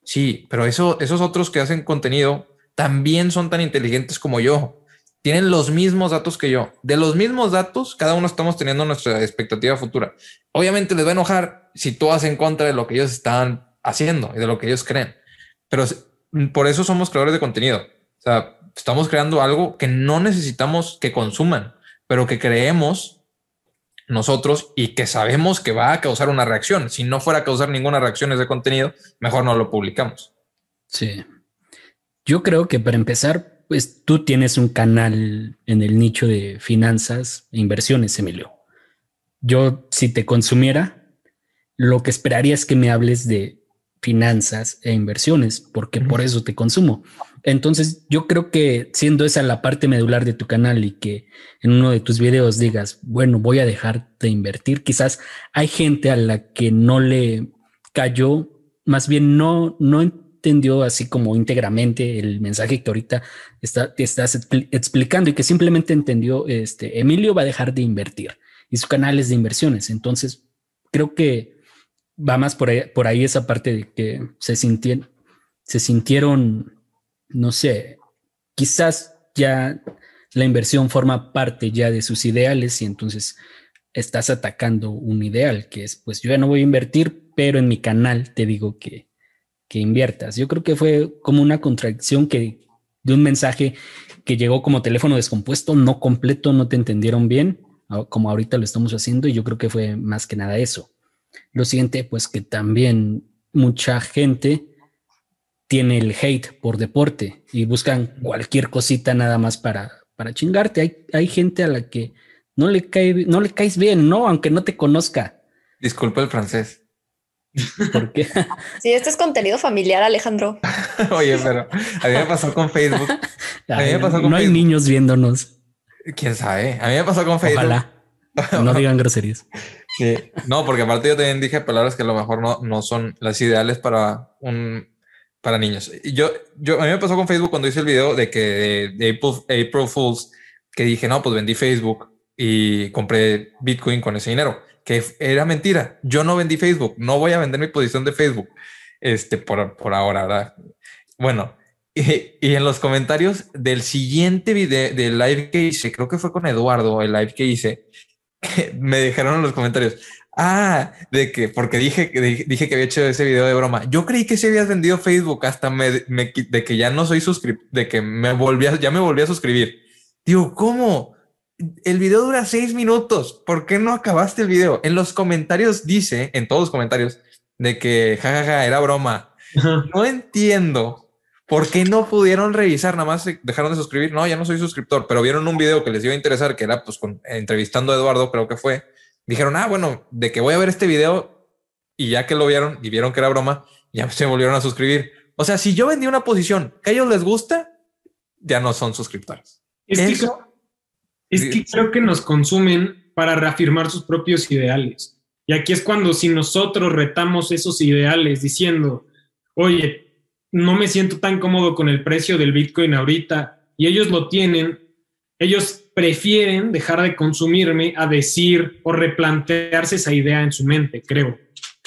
Sí, pero eso, esos otros que hacen contenido también son tan inteligentes como yo. Tienen los mismos datos que yo. De los mismos datos, cada uno estamos teniendo nuestra expectativa futura. Obviamente les va a enojar si tú haces en contra de lo que ellos están haciendo y de lo que ellos creen. Pero por eso somos creadores de contenido. O sea, estamos creando algo que no necesitamos que consuman, pero que creemos nosotros y que sabemos que va a causar una reacción. Si no fuera a causar ninguna reacción ese contenido, mejor no lo publicamos. Sí. Yo creo que para empezar, pues tú tienes un canal en el nicho de finanzas e inversiones, Emilio. Yo, si te consumiera, lo que esperaría es que me hables de finanzas e inversiones, porque por eso te consumo. Entonces, yo creo que siendo esa la parte medular de tu canal y que en uno de tus videos digas, bueno, voy a dejar de invertir, quizás hay gente a la que no le cayó, más bien no, no entendió así como íntegramente el mensaje que ahorita está, estás explicando y que simplemente entendió, este, Emilio va a dejar de invertir y su canal es de inversiones. Entonces, creo que va más por ahí, por ahí esa parte de que se sintieron, se sintieron, no sé, quizás ya la inversión forma parte ya de sus ideales y entonces estás atacando un ideal que es, pues yo ya no voy a invertir, pero en mi canal te digo que, que inviertas. Yo creo que fue como una contradicción que de un mensaje que llegó como teléfono descompuesto, no completo, no te entendieron bien, como ahorita lo estamos haciendo, y yo creo que fue más que nada eso. Lo siguiente, pues que también mucha gente tiene el hate por deporte y buscan cualquier cosita nada más para, para chingarte. Hay, hay gente a la que no le, cae, no le caes bien, ¿no? Aunque no te conozca. Disculpa el francés. ¿Por qué? [laughs] Sí, este es contenido familiar, Alejandro. [laughs] Oye, pero a mí me pasó con Facebook. [laughs] A mí me pasó con no hay niños viéndonos. Quién sabe. A mí me pasó con Facebook. Ojalá. No digan groserías. Sí. No, porque aparte yo también dije palabras que a lo mejor no, no son las ideales para un para niños. Yo, yo, a mí me pasó con Facebook cuando hice el video de que de, April, April Fools, que dije, no, pues vendí Facebook y compré Bitcoin con ese dinero, que era mentira. Yo no vendí Facebook, no voy a vender mi posición de Facebook, este, por, por ahora, ¿verdad? Bueno, [laughs] y, y, en los comentarios del siguiente video, del live que hice, creo que fue con Eduardo, el live que hice, [laughs] me dijeron en los comentarios, ah, de que, porque dije, dije que había hecho ese video de broma. Yo creí que se habías vendido Facebook hasta me, me de que ya no soy suscriptor, de que me volví ya me volví a suscribir. Digo, ¿cómo? El video dura seis minutos. ¿Por qué no acabaste el video? En los comentarios dice, en todos los comentarios, de que jajaja, era broma. No entiendo por qué no pudieron revisar, nada más dejaron de suscribir. No, ya no soy suscriptor, pero vieron un video que les iba a interesar, que era pues con, entrevistando a Eduardo, creo que fue. Dijeron, ah, bueno, de que voy a ver este video y ya que lo vieron y vieron que era broma, ya se volvieron a suscribir. O sea, si yo vendí una posición que a ellos les gusta, ya no son suscriptores. Es es que creo que nos consumen para reafirmar sus propios ideales. Y aquí es cuando si nosotros retamos esos ideales diciendo, oye, no me siento tan cómodo con el precio del Bitcoin ahorita y ellos lo tienen, ellos prefieren dejar de consumirme a decir o replantearse esa idea en su mente, creo.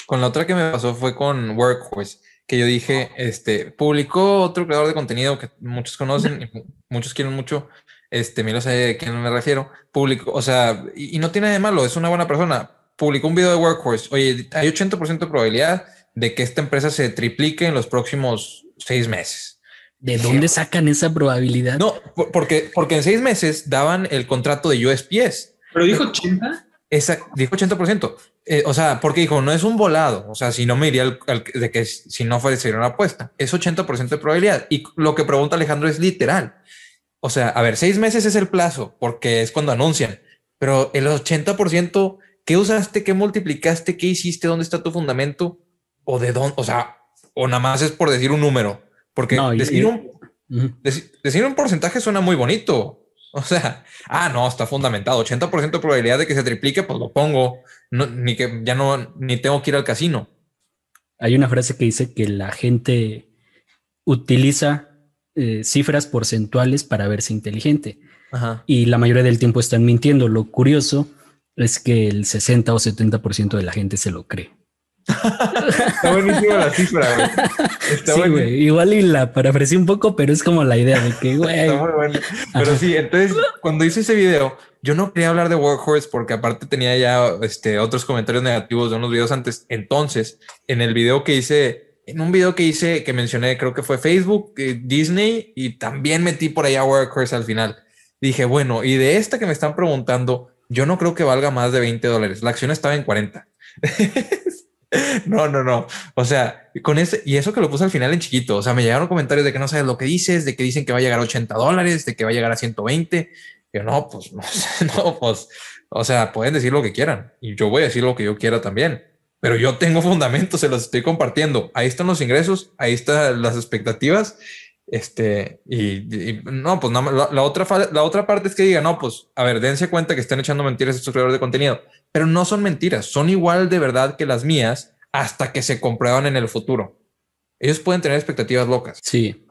Con la otra que me pasó fue con Workhorse, que yo dije, este, publicó otro creador de contenido que muchos conocen y muchos quieren mucho, este, mira, sé a quién me refiero, publicó, o sea, y, no tiene nada de malo, es una buena persona, publicó un video de Workhorse, oye, hay 80% de probabilidad de que esta empresa se triplique en los próximos seis meses. ¿De dónde sacan esa probabilidad? No, porque, porque en seis meses daban el contrato de USPS. Pero dijo 80. Esa, dijo 80%. Eh, o sea, porque dijo, no es un volado. O sea, si no me iría al, de que si no fuera una apuesta, es 80% de probabilidad. Y lo que pregunta Alejandro es literal. O sea, a ver, seis meses es el plazo porque es cuando anuncian, pero el 80%, ¿qué usaste? ¿Qué multiplicaste? ¿Qué hiciste? ¿Dónde está tu fundamento? ¿O de dónde? O sea, o nada más es por decir un número, porque decir, un, decir, un porcentaje suena muy bonito. O sea, ah, no, está fundamentado. 80% de probabilidad de que se triplique, pues lo pongo. ni que ya no, ni tengo que ir al casino. Hay una frase que dice que la gente utiliza eh, cifras porcentuales para verse inteligente. Y la mayoría del tiempo están mintiendo. Lo curioso es que el 60 o 70% de la gente se lo cree. Está buenísima la cifra, güey. Igual y la parafraseé un poco, pero es como la idea de que, güey. Está muy bueno. Pero sí, entonces, cuando hice ese video, yo no quería hablar de Workhorse porque aparte tenía ya este, otros comentarios negativos de unos videos antes. Entonces, en el video que hice en un video que hice, que mencioné, creo que fue Facebook, eh, Disney, y también metí por ahí a Workhorse al final. Dije, bueno, y de esta que me están preguntando, yo no creo que valga más de 20 dólares. La acción estaba en 40. [laughs] no, no, no. O sea, con ese, y eso que lo puse al final en chiquito. O sea, me llegaron comentarios de que no sabes lo que dices, de que dicen que va a llegar a 80 dólares, de que va a llegar a 120. Yo no, pues no, [laughs] no, pues, o sea, pueden decir lo que quieran y yo voy a decir lo que yo quiera también pero yo tengo [laughs] fundamentos, se los estoy compartiendo. Ahí están los ingresos, ahí están las expectativas. Este, y, no, pues la, la, otra, la otra parte es que diga, no, pues a ver, dense cuenta que están echando mentiras estos creadores de contenido, pero no son mentiras, son igual de verdad que las mías hasta que se comprueban en el futuro. ellos pueden tener expectativas locas. Sí.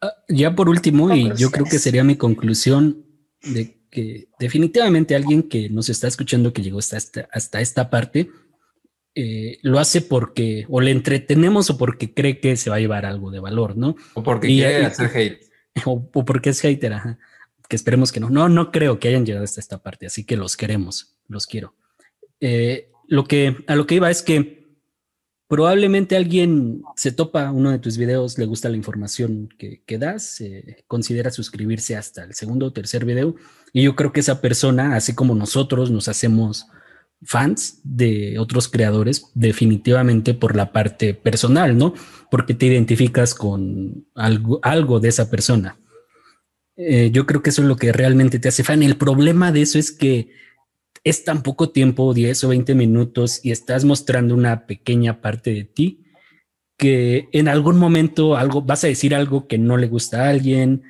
Ah, ya por último, y yo creo que sería mi conclusión de que definitivamente alguien que nos está escuchando, que llegó hasta esta, hasta esta parte, eh, lo hace porque o le entretenemos o porque cree que se va a llevar algo de valor, ¿no? O porque quiere hacer hate. [laughs] O, porque es hater, ajá. Que esperemos que no. No, no creo que hayan llegado hasta esta parte, así que los queremos, los quiero. Eh, lo que, a lo que iba es que probablemente alguien se topa uno de tus videos, le gusta la información que, que das, eh, considera suscribirse hasta el segundo o tercer video, y yo creo que esa persona, así como nosotros nos hacemos fans de otros creadores, definitivamente por la parte personal, ¿no? Porque te identificas con algo, algo de esa persona. Eh, yo creo que eso es lo que realmente te hace fan. El problema de eso es que es tan poco tiempo, 10 o 20 minutos, y estás mostrando una pequeña parte de ti, que en algún momento algo vas a decir algo que no le gusta a alguien,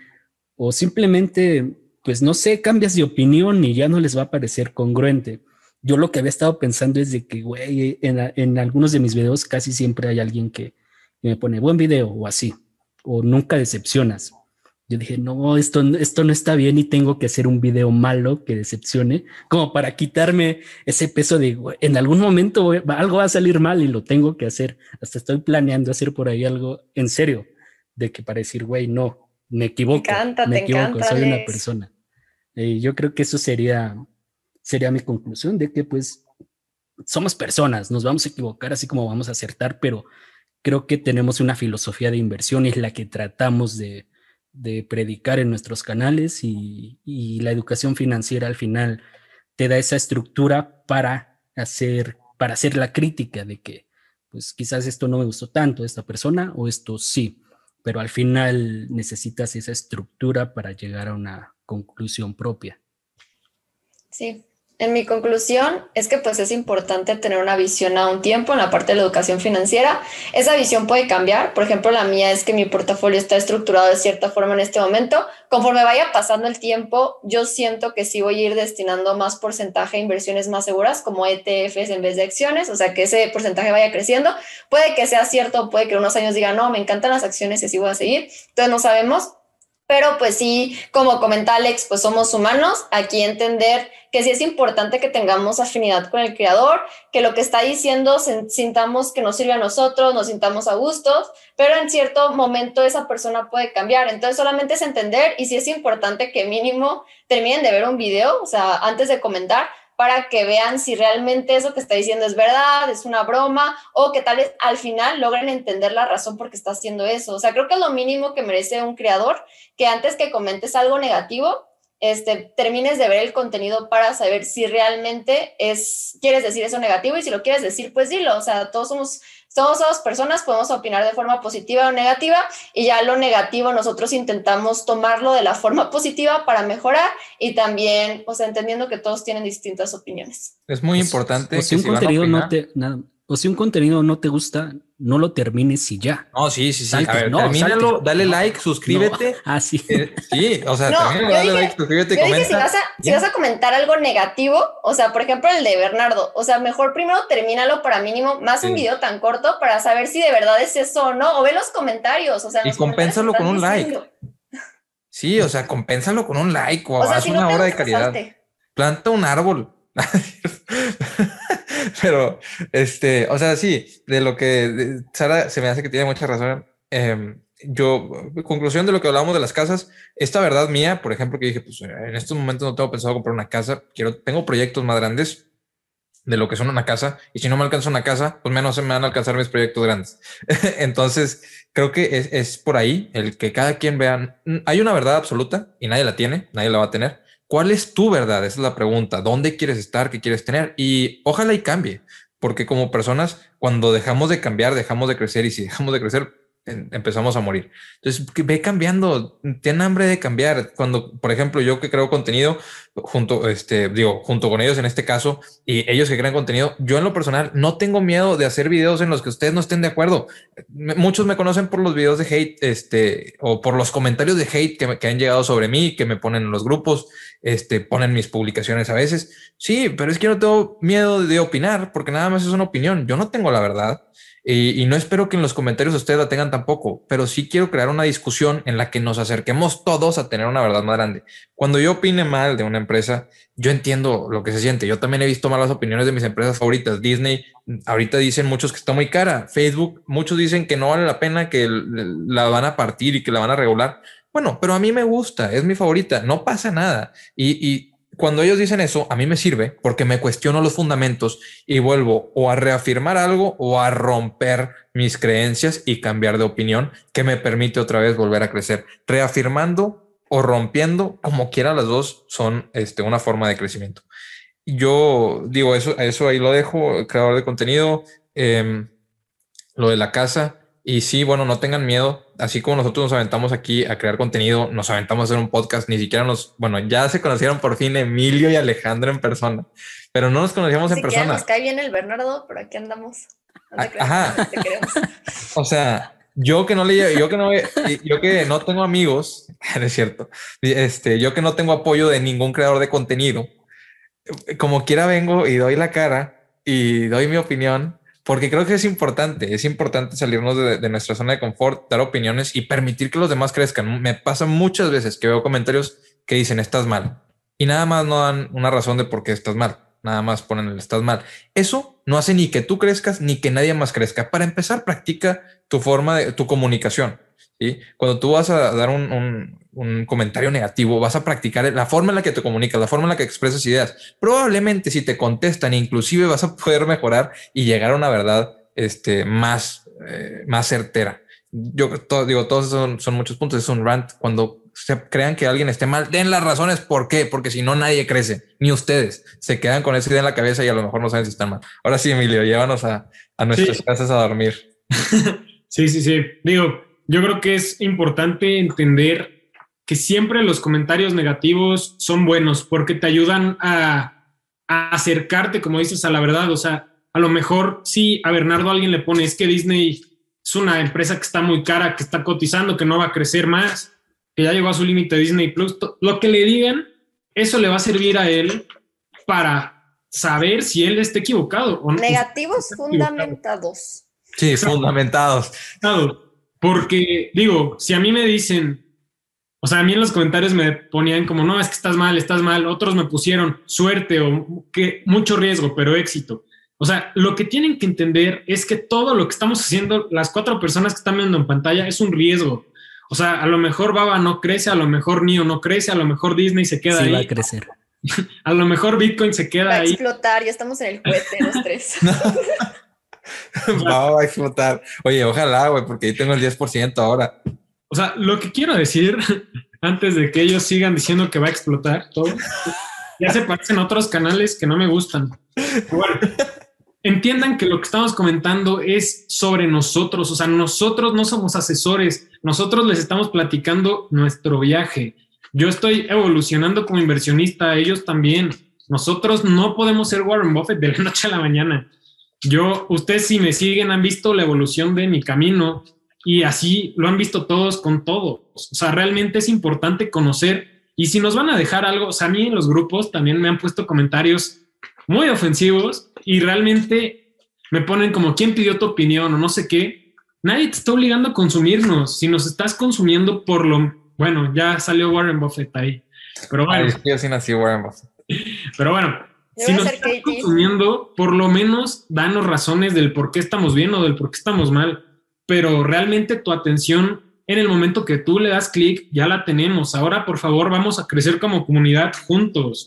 o simplemente, pues no sé, cambias de opinión y ya no les va a parecer congruente. Yo lo que había estado pensando es de que, güey, en, en algunos de mis videos casi siempre hay alguien que me pone buen video o así, o nunca decepcionas yo dije, no, esto, esto no está bien y tengo que hacer un video malo que decepcione, como para quitarme ese peso de, en algún momento algo va a salir mal y lo tengo que hacer. Hasta estoy planeando hacer por ahí algo en serio, de que para decir, güey, no, me equivoco. Me encanta, me equivoco, soy una persona. Y yo creo que eso sería, sería mi conclusión, de que pues somos personas, nos vamos a equivocar así como vamos a acertar, pero creo que tenemos una filosofía de inversión y es la que tratamos de predicar en nuestros canales y, la educación financiera al final te da esa estructura para hacer, para hacer la crítica de que, pues quizás esto no me gustó tanto de esta persona o esto sí, pero al final necesitas esa estructura para llegar a una conclusión propia. Sí, en mi conclusión es que pues es importante tener una visión a un tiempo en la parte de la educación financiera. Esa visión puede cambiar. Por ejemplo, la mía es que mi portafolio está estructurado de cierta forma en este momento. Conforme vaya pasando el tiempo, yo siento que sí voy a ir destinando más porcentaje a inversiones más seguras como ETFs en vez de acciones, o sea, que ese porcentaje vaya creciendo. Puede que sea cierto, puede que unos años diga, no, me encantan las acciones y así voy a seguir. Entonces no sabemos, pero pues sí, como comenta Alex, pues somos humanos, aquí entender que sí es importante que tengamos afinidad con el creador, que lo que está diciendo sintamos que nos sirve a nosotros, nos sintamos a gustos, pero en cierto momento esa persona puede cambiar. Entonces solamente es entender y sí es importante que mínimo terminen de ver un video, o sea, antes de comentar, para que vean si realmente eso que está diciendo es verdad, es una broma, o que tal vez al final logren entender la razón por qué está haciendo eso. O sea, creo que es lo mínimo que merece un creador, que antes que comentes algo negativo, este, termines de ver el contenido para saber si realmente es, quieres decir eso negativo y si lo quieres decir, pues dilo. O sea, todos somos todos somos personas, podemos opinar de forma positiva o negativa y ya lo negativo nosotros intentamos tomarlo de la forma [laughs] positiva para mejorar y también, o sea, entendiendo que todos tienen distintas opiniones. Es muy importante. O si un contenido no te, o si un contenido no te gusta, no lo termines y ya. No, sí, sí, sí. a ver, termínalo, dale like, suscríbete. [laughs] Ah, sí. Eh, sí, o sea, también dale like, suscríbete, yo Dije, si, vas a, si vas a comentar algo negativo, o sea, por ejemplo, el de Bernardo, o sea, mejor primero termínalo para mínimo, más un video tan corto para saber si de verdad es eso o no, o ve los comentarios, o sea. Y compénsalo con un like. Sí, o sea, compénsalo con un like o, haz una hora de caridad. Planta un árbol. [laughs] [laughs] Pero, este, o sea, sí, de lo que Sara se me hace que tiene mucha razón. Em, yo, conclusión de lo que hablábamos de las casas, esta verdad mía, por ejemplo, que dije, pues en estos momentos no tengo pensado comprar una casa, quiero, tengo proyectos más grandes de lo que son una casa, y si no me alcanza una casa, pues menos se me van a alcanzar mis proyectos grandes. [laughs] Entonces, creo que es, es por ahí el que cada quien vea, hay una verdad absoluta y nadie la tiene, nadie la va a tener ¿Cuál es tu verdad? Esa es la pregunta. ¿Dónde quieres estar? ¿Qué quieres tener? Y ojalá y cambie, porque como personas, cuando dejamos de cambiar, dejamos de crecer y si dejamos de crecer, empezamos a morir. Entonces, ve cambiando, tiene hambre de cambiar. Cuando, por ejemplo, yo que creo contenido junto, este, digo, junto con ellos en este caso, y ellos que crean contenido, yo en lo personal no tengo miedo de hacer videos en los que ustedes no estén de acuerdo. Muchos me conocen por los videos de hate, este, o por los comentarios de hate que, que han llegado sobre mí, que me ponen en los grupos, este, ponen mis publicaciones a veces. Sí, pero es que yo no tengo miedo de opinar porque nada más es una opinión. Yo no tengo la verdad Y, no espero que en los comentarios ustedes la tengan tampoco, pero sí quiero crear una discusión en la que nos acerquemos todos a tener una verdad más grande. Cuando yo opine mal de una empresa, yo entiendo lo que se siente. Yo también he visto malas opiniones de mis empresas favoritas. Disney, ahorita dicen muchos que está muy cara. Facebook, muchos dicen que no vale la pena, que la van a partir y que la van a regular. Bueno, pero a mí me gusta, es mi favorita, no pasa nada. y cuando ellos dicen eso, a mí me sirve porque me cuestiono los fundamentos y vuelvo o a reafirmar algo o a romper mis creencias y cambiar de opinión que me permite otra vez volver a crecer. Reafirmando o rompiendo, como quiera las dos, son este, una forma de crecimiento. Yo digo eso, eso ahí lo dejo, creador de contenido, em, lo de la casa. Y sí, bueno, no tengan miedo. Así como nosotros nos aventamos aquí a crear contenido, nos aventamos a hacer un podcast, ni siquiera nos, bueno, ya se conocieron por fin Emilio y Alejandro en persona, pero no nos conocíamos en persona. Nos cae bien el Bernardo, pero aquí andamos. Ajá. [laughs] o sea, yo que no le, yo que no, yo que no tengo amigos, [laughs] es cierto, este, yo que no tengo apoyo de ningún creador de contenido, como quiera vengo y doy la cara y doy mi opinión porque creo que es importante, es importante salirnos de, nuestra zona de confort, dar opiniones y permitir que los demás crezcan. Me pasa muchas veces que veo comentarios que dicen estás mal y nada más no dan una razón de por qué estás mal. Nada más ponen el estás mal. Eso no hace ni que tú crezcas ni que nadie más crezca. Para empezar, practica tu forma de tu comunicación. Y Cuando tú vas a dar un, un comentario negativo, vas a practicar la forma en la que te comunicas, la forma en la que expresas ideas. Probablemente si te contestan, inclusive vas a poder mejorar y llegar a una verdad este, más, eh, más certera. Yo digo, todos son, son, muchos puntos, es un rant. Cuando se crean que alguien esté mal, den las razones por qué, porque si no nadie crece, ni ustedes se quedan con esa idea en la cabeza y a lo mejor no saben si están mal. Ahora sí, Emilio, llévanos a, a nuestras casas a dormir. [laughs] sí, sí, sí. Digo, yo creo que es importante entender que siempre los comentarios negativos son buenos porque te ayudan a, acercarte, como dices, a la verdad. O sea, a lo mejor sí a Bernardo alguien le pone, es que Disney es una empresa que está muy cara, que está cotizando, que no va a crecer más, que ya llegó a su límite Disney Plus. Lo que le digan, eso le va a servir a él para saber si él está equivocado o no. Negativos fundamentados. Sí, fundamentados. Porque digo, si a mí me dicen, o sea, a mí en los comentarios me ponían como, no, es que estás mal, estás mal. Otros me pusieron suerte o que mucho riesgo, pero éxito. O sea, lo que tienen que entender es que todo lo que estamos haciendo, las cuatro personas que están viendo en pantalla, es un riesgo. O sea, a lo mejor Baba no crece, a lo mejor Nio no crece, a lo mejor Disney se queda ahí. va a crecer. [laughs] a lo mejor Bitcoin se queda ahí. Va a explotar, ya estamos en el cohete los tres. [laughs] [laughs] va a explotar. Oye, ojalá, güey, porque ahí tengo el 10% ahora. O sea, lo que quiero decir, [laughs] antes de que ellos sigan diciendo que va a explotar todo, ya se parecen otros canales que no me gustan. Bueno, entiendan que lo que estamos comentando es sobre nosotros, o sea, nosotros no somos asesores, nosotros les estamos platicando nuestro viaje. Yo estoy evolucionando como inversionista, ellos también. Nosotros no podemos ser Warren Buffett de la noche a la mañana. Yo, ustedes si me siguen han visto la evolución de mi camino y así lo han visto todos con todos. O sea, realmente es importante conocer. Y si nos van a dejar algo, o sea, a mí en los grupos también me han puesto comentarios muy ofensivos y realmente me ponen como, ¿quién pidió tu opinión o no sé qué? Nadie te está obligando a consumirnos. Si nos estás consumiendo por lo... Bueno, ya salió Warren Buffett ahí. Pero bueno. Ay, Warren Buffett. Pero bueno, si nos estás consumiendo, por lo menos danos razones del por qué estamos bien o del por qué estamos mal pero realmente tu atención en el momento que tú le das clic, ya la tenemos. Ahora, por favor, vamos a crecer como comunidad juntos.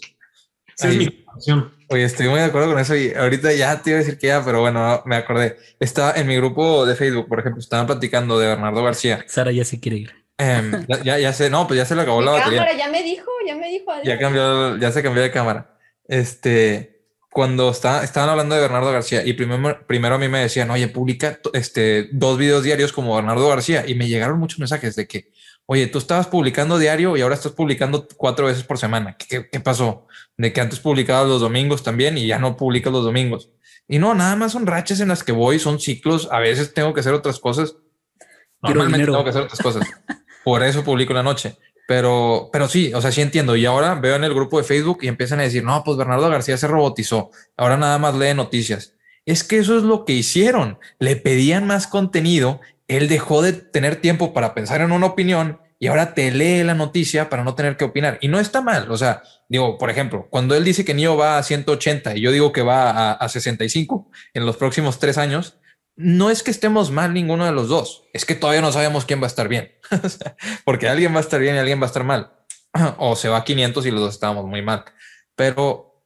Esa es mi situación. Oye, estoy muy de acuerdo con eso y ahorita ya te iba a decir que ya, pero bueno, me acordé. Estaba en mi grupo de Facebook, por ejemplo, estaban platicando de Bernardo García. Sara ya se quiere ir. Em, ya, ya, sé, no, pues ya se le acabó la batería. Cámara, ya me dijo, ya me dijo. Ya cambió, ya se cambió de cámara. Este, cuando está, estaban hablando de Bernardo García y primero, primero a mí me decían, oye, publica este, dos videos diarios como Bernardo García y me llegaron muchos mensajes de que, oye, tú estabas publicando diario y ahora estás publicando cuatro veces por semana. ¿Qué, qué pasó? De que antes publicabas los domingos también y ya no publicas los domingos. Y no, nada más son rachas en las que voy, son ciclos. A veces tengo que hacer otras cosas. Normalmente tengo que hacer otras cosas. Por eso publico la noche. Pero, pero sí, o sea, sí entiendo. Y ahora veo en el grupo de Facebook y empiezan a decir, no, pues Bernardo García se robotizó. Ahora nada más lee noticias. Es que eso es lo que hicieron. Le pedían más contenido. Él dejó de tener tiempo para pensar en una opinión y ahora te lee la noticia para no tener que opinar. Y no está mal. O sea, digo, por ejemplo, cuando él dice que Nio va a 180 y yo digo que va a, a 65 en los próximos tres años, no es que estemos mal ninguno de los dos, es que todavía no sabemos quién va a estar bien, [laughs] porque alguien va a estar bien y alguien va a estar mal, [clears throat] o se va a 500 y los dos estábamos muy mal, pero,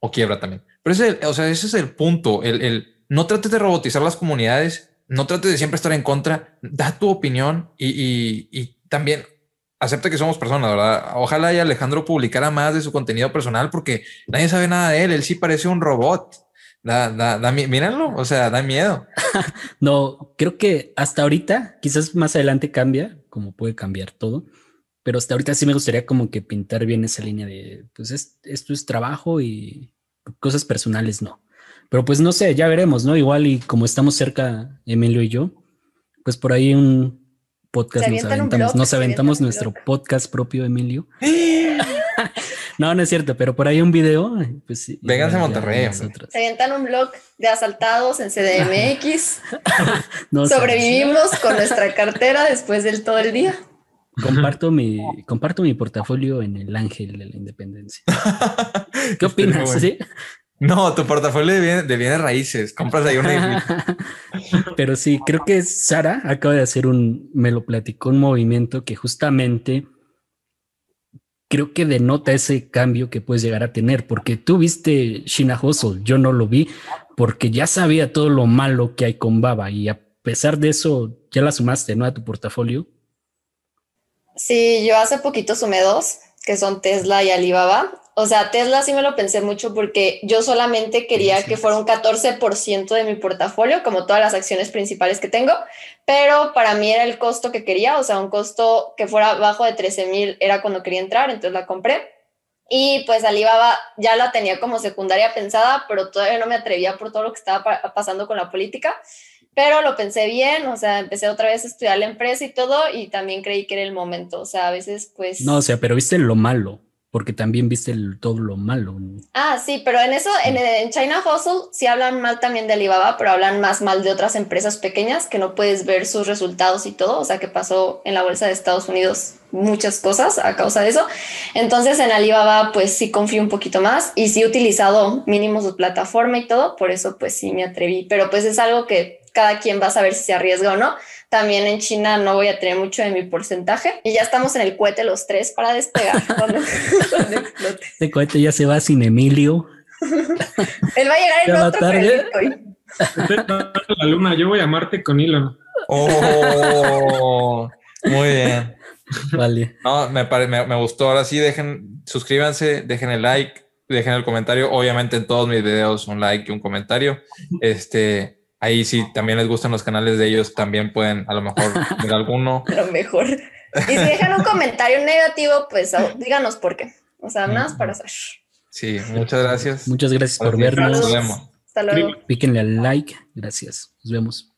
o quiebra también. Pero ese, o sea, ese es el punto, el, el no trates de robotizar las comunidades, no trates de siempre estar en contra, da tu opinión y, y, también acepta que somos personas, ¿verdad? Ojalá y Alejandro publicara más de su contenido personal porque nadie sabe nada de él, él sí parece un robot. Da, da, da, míralo, o sea, da miedo. [laughs] no, creo que hasta ahorita, quizás más adelante cambia, como puede cambiar todo, pero hasta ahorita sí me gustaría como que pintar bien esa línea de, pues esto es trabajo y cosas personales no. Pero pues no sé, ya veremos, ¿no? Igual y como estamos cerca, Emilio y yo, pues por ahí un podcast nos aventamos, nos aventamos nuestro podcast propio, Emilio. No, no es cierto, pero por ahí un video. Pues, Vénganse a Monterrey. Se avientan un blog de asaltados en CDMX. [laughs] Sobrevivimos con nuestra cartera después del todo el día. Comparto mi, comparto mi portafolio en el Ángel de la Independencia. [laughs] ¿Qué opinas? No, tu portafolio de bienes, raíces. Compras ahí un [laughs] Pero sí, creo que Sara acaba de hacer un, me lo platicó, un movimiento que justamente creo que denota ese cambio que puedes llegar a tener, porque tú viste Shina Hustle, yo no lo vi, porque ya sabía todo lo malo que hay con Baba y a pesar de eso, ya la sumaste, ¿no? A tu portafolio. Sí, yo hace poquito sumé dos, que son Tesla y Alibaba, o sea, Tesla sí me lo pensé mucho porque yo solamente quería que fuera un 14% de mi portafolio, como todas las acciones principales que tengo, pero para mí era el costo que quería, o sea, un costo que fuera bajo de 13 mil era cuando quería entrar, entonces la compré. Y pues Alibaba ya la tenía como secundaria pensada, pero todavía no me atrevía por todo lo que estaba pasando con la política. Pero lo pensé bien, o sea, empecé otra vez a estudiar la empresa y todo, y también creí que era el momento. O sea, a veces pues... No, o sea, pero viste lo malo porque también viste todo lo malo. Ah, sí, pero en eso, en, en, China Hustle sí hablan mal también de Alibaba, pero hablan más mal de otras empresas pequeñas que no puedes ver sus resultados y todo, o sea que pasó en la bolsa de Estados Unidos muchas cosas a causa de eso. Entonces en Alibaba pues sí confío un poquito más y sí he utilizado mínimo su plataforma y todo, por eso pues sí me atreví, pero pues es algo que cada quien va a saber si se arriesga o no. También en China no voy a tener mucho de mi porcentaje y ya estamos en el cohete los tres para despegar [laughs] cuando, explote. Este cohete ya se va sin Emilio. Él va a llegar en otro tarde. [laughs] La luna, yo voy a Marte con Elon. Oh, muy bien. Vale. No, me, me, me, gustó. Ahora sí, dejen, suscríbanse, dejen el like, dejen el comentario. Obviamente en todos mis videos un like y un comentario. Este, Ahí sí también les gustan los canales de ellos, también pueden a lo mejor [laughs] ver alguno. A lo mejor. Y si dejan un comentario negativo, pues díganos por qué. O sea, nada más para saber. Sí, muchas gracias. Muchas gracias por vernos. Nos vemos. Hasta luego. Píquenle al like. Gracias. Nos vemos.